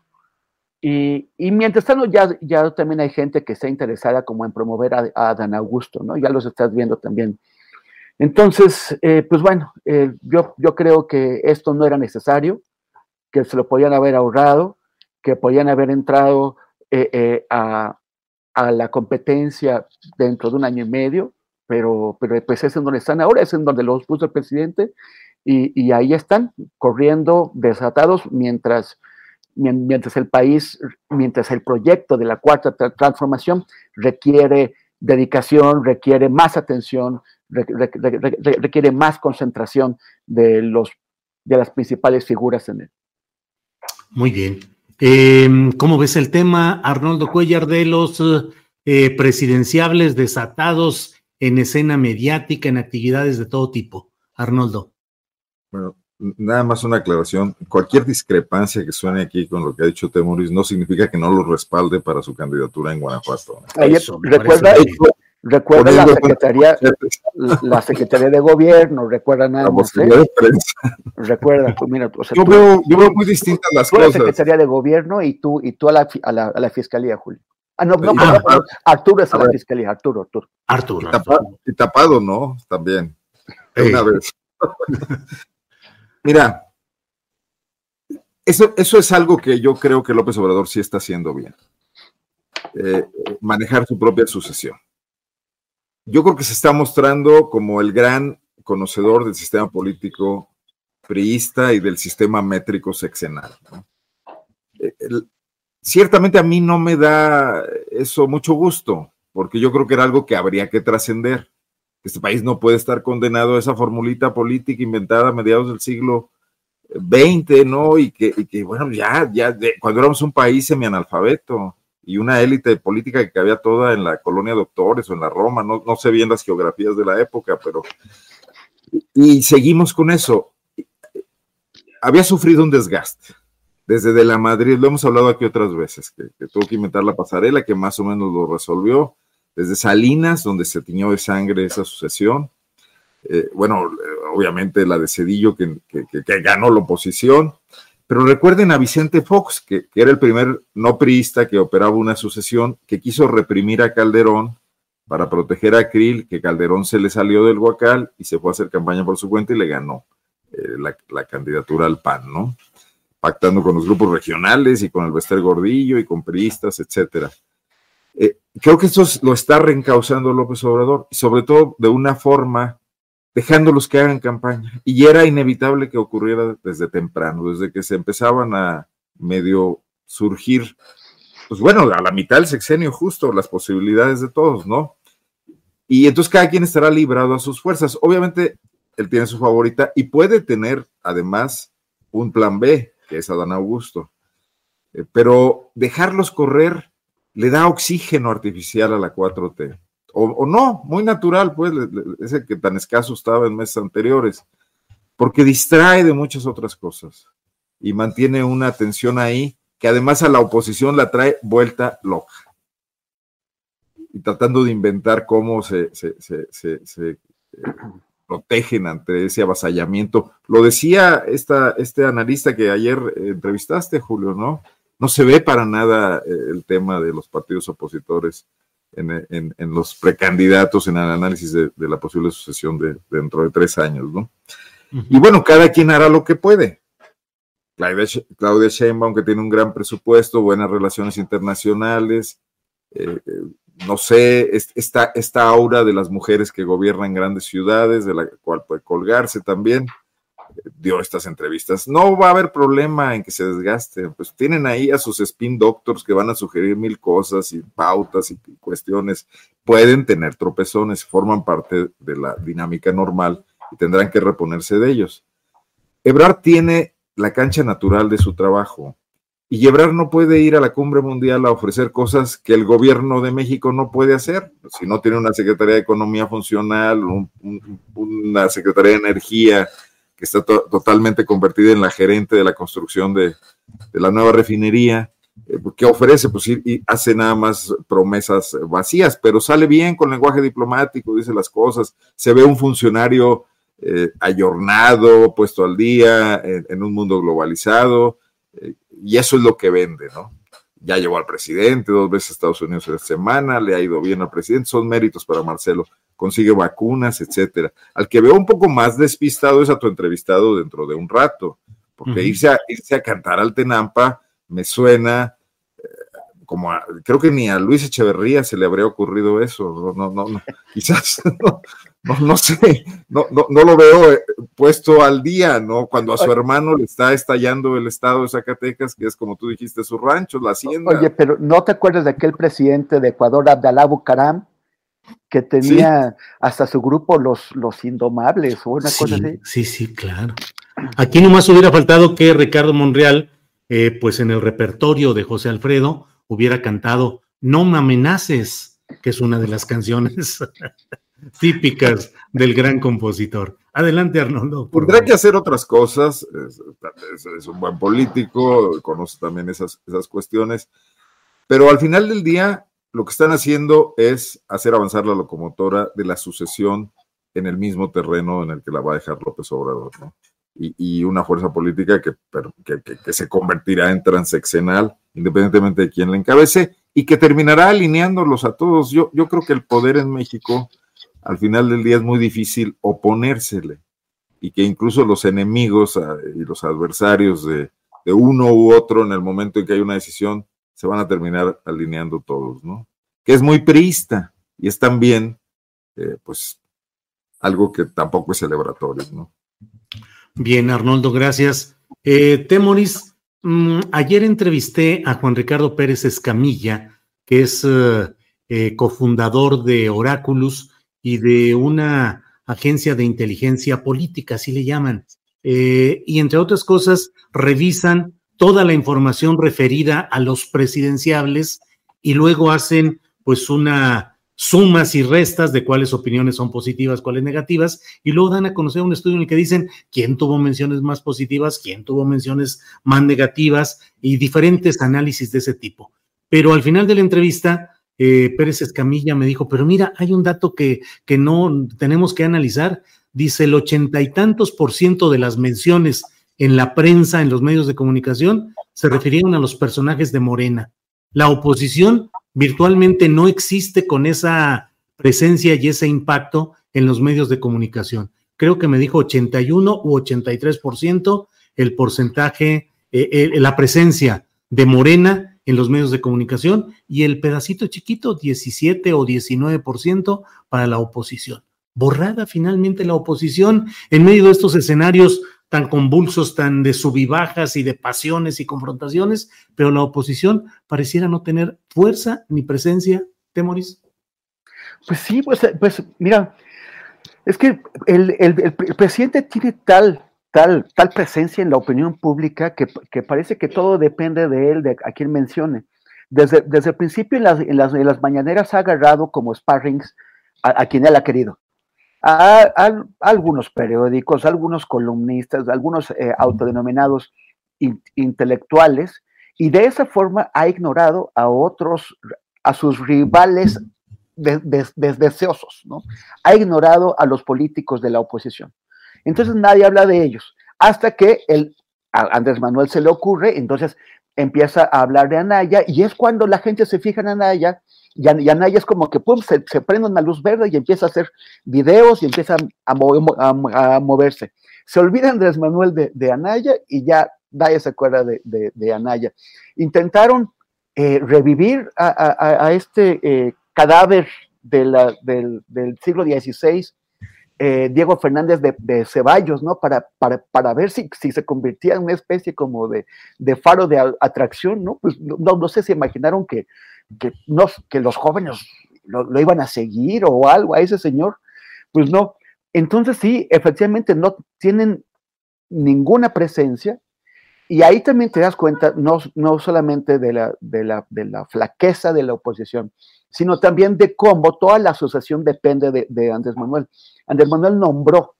Y, mientras tanto, ya, también hay gente que está interesada como en promover a, Dan Augusto, ¿no? Ya los estás viendo también. Entonces, eh, pues bueno, eh, yo, yo creo que esto no era necesario, que se lo podían haber ahorrado, que podían haber entrado eh, a, a, la competencia dentro de un año y medio, pero, pero pues es en donde están ahora, es en donde los puso el presidente, y ahí están, corriendo desatados mientras mientras el país, mientras el proyecto de la cuarta transformación requiere dedicación, requiere más atención, requiere más concentración de, los, de las principales figuras en él. Muy bien. Em, ¿Cómo ves el tema, Arnoldo Cuellar, de los eh, presidenciables desatados en escena mediática, en actividades de todo tipo? Arnoldo. Bueno, nada más una aclaración. Cualquier discrepancia que suene aquí con lo que ha dicho Temoris no significa que no lo respalde para su candidatura en Guanajuato. recuerda, recuerda la Secretaría, la Secretaría de Gobierno, recuerda nada más. ¿eh? Recuerda, pues mira, yo, veo, yo, veo, muy distintas las cosas. La Secretaría de Gobierno y tú, y tú a la, a la, a la Fiscalía, Julio. Ah, no, no, Ah, Arturo es a a la ver. fiscalía, Arturo, Arturo. Arturo. Y, tapa- y tapado, ¿no? También. Una vez. Mira, eso, eso es algo que yo creo que López Obrador sí está haciendo bien. Eh, manejar su propia sucesión. Yo creo que se está mostrando como el gran conocedor del sistema político priista y del sistema métrico sexenal. Eh, ciertamente a mí no me da eso mucho gusto, porque yo creo que era algo que habría que trascender. Este país no puede estar condenado a esa formulita política inventada a mediados del siglo XX, ¿no? Y que, bueno, ya, ya, de- cuando éramos un país semianalfabeto y una élite política que cabía toda en la colonia Doctores o en la Roma, no, no sé bien las geografías de la época, pero... Y seguimos con eso. Había sufrido un desgaste desde de la Madrid, lo hemos hablado aquí otras veces, que tuvo que inventar la pasarela, que más o menos lo resolvió, desde Salinas, donde se tiñó de sangre esa sucesión, eh, bueno, eh, obviamente la de Cedillo, que, ganó la oposición, pero recuerden a Vicente Fox, que, era el primer no priista que operaba una sucesión, que quiso reprimir a Calderón para proteger a Krill, que Calderón se le salió del Huacal y se fue a hacer campaña por su cuenta y le ganó eh, la, candidatura al PAN, ¿no? pactando con los grupos regionales y con el Bester Gordillo y con priistas, etcétera. Eh, creo que esto es- lo está reencauzando López Obrador, sobre todo de una forma dejándolos que hagan campaña. Y era inevitable que ocurriera desde temprano, desde que se empezaban a medio surgir, pues bueno, a la mitad del sexenio justo, las posibilidades de todos, ¿no? Y entonces cada quien estará librado a sus fuerzas. Obviamente, él tiene su favorita y puede tener además un plan B, que es Adán Augusto. Eh, pero dejarlos correr le da oxígeno artificial a la 4T. O, no, muy natural, pues, ese que tan escaso estaba en meses anteriores, porque distrae de muchas otras cosas y mantiene una atención ahí que además a la oposición la trae vuelta loca. Y tratando de inventar cómo se, se- se- se- se, eh, protegen ante ese avasallamiento. Lo decía esta, este analista que ayer eh, entrevistaste, Julio, ¿no? No se ve para nada eh, el tema de los partidos opositores en, en- en los precandidatos en el análisis de, de la posible sucesión de, dentro de tres años, ¿no? Y bueno, cada quien hará lo que puede. Claudia, Claudia Sheinbaum, que tiene un gran presupuesto, buenas relaciones internacionales, eh, eh, no sé, es- esta, esta aura de las mujeres que gobiernan grandes ciudades, de la cual puede colgarse también, eh, dio estas entrevistas. No va a haber problema en que se desgaste, pues tienen ahí a sus spin doctors que van a sugerir mil cosas y pautas y cuestiones. Pueden tener tropezones, forman parte de la dinámica normal y tendrán que reponerse de ellos. Ebrard tiene la cancha natural de su trabajo. Y Ebrard no puede ir a la cumbre mundial a ofrecer cosas que el gobierno de México no puede hacer. Si no tiene una Secretaría de Economía funcional, un- un- una Secretaría de Energía que está to- totalmente convertida en la gerente de la construcción de, la nueva refinería, eh, ¿qué ofrece? Pues y hace nada más promesas vacías, pero sale bien con lenguaje diplomático, dice las cosas, se ve un funcionario eh, ayornado, puesto al día, en, en un mundo globalizado, eh, y eso es lo que vende, ¿no? Ya llevó al presidente dos veces a Estados Unidos esta semana, le ha ido bien al presidente, son méritos para Marcelo, consigue vacunas, etcétera. Al que veo un poco más despistado es a tu entrevistado dentro de un rato, porque irse, a, irse a cantar al Tenampa me suena eh, como a- creo que ni a Luis Echeverría se le habría ocurrido eso, no, no, no, no, quizás, no, no, no sé, no, no, no lo veo eh, puesto al día, ¿no? Cuando a su hermano le está estallando el estado de Zacatecas, que es como tú dijiste, su rancho, la hacienda. Oye, pero ¿no te acuerdas de aquel presidente de Ecuador, Abdalá Bucaram, que tenía hasta su grupo los, los indomables o una cosa Sí, así? sí, sí, claro. Aquí nomás hubiera faltado que Ricardo Monreal, eh, pues en el repertorio de José Alfredo, hubiera cantado No me amenaces, que es una de las canciones típicas del gran compositor. Adelante, Arnoldo. por Tendrá favor. que hacer otras cosas, es, es- es un buen político, conoce también esas, esas cuestiones, pero al final del día lo que están haciendo es hacer avanzar la locomotora de la sucesión en el mismo terreno en el que la va a dejar López Obrador. ¿no? y, una fuerza política que, que, se convertirá en transeccional, independientemente de quién la encabece, y que terminará alineándolos a todos. Yo, yo creo que el poder en México, al final del día, es muy difícil oponérsele, y que incluso los enemigos ah, y los adversarios de, uno u otro en el momento en que hay una decisión, se van a terminar alineando todos, ¿no? Que es muy priista y es también, eh, pues, algo que tampoco es celebratorio, ¿no? Bien, Arnoldo, gracias. Eh, Temoris, mm, ayer entrevisté a Juan Ricardo Pérez Escamilla, que es eh, eh, cofundador de Oráculos y de una agencia de inteligencia política, así le llaman. y entre otras cosas, revisan toda la información referida a los presidenciables y luego hacen pues una sumas y restas de cuáles opiniones son positivas, cuáles negativas, y luego dan a conocer un estudio en el que dicen quién tuvo menciones más positivas, quién tuvo menciones más negativas y diferentes análisis de ese tipo. Pero al final de la entrevista, eh, Pérez Escamilla me dijo, pero mira, hay un dato que, que no tenemos que analizar. Dice, el ochenta y tantos por ciento de las menciones en la prensa, en los medios de comunicación, se refirieron a los personajes de Morena. La oposición virtualmente no existe con esa presencia y ese impacto en los medios de comunicación. Creo que me dijo 81 u 83% el porcentaje, eh, eh, la presencia de Morena en los medios de comunicación y el pedacito chiquito, 17 o 19% para la oposición. Borrada finalmente la oposición en medio de estos escenarios tan convulsos, tan de subibajas y de pasiones y confrontaciones, pero la oposición pareciera no tener fuerza ni presencia, Temoris. Pues sí, pues, pues mira, es que el, presidente tiene tal, tal, presencia en la opinión pública que, parece que todo depende de él, de a quien mencione. Desde, desde el principio en las, en las, mañaneras ha agarrado como sparrings a, a quien él ha querido a, algunos periódicos, algunos columnistas, algunos eh, autodenominados intelectuales, y de esa forma ha ignorado a otros, a sus rivales desdeseosos, ¿no? Ha ignorado a los políticos de la oposición. Entonces nadie habla de ellos, hasta que el, a Andrés Manuel se le ocurre, entonces empieza a hablar de Anaya, y es cuando la gente se fija en Anaya y, Anaya es como que pum, se, prende una luz verde y empieza a hacer videos y empieza a, moverse. Se olvida Andrés Manuel de, Anaya y ya nadie se acuerda de, Anaya. Intentaron eh, revivir a, este eh, cadáver del, siglo XVI, eh, Diego Fernández de, Ceballos, ¿no? Para, para, ver si, si, se convertía en una especie como de, faro de atracción, ¿no? Pues no, no sé si imaginaron que que, no, que los jóvenes lo, iban a seguir o algo a ese señor. Pues no. Entonces sí, efectivamente no tienen ninguna presencia y ahí también te das cuenta no, no solamente de la, de, la, de la flaqueza de la oposición, sino también de cómo toda la asociación depende de, de Andrés Manuel. Andrés Manuel nombró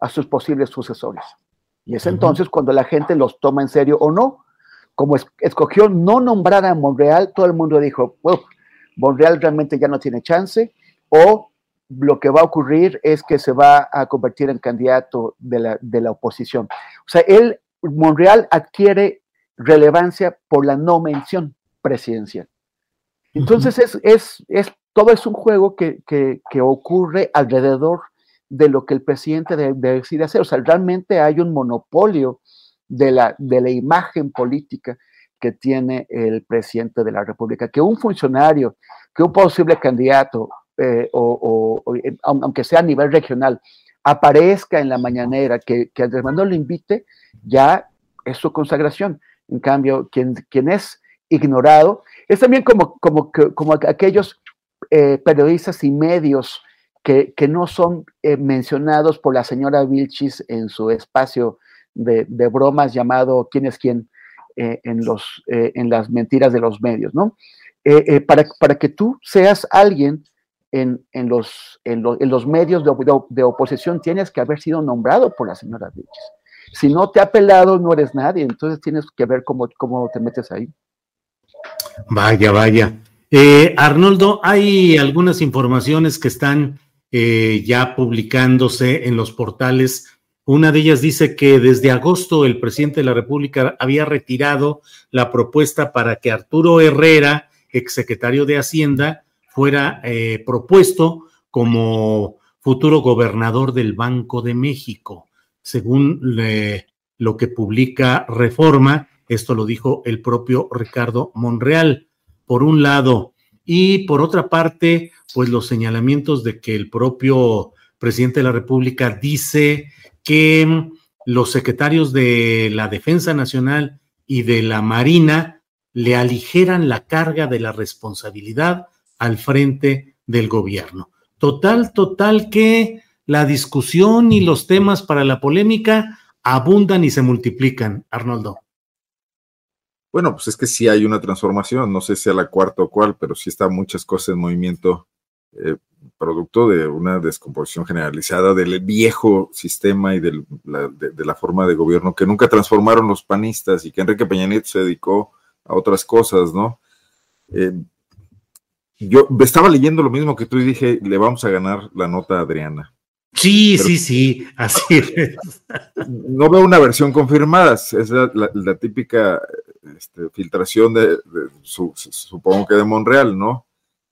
a sus posibles sucesores. Y es entonces cuando la gente los toma en serio o no como escogió no nombrar a Monreal, todo el mundo dijo, Monreal realmente ya no tiene chance, o lo que va a ocurrir es que se va a convertir en candidato de la, oposición. O sea, él, Monreal adquiere relevancia por la no mención presidencial. Entonces, es, es, todo es un juego que, ocurre alrededor de lo que el presidente decide hacer. O sea, realmente hay un monopolio de la, de la imagen política que tiene el presidente de la República, que un funcionario, que un posible candidato, eh, o, eh, aunque sea a nivel regional, aparezca en la mañanera, que, que Andrés Manuel lo invite, ya es su consagración. En cambio, quien, quien es ignorado es también como, como, como aquellos eh, periodistas y medios que, que no son mencionados por la señora Vilchis en su espacio de, bromas llamado ¿Quién es quién? Eh, en, los, eh, en las mentiras de los medios, ¿no? Eh, para, para, que tú seas alguien en, en, los, en, los medios de, de, oposición, tienes que haber sido nombrado por la señora Vilches. Si no te ha pelado, no eres nadie, entonces tienes que ver cómo, cómo te metes ahí. Vaya, vaya. Arnoldo, hay algunas informaciones que están ya publicándose en los portales Una de ellas dice que desde agosto el presidente de la República había retirado la propuesta para que Arturo Herrera, exsecretario de Hacienda, fuera eh, propuesto como futuro gobernador del Banco de México. Según lo que publica Reforma, esto lo dijo el propio Ricardo Monreal, por un lado. Y por otra parte, pues los señalamientos de que el propio presidente de la República dice que los secretarios de la Defensa Nacional y de la Marina le aligeran la carga de la responsabilidad al frente del gobierno. Total, total que la discusión y los temas para la polémica abundan y se multiplican, Arnoldo. Bueno, pues es que sí hay una transformación, no sé si a la cuarta o cuál, pero sí están muchas cosas en movimiento, eh, producto de una descomposición generalizada del viejo sistema y de la forma de gobierno que nunca transformaron los panistas y que Enrique Peña Nieto se dedicó a otras cosas, ¿no? Eh, yo estaba leyendo lo mismo que tú y dije, le vamos a ganar la nota a Adriana. Sí, sí, sí, así es. No veo una versión confirmada, es la, típica este, filtración de, supongo que de Monreal, ¿no?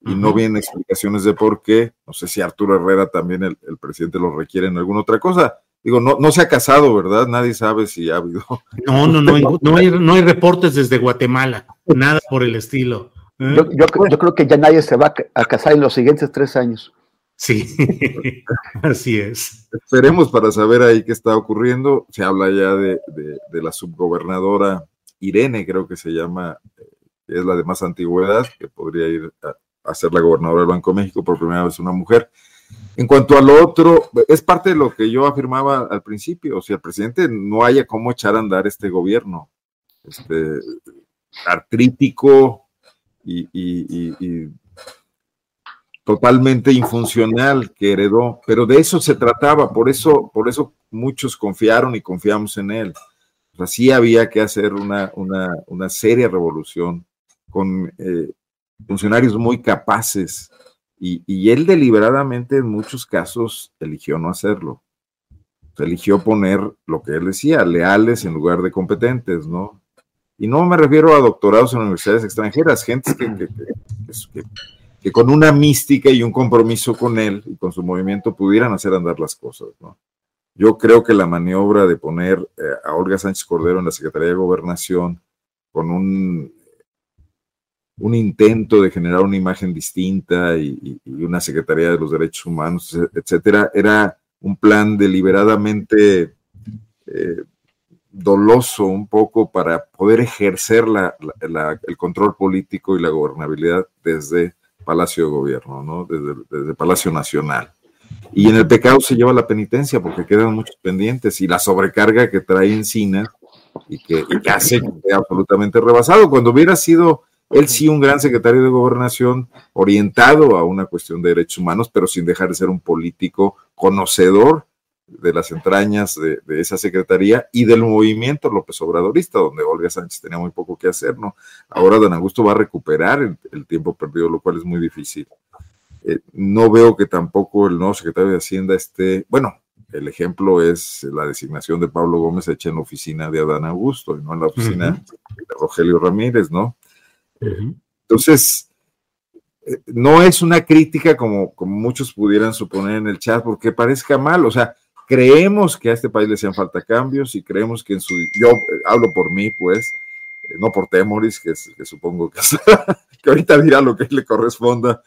Y no vienen explicaciones de por qué. No sé si Arturo Herrera también el, presidente lo requiere en alguna otra cosa. Digo, no, no se ha casado, ¿verdad? Nadie sabe si ha habido. No, no, no, no hay, no hay reportes desde Guatemala, nada por el estilo. ¿Eh? Yo, yo, creo que ya nadie se va a casar en los siguientes tres años. Sí, así es. Esperemos para saber ahí qué está ocurriendo. Se habla ya de, la subgobernadora Irene, creo que se llama, que es la de más antigüedad, que podría ir a, ser la gobernadora del Banco de México por primera vez una mujer. En cuanto a lo otro, es parte de lo que yo afirmaba al principio, o sea, el presidente no haya cómo echar a andar este gobierno, este, artrítico, y, totalmente infuncional que heredó, pero de eso se trataba, por eso, por eso muchos confiaron y confiamos en él. O sí había que hacer una, una, seria revolución con eh, funcionarios muy capaces y, y, él deliberadamente en muchos casos eligió no hacerlo. eligió poner lo que él decía, leales en lugar de competentes, ¿no? Y no me refiero a doctorados en universidades extranjeras, gente que, con una mística y un compromiso con él y con su movimiento pudieran hacer andar las cosas. ¿no? Yo creo que la maniobra de poner eh, a Olga Sánchez Cordero en la Secretaría de Gobernación con un, un intento de generar una imagen distinta y, una Secretaría de los Derechos Humanos, etcétera, era un plan deliberadamente eh, doloso un poco para poder ejercer la, el control político y la gobernabilidad desde Palacio de Gobierno, ¿no? desde, Palacio Nacional. Y en el pecado se lleva la penitencia porque quedan muchos pendientes y la sobrecarga que trae encina y que, y que hace absolutamente rebasado. Cuando hubiera sido él sí un gran secretario de gobernación orientado a una cuestión de derechos humanos, pero sin dejar de ser un político conocedor de las entrañas de, esa secretaría y del movimiento López Obradorista, donde Olga Sánchez tenía muy poco que hacer, ¿no? Ahora Don Augusto va a recuperar el, tiempo perdido, lo cual es muy difícil. Eh, no veo que tampoco el nuevo secretario de Hacienda esté, bueno, el ejemplo es la designación de Pablo Gómez hecha en la oficina de Adán Augusto y no en la oficina de Rogelio Ramírez, ¿no? Entonces, eh, no es una crítica como, como muchos pudieran suponer en el chat, porque parezca mal, o sea, creemos que a este país le hacían falta cambios y creemos que en su, yo eh, hablo por mí, pues, eh, no por Temoris, que, supongo que, que ahorita dirá lo que le corresponda,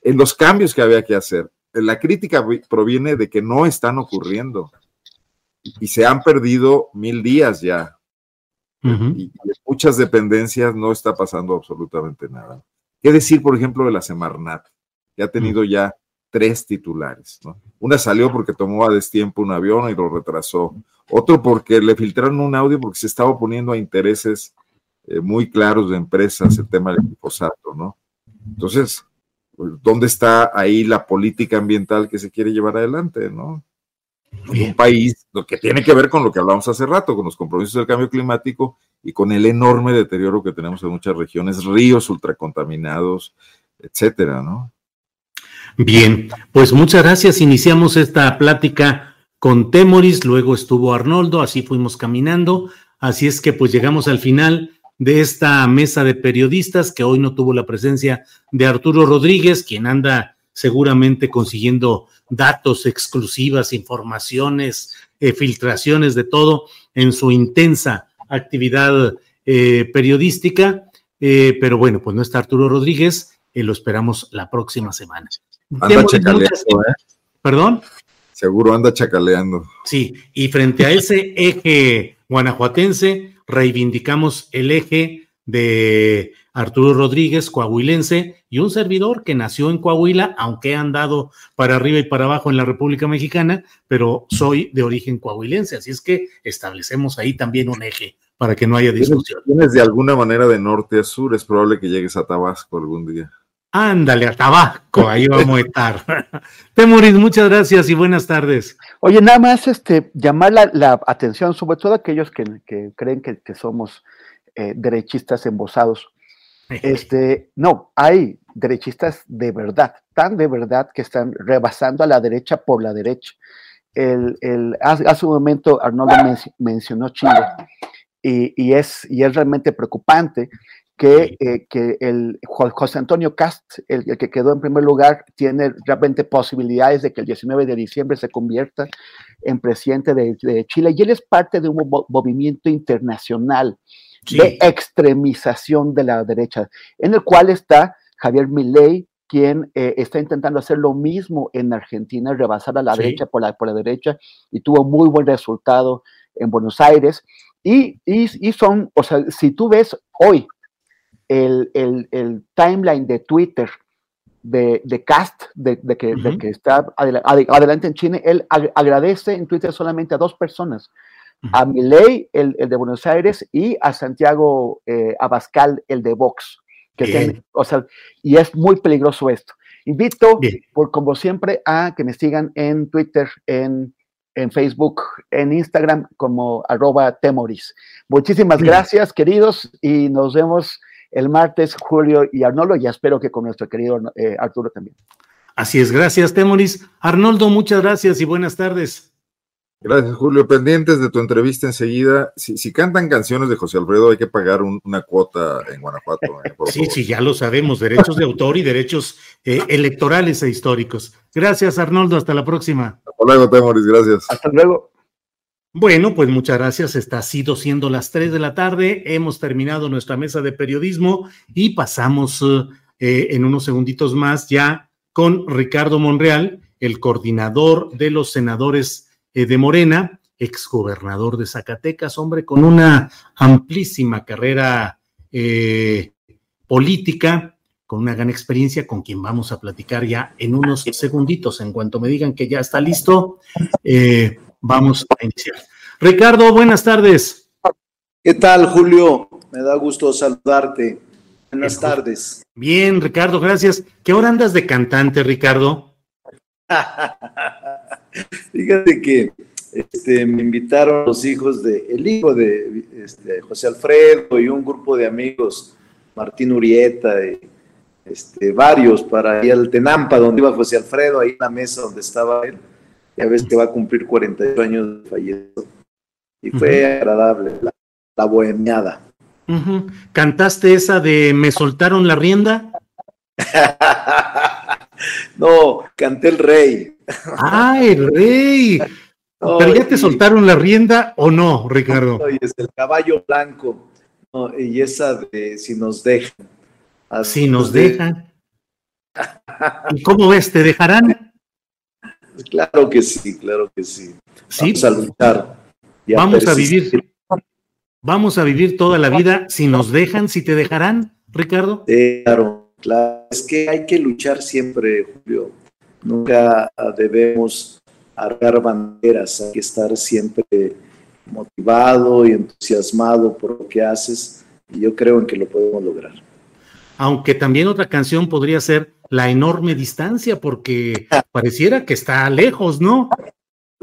en los cambios que había que hacer. La crítica proviene de que no están ocurriendo y se han perdido mil días ya. y, y, en muchas dependencias no está pasando absolutamente nada. ¿Qué decir, por ejemplo, de la Semarnat? Que ha tenido ya tres titulares. ¿no? Una salió porque tomó a destiempo un avión y lo retrasó. Otro porque le filtraron un audio porque se estaba oponiendo a intereses eh, muy claros de empresas el tema del glifosato, ¿no? Entonces, pues, ¿dónde está ahí la política ambiental que se quiere llevar adelante, no? Un país lo que tiene que ver con lo que hablamos hace rato, con los compromisos del cambio climático y con el enorme deterioro que tenemos en muchas regiones, ríos ultracontaminados, etcétera, ¿no? Bien, pues muchas gracias. Iniciamos esta plática con Temoris, luego estuvo Arnoldo, así fuimos caminando, así es que pues llegamos al final de esta mesa de periodistas que hoy no tuvo la presencia de Arturo Rodríguez, quien anda seguramente consiguiendo datos exclusivas, informaciones, eh, filtraciones de todo en su intensa actividad eh, periodística. Eh, pero bueno, pues no está Arturo Rodríguez, lo esperamos la próxima semana. Anda chacaleando, ¿Perdón? Seguro anda chacaleando. Sí, y frente a ese eje guanajuatense, reivindicamos el eje de Arturo Rodríguez, coahuilense, y un servidor que nació en Coahuila, aunque he andado para arriba y para abajo en la República Mexicana, pero soy de origen coahuilense, así es que establecemos ahí también un eje para que no haya discusión. Tienes de alguna manera de norte a sur, es probable que llegues a Tabasco algún día. Ándale, a Tabasco, ahí vamos a estar. Temuris, muchas gracias y buenas tardes. Oye, nada más este, llamar la, atención, sobre todo aquellos que, creen que, somos eh, derechistas embosados. Este, no, hay derechistas de verdad, tan de verdad que están rebasando a la derecha por la derecha. El, hace un momento Arnoldo mencionó Chile y, es, y es realmente preocupante que, eh, que el José Antonio Cast, el, que quedó en primer lugar, tiene realmente posibilidades de que el 19 de diciembre se convierta en presidente de, Chile. Y él es parte de un movimiento internacional de extremización de la derecha, en el cual está Javier Milei, quien eh, está intentando hacer lo mismo en Argentina, rebasar a la derecha por la, por la derecha, y tuvo muy buen resultado en Buenos Aires. Y, y, y son, o sea, si tú ves hoy el, timeline de Twitter de, Cast, de, que, está adelante en China, él agradece en Twitter solamente a dos personas, a Milei, el, de Buenos Aires, y a Santiago eh, Abascal, el de Vox. Que o sea, y es muy peligroso esto. Invito, por, como siempre, a que me sigan en Twitter, en, Facebook, en Instagram, como arroba temoris. Muchísimas gracias, queridos, y nos vemos el martes, Julio y Arnoldo, y espero que con nuestro querido eh, Arturo también. Así es, gracias, Temoris. Arnoldo, muchas gracias y buenas tardes. Gracias, Julio. Pendientes de tu entrevista enseguida. Si, cantan canciones de José Alfredo, hay que pagar una cuota en Guanajuato. Eh, sí, sí, ya lo sabemos. Derechos de autor y derechos eh, electorales e históricos. Gracias, Arnoldo. Hasta la próxima. Hasta luego, Temoris. Gracias. Hasta luego. Bueno, pues muchas gracias. Está sido siendo las 3 de la tarde. Hemos terminado nuestra mesa de periodismo y pasamos eh, en unos segunditos más ya con Ricardo Monreal, el coordinador de los senadores eh, de Morena, exgobernador de Zacatecas, hombre con una amplísima carrera eh, política, con una gran experiencia, con quien vamos a platicar ya en unos segunditos. En cuanto me digan que ya está listo, vamos a iniciar. Ricardo, buenas tardes. ¿Qué tal, Julio? Me da gusto saludarte. Buenas tardes. Bien, Ricardo, gracias. ¿Qué hora andas de cantante, Ricardo? Fíjate que este, me invitaron los hijos de, el hijo de este, José Alfredo y un grupo de amigos, Martín Urieta, y, este, varios, para ir al Tenampa, donde iba José Alfredo, ahí en la mesa donde estaba él ya ves que va a cumplir 48 años de fallecido. Y fue agradable la, la bohemiada. ¿Cantaste esa de Me soltaron la rienda? no, canté el rey. ¡Ah, el rey! ¿Pero ya te soltaron la rienda o no, Ricardo? es el caballo blanco. y esa de si nos dejan. Si nos dejan. ¿Y cómo ves? ¿Te dejarán? Claro que sí, claro que sí. Vamos a luchar. vamos a vivir. Vamos a vivir toda la vida si nos dejan, si te dejarán, Ricardo. Claro, claro. Es que hay que luchar siempre, Julio. Nunca debemos argar banderas, hay que estar siempre motivado y entusiasmado por lo que haces y yo creo en que lo podemos lograr. Aunque también otra canción podría ser la enorme distancia, porque pareciera que está lejos, ¿no?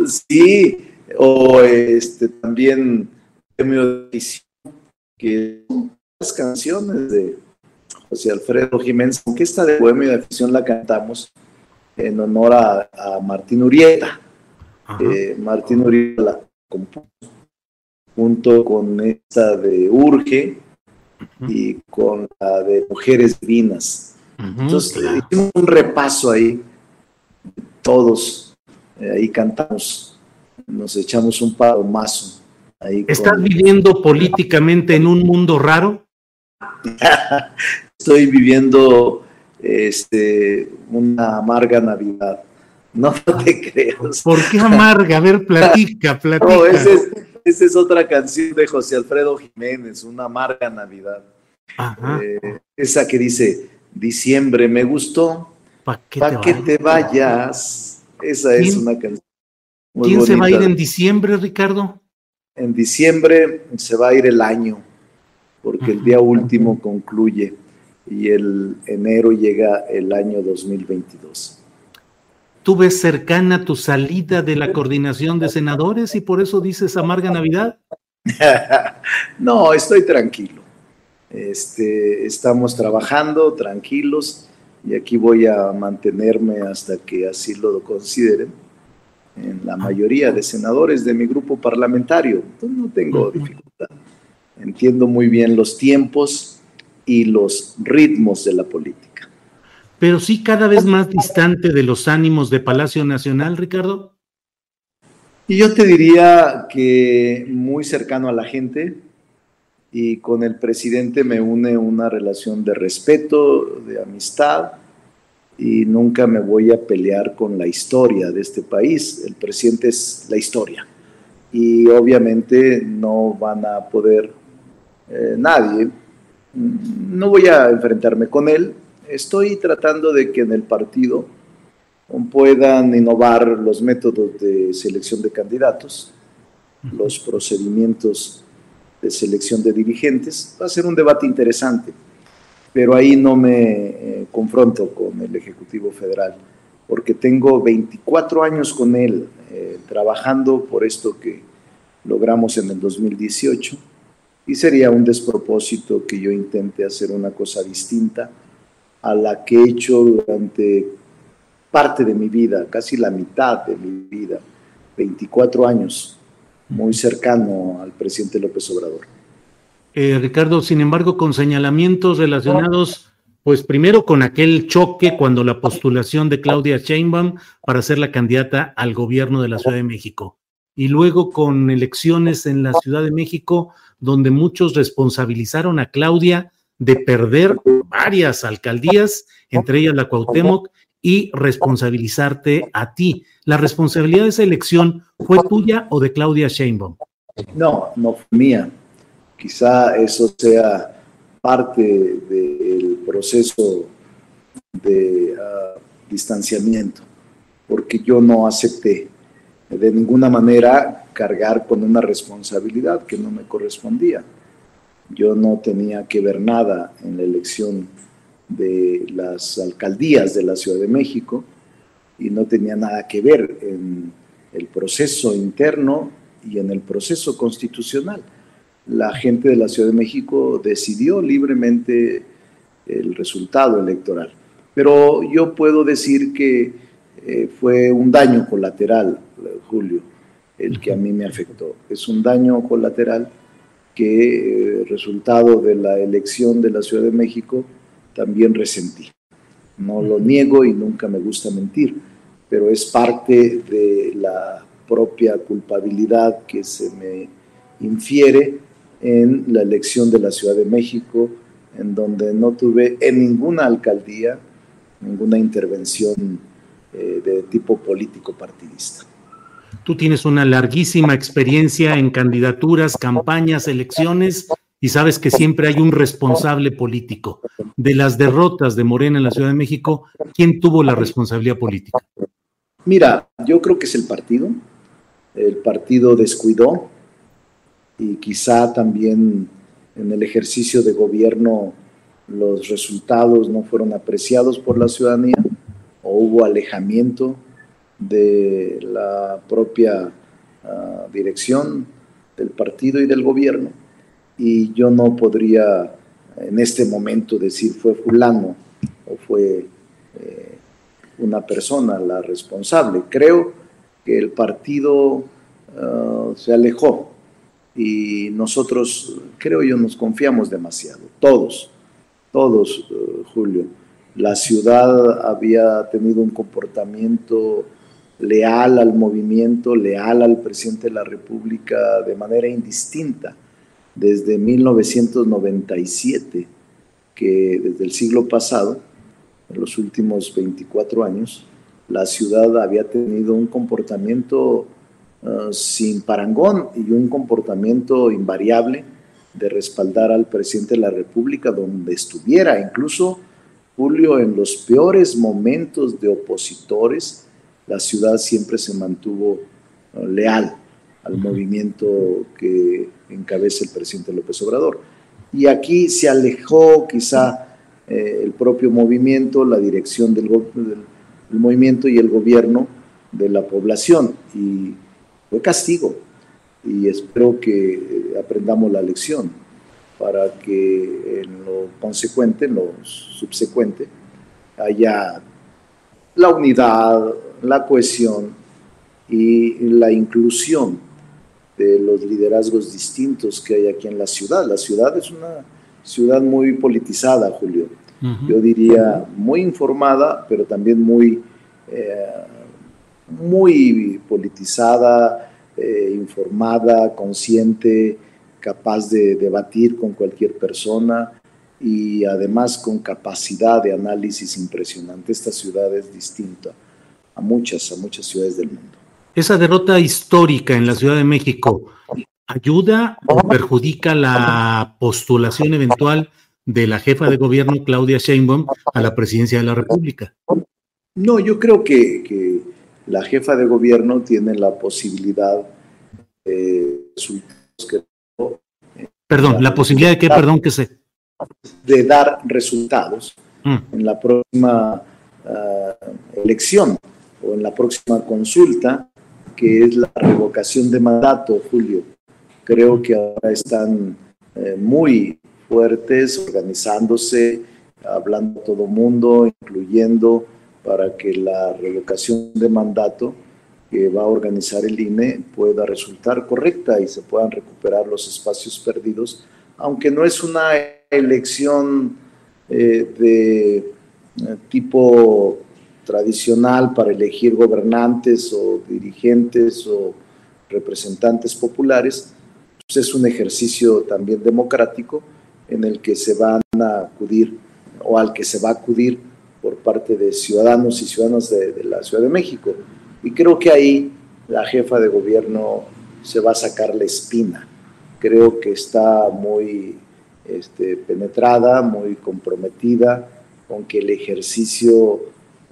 Sí, o este también que las canciones de José Alfredo Jiménez, aunque esta de Bohemio de Afición la cantamos en honor a, Martín Urieta. Eh, Martín Uribe la compuso junto con esta de Urge y con la de Mujeres Divinas. Entonces, hicimos un repaso ahí, todos, eh, ahí cantamos, nos echamos un mazo Ahí ¿Estás viviendo políticamente en un mundo raro? Estoy viviendo este, una amarga Navidad. No, te creas. ¿Por qué amarga? A ver, platica, platica. No, esa es, esa es otra canción de José Alfredo Jiménez, una amarga Navidad. Eh, esa que dice, diciembre me gustó, ¿para que, te, vayas? Esa es una canción. ¿Quién se va a ir en diciembre, Ricardo? En diciembre se va a ir el año, porque el día último concluye y el enero llega el año 2022. ¿Tú ves cercana tu salida de la coordinación de senadores y por eso dices amarga Navidad? no, estoy tranquilo. Este, estamos trabajando tranquilos y aquí voy a mantenerme hasta que así lo consideren en la mayoría de senadores de mi grupo parlamentario. Entonces no tengo dificultad. Entiendo muy bien los tiempos y los ritmos de la política pero sí cada vez más distante de los ánimos de Palacio Nacional, Ricardo. Y yo te diría que muy cercano a la gente y con el presidente me une una relación de respeto, de amistad y nunca me voy a pelear con la historia de este país. El presidente es la historia y obviamente no van a poder eh, nadie. No voy a enfrentarme con él, estoy tratando de que en el partido puedan innovar los métodos de selección de candidatos, los procedimientos de selección de dirigentes. Va a ser un debate interesante, pero ahí no me eh, confronto con el Ejecutivo Federal, porque tengo 24 años con él eh, trabajando por esto que logramos en el 2018 y sería un despropósito que yo intente hacer una cosa distinta a la que he hecho durante parte de mi vida, casi la mitad de mi vida, 24 años, muy cercano al presidente López Obrador. Eh, Ricardo, sin embargo, con señalamientos relacionados, pues primero con aquel choque cuando la postulación de Claudia Sheinbaum para ser la candidata al gobierno de la Ciudad de México, y luego con elecciones en la Ciudad de México, donde muchos responsabilizaron a Claudia de perder varias alcaldías, entre ellas la Cuauhtémoc, y responsabilizarte a ti. ¿La responsabilidad de esa elección fue tuya o de Claudia Sheinbaum? No, no fue mía. Quizá eso sea parte del proceso de ah, distanciamiento, porque yo no acepté de ninguna manera cargar con una responsabilidad que no me correspondía. Yo no tenía que ver nada en la elección de las alcaldías de la Ciudad de México y no tenía nada que ver en el proceso interno y en el proceso constitucional. La gente de la Ciudad de México decidió libremente el resultado electoral. Pero yo puedo decir que eh, fue un daño colateral, Julio, el que a mí me afectó. Es un daño colateral que eh, resultado de la elección de la Ciudad de México también resentí. No lo niego y nunca me gusta mentir, pero es parte de la propia culpabilidad que se me infiere en la elección de la Ciudad de México, en donde no tuve en ninguna alcaldía ninguna intervención eh, de tipo político partidista. Tú tienes una larguísima experiencia en candidaturas, campañas, elecciones y sabes que siempre hay un responsable político. De las derrotas de Morena en la Ciudad de México, ¿quién tuvo la responsabilidad política? Mira, yo creo que es el partido. El partido descuidó y quizá también en el ejercicio de gobierno los resultados no fueron apreciados por la ciudadanía o hubo alejamiento de la propia ah, dirección del partido y del gobierno. Y yo no podría en este momento decir fue fulano o fue eh, una persona la responsable. Creo que el partido ah, se alejó y nosotros, creo yo, nos confiamos demasiado, todos, todos, eh, Julio. La ciudad había tenido un comportamiento leal al movimiento, leal al presidente de la República de manera indistinta desde 1997, que desde el siglo pasado, en los últimos 24 años, la ciudad había tenido un comportamiento uh, sin parangón y un comportamiento invariable de respaldar al presidente de la República donde estuviera, incluso Julio, en los peores momentos de opositores, la ciudad siempre se mantuvo uh, leal al movimiento que encabeza el presidente López Obrador. Y aquí se alejó quizá eh, el propio movimiento, la dirección del, movimiento y el gobierno de la población. Y fue castigo. Y espero que eh, aprendamos la lección para que en lo consecuente, en lo subsecuente, haya la unidad, la cohesión y la inclusión de los liderazgos distintos que hay aquí en la ciudad. La ciudad es una ciudad muy politizada, Julio. Yo diría muy informada, pero también muy, eh, muy politizada, eh, informada, consciente, capaz de debatir con cualquier persona y además con capacidad de análisis impresionante. Esta ciudad es distinta a muchas, a muchas ciudades del mundo. Esa derrota histórica en la Ciudad de México ayuda o perjudica la postulación eventual de la jefa de gobierno Claudia Sheinbaum a la presidencia de la República. No, yo creo que, la jefa de gobierno tiene la posibilidad de Perdón, la posibilidad de que, perdón, que se... De dar resultados mm. en la próxima ah, elección o en la próxima consulta que es la revocación de mandato, Julio. Creo que ahora están eh, muy fuertes, organizándose, hablando a todo mundo, incluyendo para que la revocación de mandato que va a organizar el INE pueda resultar correcta y se puedan recuperar los espacios perdidos, aunque no es una elección eh, de eh, tipo tradicional para elegir gobernantes o dirigentes o representantes populares, pues es un ejercicio también democrático en el que se van a acudir o al que se va a acudir por parte de ciudadanos y ciudadanas de, la Ciudad de México. Y creo que ahí la jefa de gobierno se va a sacar la espina. Creo que está muy este, penetrada, muy comprometida con que el ejercicio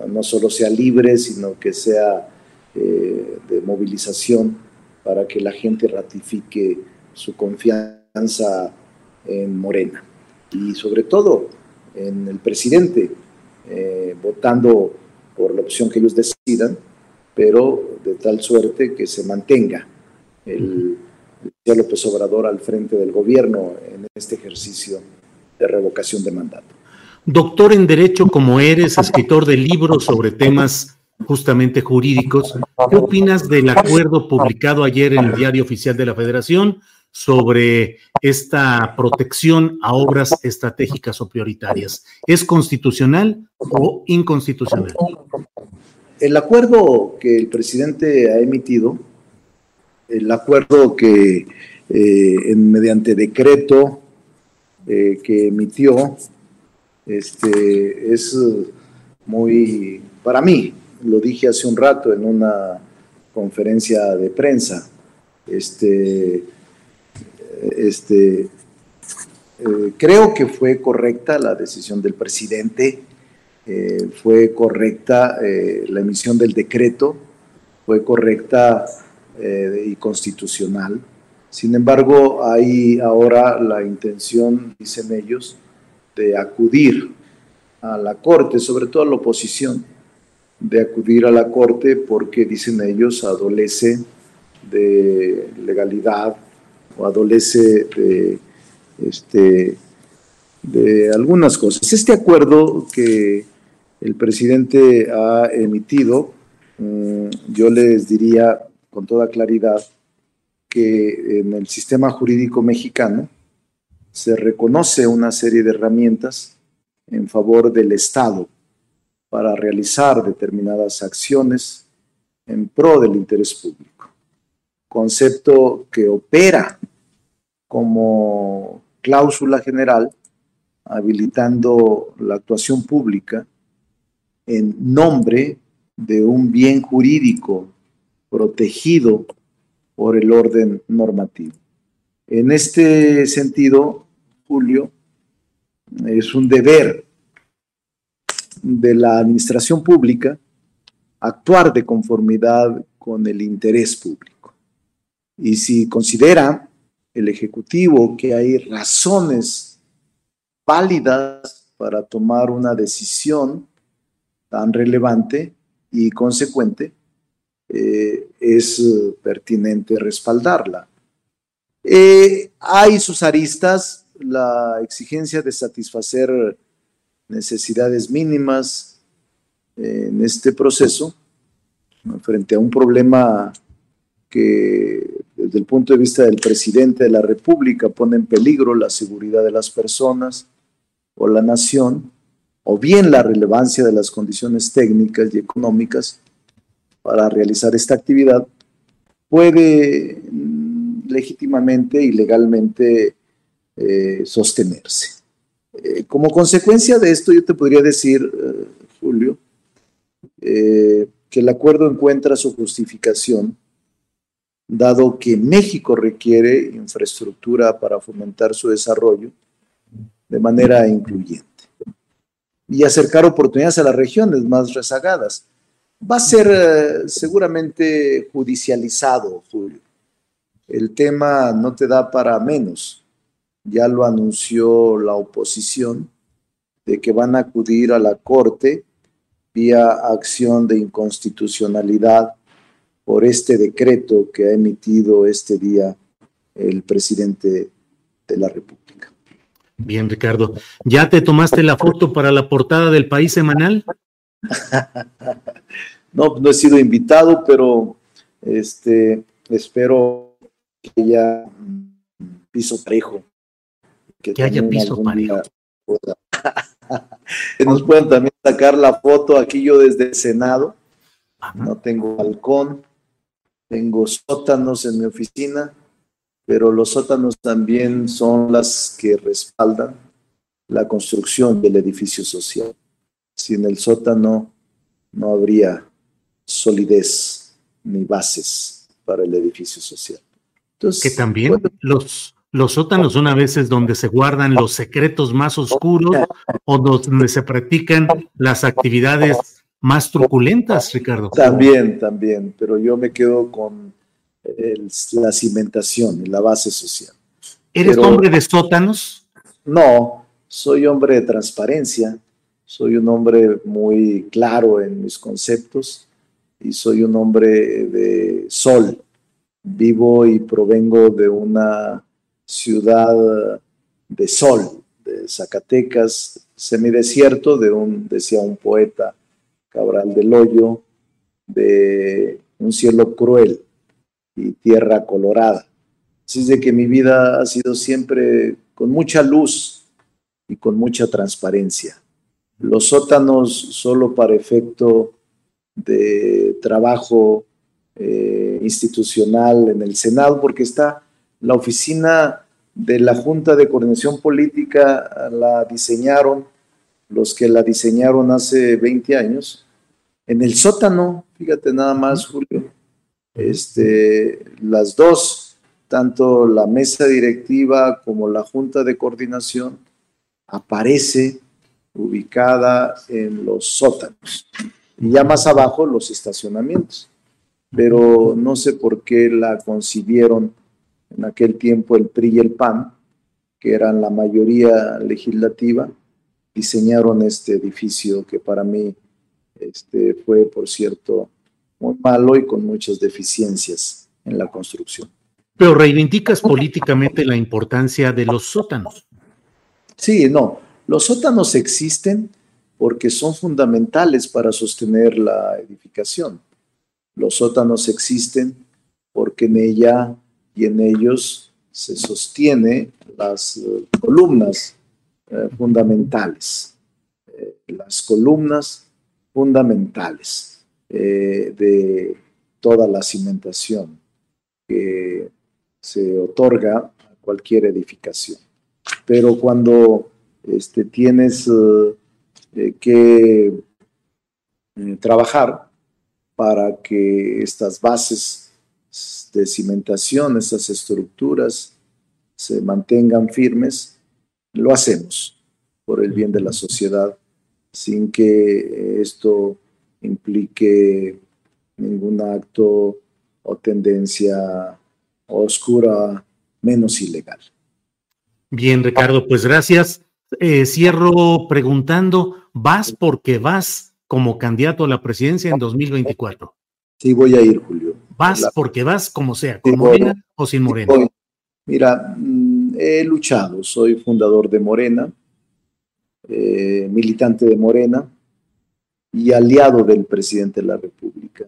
no solo sea libre, sino que sea eh, de movilización para que la gente ratifique su confianza en Morena y sobre todo en el presidente, eh, votando por la opción que ellos decidan, pero de tal suerte que se mantenga el, el López Obrador al frente del gobierno en este ejercicio de revocación de mandato. Doctor en Derecho como eres, escritor de libros sobre temas justamente jurídicos, ¿qué opinas del acuerdo publicado ayer en el Diario Oficial de la Federación sobre esta protección a obras estratégicas o prioritarias? ¿Es constitucional o inconstitucional? El acuerdo que el presidente ha emitido, el acuerdo que eh, mediante decreto eh, que emitió este, es muy, para mí, lo dije hace un rato en una conferencia de prensa, este, este, eh, creo que fue correcta la decisión del presidente, eh, fue correcta eh, la emisión del decreto, fue correcta y constitucional. Sin embargo, hay ahora la intención, dicen ellos, de acudir a la Corte, sobre todo a la oposición, de acudir a la Corte porque, dicen ellos, adolece de legalidad o adolece de, este, de algunas cosas. Este acuerdo que el presidente ha emitido mm, yo les diría con toda claridad que en el sistema jurídico mexicano se reconoce una serie de herramientas en favor del Estado para realizar determinadas acciones en pro del interés público. Concepto que opera como cláusula general, habilitando la actuación pública en nombre de un bien jurídico protegido por el orden normativo. En este sentido, Julio, es un deber de la administración pública actuar de conformidad con el interés público. Y si considera el Ejecutivo que hay razones válidas para tomar una decisión tan relevante y consecuente, eh, es pertinente respaldarla. Eh, hay sus aristas, la exigencia de satisfacer necesidades mínimas en este proceso, frente a un problema que desde el punto de vista del presidente de la República pone en peligro la seguridad de las personas o la nación, o bien la relevancia de las condiciones técnicas y económicas para realizar esta actividad, puede legítimamente y legalmente eh, sostenerse. Eh, como consecuencia de esto, yo te podría decir, eh, Julio, que el acuerdo encuentra su justificación, dado que México requiere infraestructura para fomentar su desarrollo de manera incluyente y acercar oportunidades a las regiones más rezagadas va a ser seguramente judicializado, Julio. El tema no te da para menos. Ya lo anunció la oposición de que van a acudir a la Corte vía acción de inconstitucionalidad por este decreto que ha emitido este día el presidente de la República. Bien, Ricardo. ¿Ya te tomaste la foto para la portada del país semanal? No, no he sido invitado, pero este, espero haya piso parejo. Que, haya piso parejo. que nos puedan también sacar la foto aquí yo desde el Senado. No tengo balcón, tengo sótanos en mi oficina, pero los sótanos también son las que respaldan la construcción del edificio social. Sin el sótano no habría solidez ni bases para el edificio social. Entonces, que también los, los sótanos son a veces donde se guardan los secretos más oscuros o donde se practican las actividades más truculentas, Ricardo. También, también, pero yo me quedo con la cimentación y la base social. ¿Eres hombre de sótanos? No, soy hombre de transparencia, soy un hombre muy claro en mis conceptos y soy un hombre de sol. Vivo y provengo de una ciudad de sol, de Zacatecas, semidesierto, de un, decía un poeta, Cabral del Hoyo, de un cielo cruel y tierra colorada. Así es de que mi vida ha sido siempre con mucha luz y con mucha transparencia. Los sótanos solo para efecto de trabajo eh, institucional en el Senado, porque está la oficina de la Junta de Coordinación Política, la diseñaron los que la diseñaron hace 20 años, en el sótano, fíjate nada más, Julio, este, las dos, tanto la mesa directiva como la Junta de Coordinación, aparece ubicada en los sótanos y ya más abajo los estacionamientos. Pero no sé por qué la concibieron en aquel tiempo el PRI y el PAN, que eran la mayoría legislativa, diseñaron este edificio que para mí este, fue, por cierto, muy malo y con muchas deficiencias en la construcción. Pero reivindicas políticamente la importancia de los sótanos. Sí, no, los sótanos existen porque son fundamentales para sostener la edificación. Los sótanos existen porque en ella y en ellos se sostiene las eh, columnas eh, fundamentales, eh, las columnas fundamentales de toda la cimentación que se otorga a cualquier edificación. Pero cuando este, tienes que trabajar para que estas bases de cimentación, estas estructuras se mantengan firmes, lo hacemos por el bien de la sociedad, sin que esto implique ningún acto o tendencia oscura menos ilegal. Bien, Ricardo, pues gracias. Eh, cierro preguntando, ¿vas porque vas como candidato a la presidencia en 2024? Sí, voy a ir, Julio. Vas porque vas como sea, con Morena o sin Morena. Mira, mm, he luchado, soy fundador de Morena, eh, militante de Morena y aliado del presidente de la República.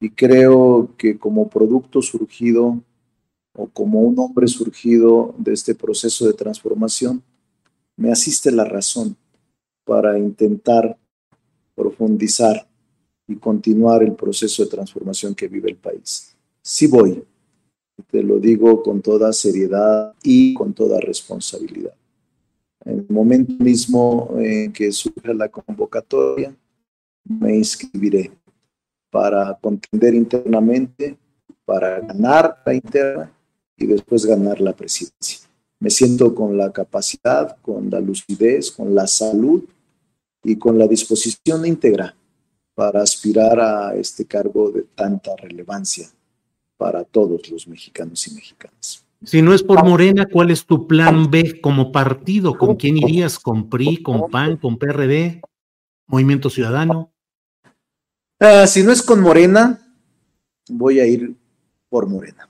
Y creo que como producto surgido o como un hombre surgido de este proceso de transformación, me asiste la razón para intentar profundizar y continuar el proceso de transformación que vive el país. Sí voy, te lo digo con toda seriedad y con toda responsabilidad. En el momento mismo en que surja la convocatoria, me inscribiré para contender internamente, para ganar la interna y después ganar la presidencia. Me siento con la capacidad, con la lucidez, con la salud y con la disposición íntegra para aspirar a este cargo de tanta relevancia para todos los mexicanos y mexicanas. Si no es por Morena, ¿cuál es tu plan B como partido? ¿Con quién irías? ¿Con PRI, con PAN, con PRD, Movimiento Ciudadano? Ah, si no es con Morena, voy a ir por Morena.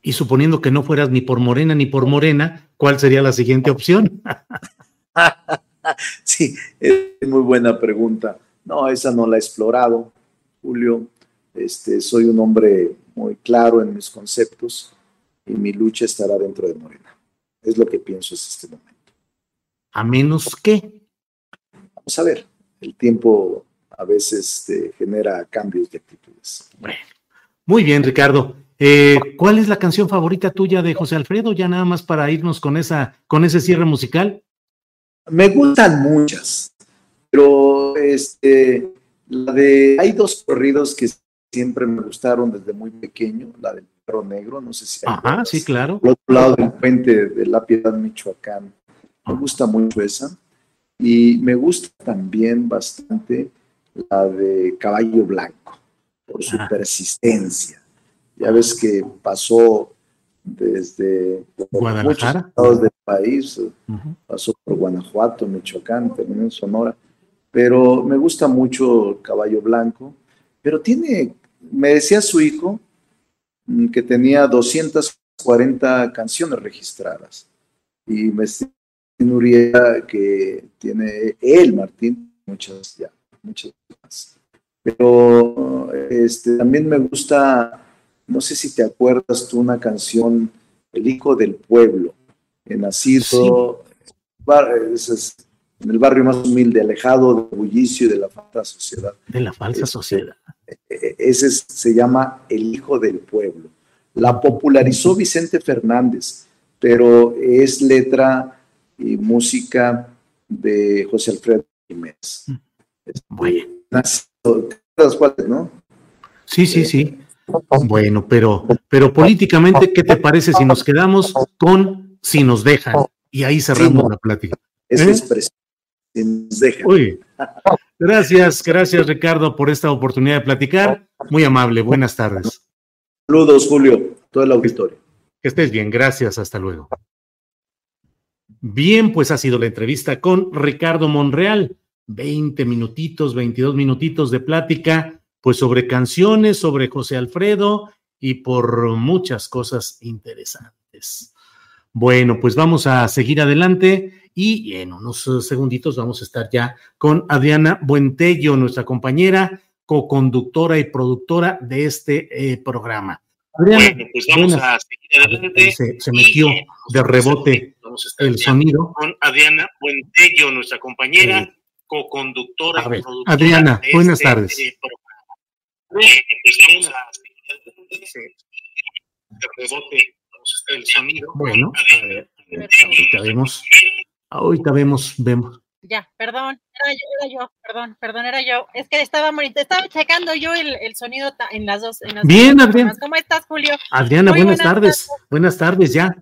Y suponiendo que no fueras ni por Morena ni por Morena, ¿cuál sería la siguiente opción? sí, es muy buena pregunta. No, esa no la he explorado, Julio. Este, soy un hombre muy claro en mis conceptos y mi lucha estará dentro de Morena. Es lo que pienso en este momento. A menos que. Vamos a ver, el tiempo a veces este, genera cambios de actitudes. Bueno, muy bien, Ricardo. Eh, ¿Cuál es la canción favorita tuya de José Alfredo? Ya nada más para irnos con esa, con ese cierre musical. Me gustan muchas, pero este, la de hay dos corridos que siempre me gustaron desde muy pequeño, la del perro negro, no sé si. Ajá, sí, claro. Al otro lado del puente de la Piedad, Michoacán. Me gusta mucho esa. Y me gusta también bastante la de Caballo Blanco, por su persistencia. Ya ves que pasó desde Guadalajara. muchos estados del país, pasó por Guanajuato, Michoacán, terminó en Sonora, pero me gusta mucho Caballo Blanco, pero tiene, me decía su hijo mm, que tenía 240 canciones registradas y me Nuria que tiene él, Martín, muchas ya, muchas más. Pero este, también me gusta no sé si te acuerdas tú una canción, El Hijo del Pueblo, nacido en el barrio más humilde, alejado del bullicio y de la falsa sociedad. De la falsa este, sociedad. E, e, ese se llama El Hijo del Pueblo. La popularizó Vicente Fernández, pero es letra y música de José Alfredo Jiménez. Mm. Bueno. ¿no? Sí, sí, sí. Bueno, pero, pero políticamente, ¿qué te parece si nos quedamos con si nos dejan? Y ahí cerramos la plática. Es ¿Eh? Si nos dejan. Gracias, gracias Ricardo por esta oportunidad de platicar. Muy amable, buenas tardes. Saludos, Julio, todo el auditorio. Que estés bien, gracias, hasta luego. Bien, pues ha sido la entrevista con Ricardo Monreal. 20 minutitos, 22 minutitos de plática pues sobre canciones, sobre José Alfredo y por muchas cosas interesantes. Bueno, pues vamos a seguir adelante y en unos segunditos vamos a estar ya con Adriana Buentello, nuestra compañera, coconductora y productora de este eh, programa. Adriana, bueno, pues vamos a seguir adelante. Se, se metió de rebote el sonido. Con Adriana Buentello, nuestra compañera, eh, coconductora y productora. Adriana, de buenas este tardes. Programa. Bueno, vamos a seguir de rebote el sonido. Bueno, a ver, ahorita vemos. Ahorita vemos, vemos. Ya, perdón, era yo, era yo, perdón, perdón, era yo. Es que estaba estaba checando yo el, el sonido en las dos. En las Bien, Adriana. ¿Cómo estás, Julio? Adriana, buenas, tardes. Buenas tardes, ya.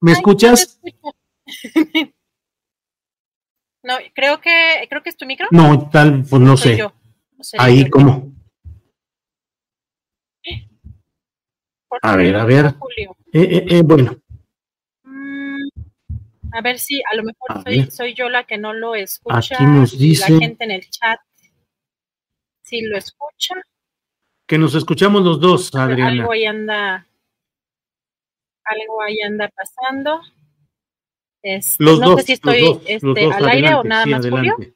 ¿Me escuchas? No, creo que, creo que es tu micro. No, tal, pues no sé. Yo. No sé Ahí, ¿cómo? A ver, a ver. Eh, eh, eh, bueno, a ver si a lo mejor soy, soy, yo la que no lo escucha. Aquí nos dice. La gente en el chat. Si lo escucha. Que nos escuchamos los dos, Adriana. Algo ahí anda. Algo ahí anda pasando. Este, los no dos, sé si estoy dos, este, dos, al aire adelante, o nada sí, más, adelante. Julio.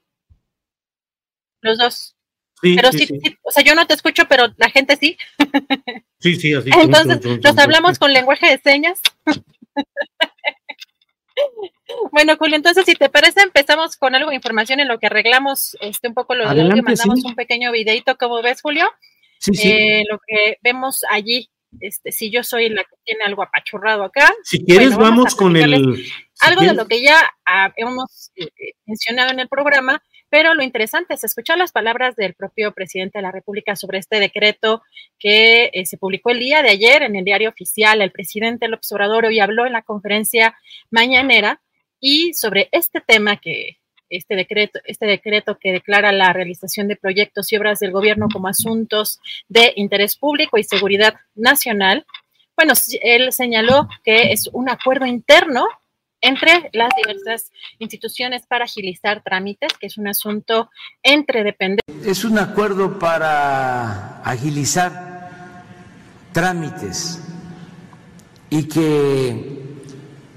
Los dos. Sí, pero sí. sí, o sea, yo no te escucho, pero la gente sí. Sí, sí, así. Entonces, tum, tum, tum, nos hablamos con lenguaje de señas. Bueno, Julio, entonces si te parece, empezamos con algo de información en lo que arreglamos este un poco lo del Adelante, audio, mandamos sí. un pequeño videito, ¿cómo ves, Julio? Sí, sí. Eh, lo que vemos allí, este, si yo soy la que tiene algo apachurrado acá. si quieres, bueno, vamos con el. si algo de lo que ya ah, hemos eh, eh, mencionado en el programa, pero lo interesante es escuchar las palabras del propio presidente de la República sobre este decreto que eh, se publicó el día de ayer en el diario oficial. El presidente López Obrador hoy habló en la conferencia mañanera y sobre este tema que este decreto, este decreto que declara la realización de proyectos y obras del gobierno como asuntos de interés público y seguridad nacional. Bueno, él señaló que es un acuerdo interno entre las diversas instituciones para agilizar trámites, que es un asunto entre dependencias. Es un acuerdo para agilizar trámites y que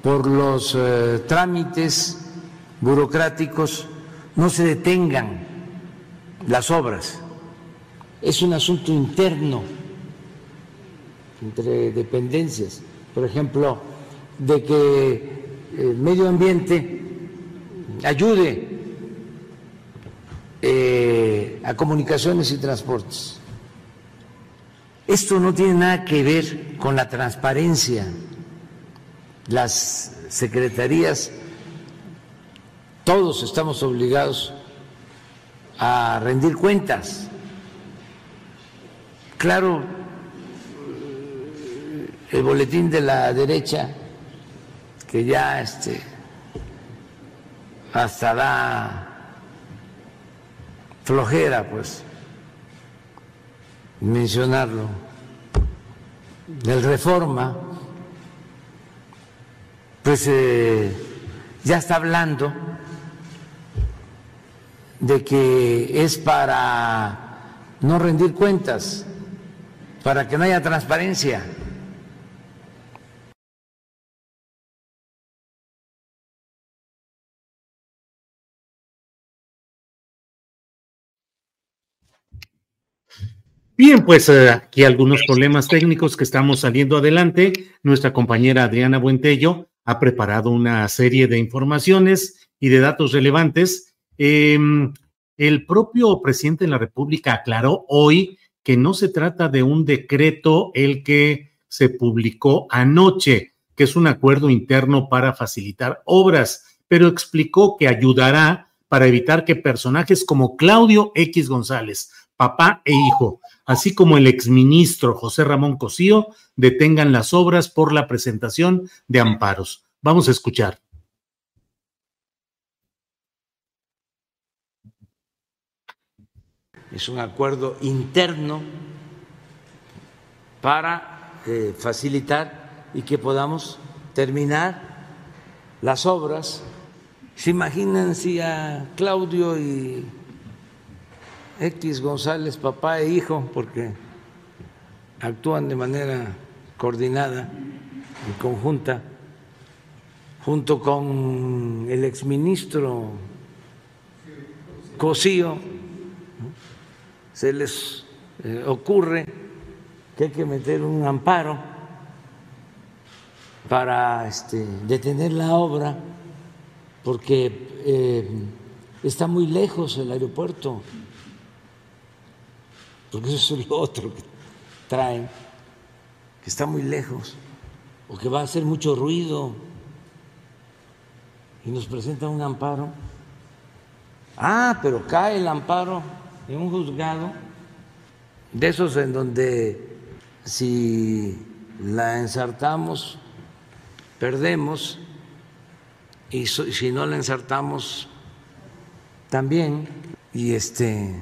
por los eh, trámites burocráticos no se detengan las obras. Es un asunto interno entre dependencias. Por ejemplo, de que el medio ambiente ayude eh, a comunicaciones y transportes. Esto no tiene nada que ver con la transparencia. Las secretarías, todos estamos obligados a rendir cuentas. Claro, el boletín de la derecha, que ya este, hasta da flojera, pues, mencionarlo, del reforma, pues eh, ya está hablando de que es para no rendir cuentas, para que no haya transparencia. Bien, pues eh, aquí algunos problemas técnicos que estamos saliendo adelante. Nuestra compañera Adriana Buentello ha preparado una serie de informaciones y de datos relevantes. Eh, el propio presidente de la República aclaró hoy que no se trata de un decreto el que se publicó anoche, que es un acuerdo interno para facilitar obras, pero explicó que ayudará para evitar que personajes como Claudio X González, papá e hijo, así como el exministro José Ramón Cosío, detengan las obras por la presentación de amparos. Vamos a escuchar. Es un acuerdo interno para eh, facilitar y que podamos terminar las obras. ¿Se imaginan si a Claudio y X González, papá e hijo, porque actúan de manera coordinada y conjunta, junto con el exministro Cosío, se les eh, ocurre que hay que meter un amparo para este, detener la obra porque eh, está muy lejos el aeropuerto, porque eso es lo otro que traen, que está muy lejos o que va a hacer mucho ruido y nos presenta un amparo. Ah, pero cae el amparo en un juzgado de esos en donde si la ensartamos perdemos y si no la ensartamos también y este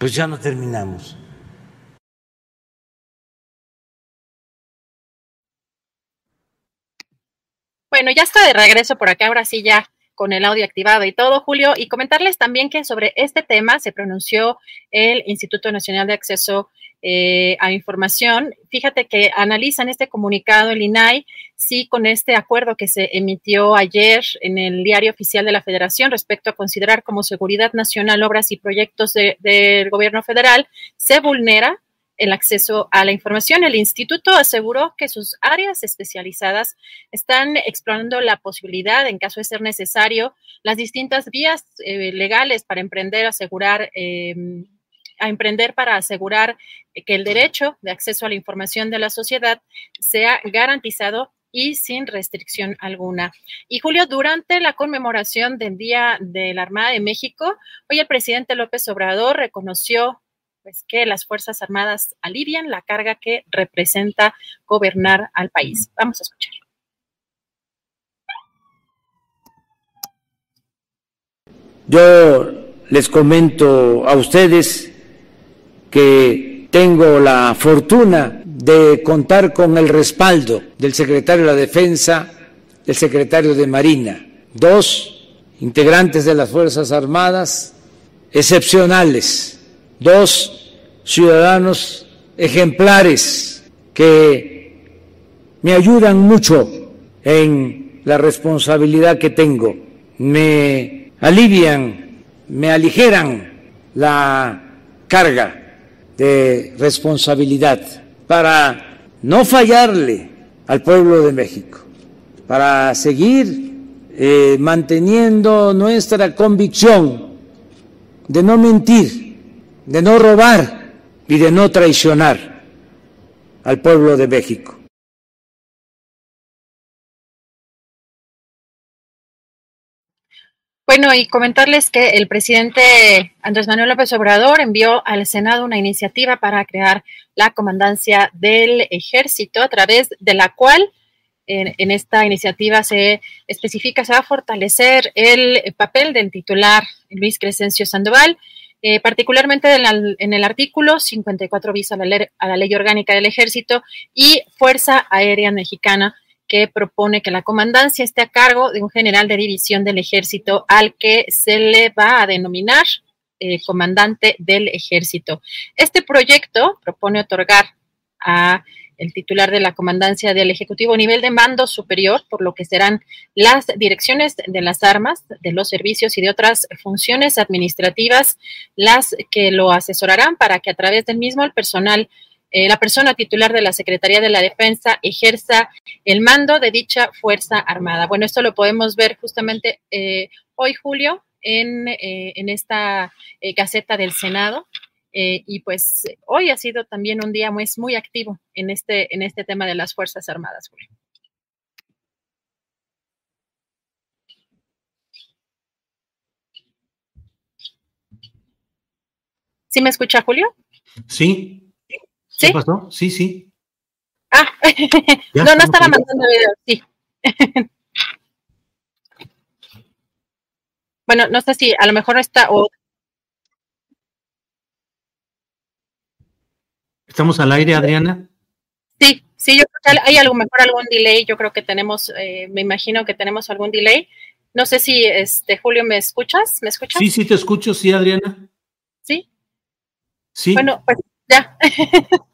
pues ya no terminamos. Bueno, ya está de regreso por acá, ahora sí ya con el audio activado y todo, Julio, y comentarles también que sobre este tema se pronunció el Instituto Nacional de Acceso eh, a Información. Fíjate que analizan este comunicado, el INAI, sí, con este acuerdo que se emitió ayer en el diario oficial de la Federación respecto a considerar como seguridad nacional obras y proyectos del gobierno federal, se vulnera el acceso a la información. El instituto aseguró que sus áreas especializadas están explorando la posibilidad, en caso de ser necesario, las distintas vías eh, legales para emprender, asegurar, em, a emprender para asegurar que el derecho de acceso a la información de la sociedad sea garantizado y sin restricción alguna. Y Julio, durante la conmemoración del Día de la Armada de México, hoy el presidente López Obrador reconoció pues que las Fuerzas Armadas alivian la carga que representa gobernar al país. Vamos a escuchar. Yo les comento a ustedes que tengo la fortuna de contar con el respaldo del secretario de la Defensa, del secretario de Marina, dos integrantes de las Fuerzas Armadas excepcionales. Dos ciudadanos ejemplares que me ayudan mucho en la responsabilidad que tengo, me alivian, me aligeran la carga de responsabilidad para no fallarle al pueblo de México, para seguir eh, manteniendo nuestra convicción de no mentir de no robar y de no traicionar al pueblo de México. Bueno, y comentarles que el presidente Andrés Manuel López Obrador envió al Senado una iniciativa para crear la comandancia del ejército, a través de la cual en, esta iniciativa se especifica, se va a fortalecer el papel del titular Luis Crescencio Sandoval eh, particularmente en, el artículo 54 bis a la, a la Ley Orgánica del Ejército y Fuerza Aérea Mexicana, que propone que la comandancia esté a cargo de un general de división del ejército al que se le va a denominar eh, comandante del ejército. Este proyecto propone otorgar a el titular de la comandancia del Ejecutivo nivel de mando superior, por lo que serán las direcciones de las armas, de los servicios y de otras funciones administrativas las que lo asesorarán para que a través del mismo el personal eh, la persona titular de la Secretaría de la Defensa ejerza el mando de dicha Fuerza Armada. Bueno, esto lo podemos ver justamente eh, hoy, Julio, en, eh, en esta caseta del Senado. Y pues hoy ha sido también un día muy, muy activo en este, en este tema de las Fuerzas Armadas, Julio. ¿Sí me escucha, Julio? Sí. ¿Qué pasó? Sí, sí. Ah, no, no estaba mandando video, sí. bueno, no sé si a lo mejor está, o ¿Estamos al aire, Adriana? Sí, sí, yo creo que hay algo mejor algún delay. Yo creo que tenemos, eh, me imagino que tenemos algún delay. No sé si, este, Julio, ¿me escuchas? ¿Me escuchas? Sí, sí, te escucho, sí, Adriana. Sí. Sí. Bueno, pues ya.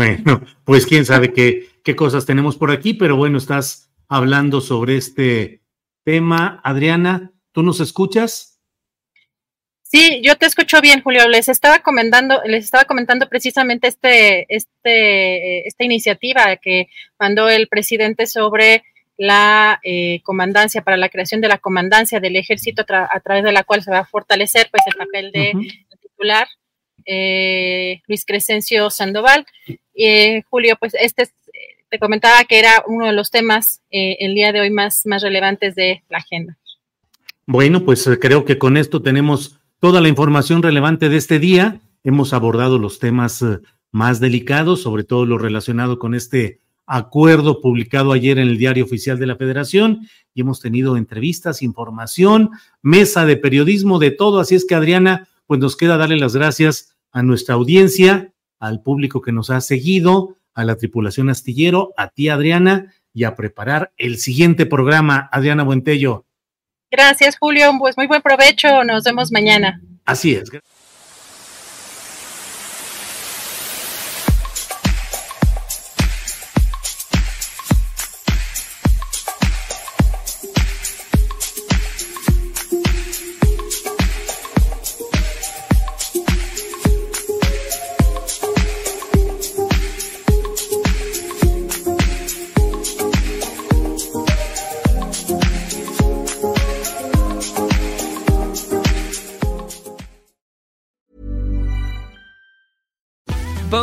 bueno, pues quién sabe qué, qué cosas tenemos por aquí, pero bueno, estás hablando sobre este tema. Adriana, ¿tú nos escuchas? Sí, yo te escucho bien, Julio. Les estaba comentando, les estaba comentando precisamente este, este, esta iniciativa que mandó el presidente sobre la eh, comandancia para la creación de la comandancia del ejército a, través de la cual se va a fortalecer pues el papel de titular eh, Luis Crescencio Sandoval. Eh, Julio, pues este te comentaba que era uno de los temas el día de hoy más, más relevantes de la agenda. Bueno, pues creo que con esto tenemos toda la información relevante de este día. Hemos abordado los temas eh, más delicados, sobre todo lo relacionado con este acuerdo publicado ayer en el Diario Oficial de la Federación y hemos tenido entrevistas, información, mesa de periodismo, de todo. Así es que Adriana, pues nos queda darle las gracias a nuestra audiencia, al público que nos ha seguido, a la tripulación astillero, a ti Adriana y a preparar el siguiente programa. Adriana Buentello. Gracias, Julio. Pues muy buen provecho. Nos vemos mañana. Así es.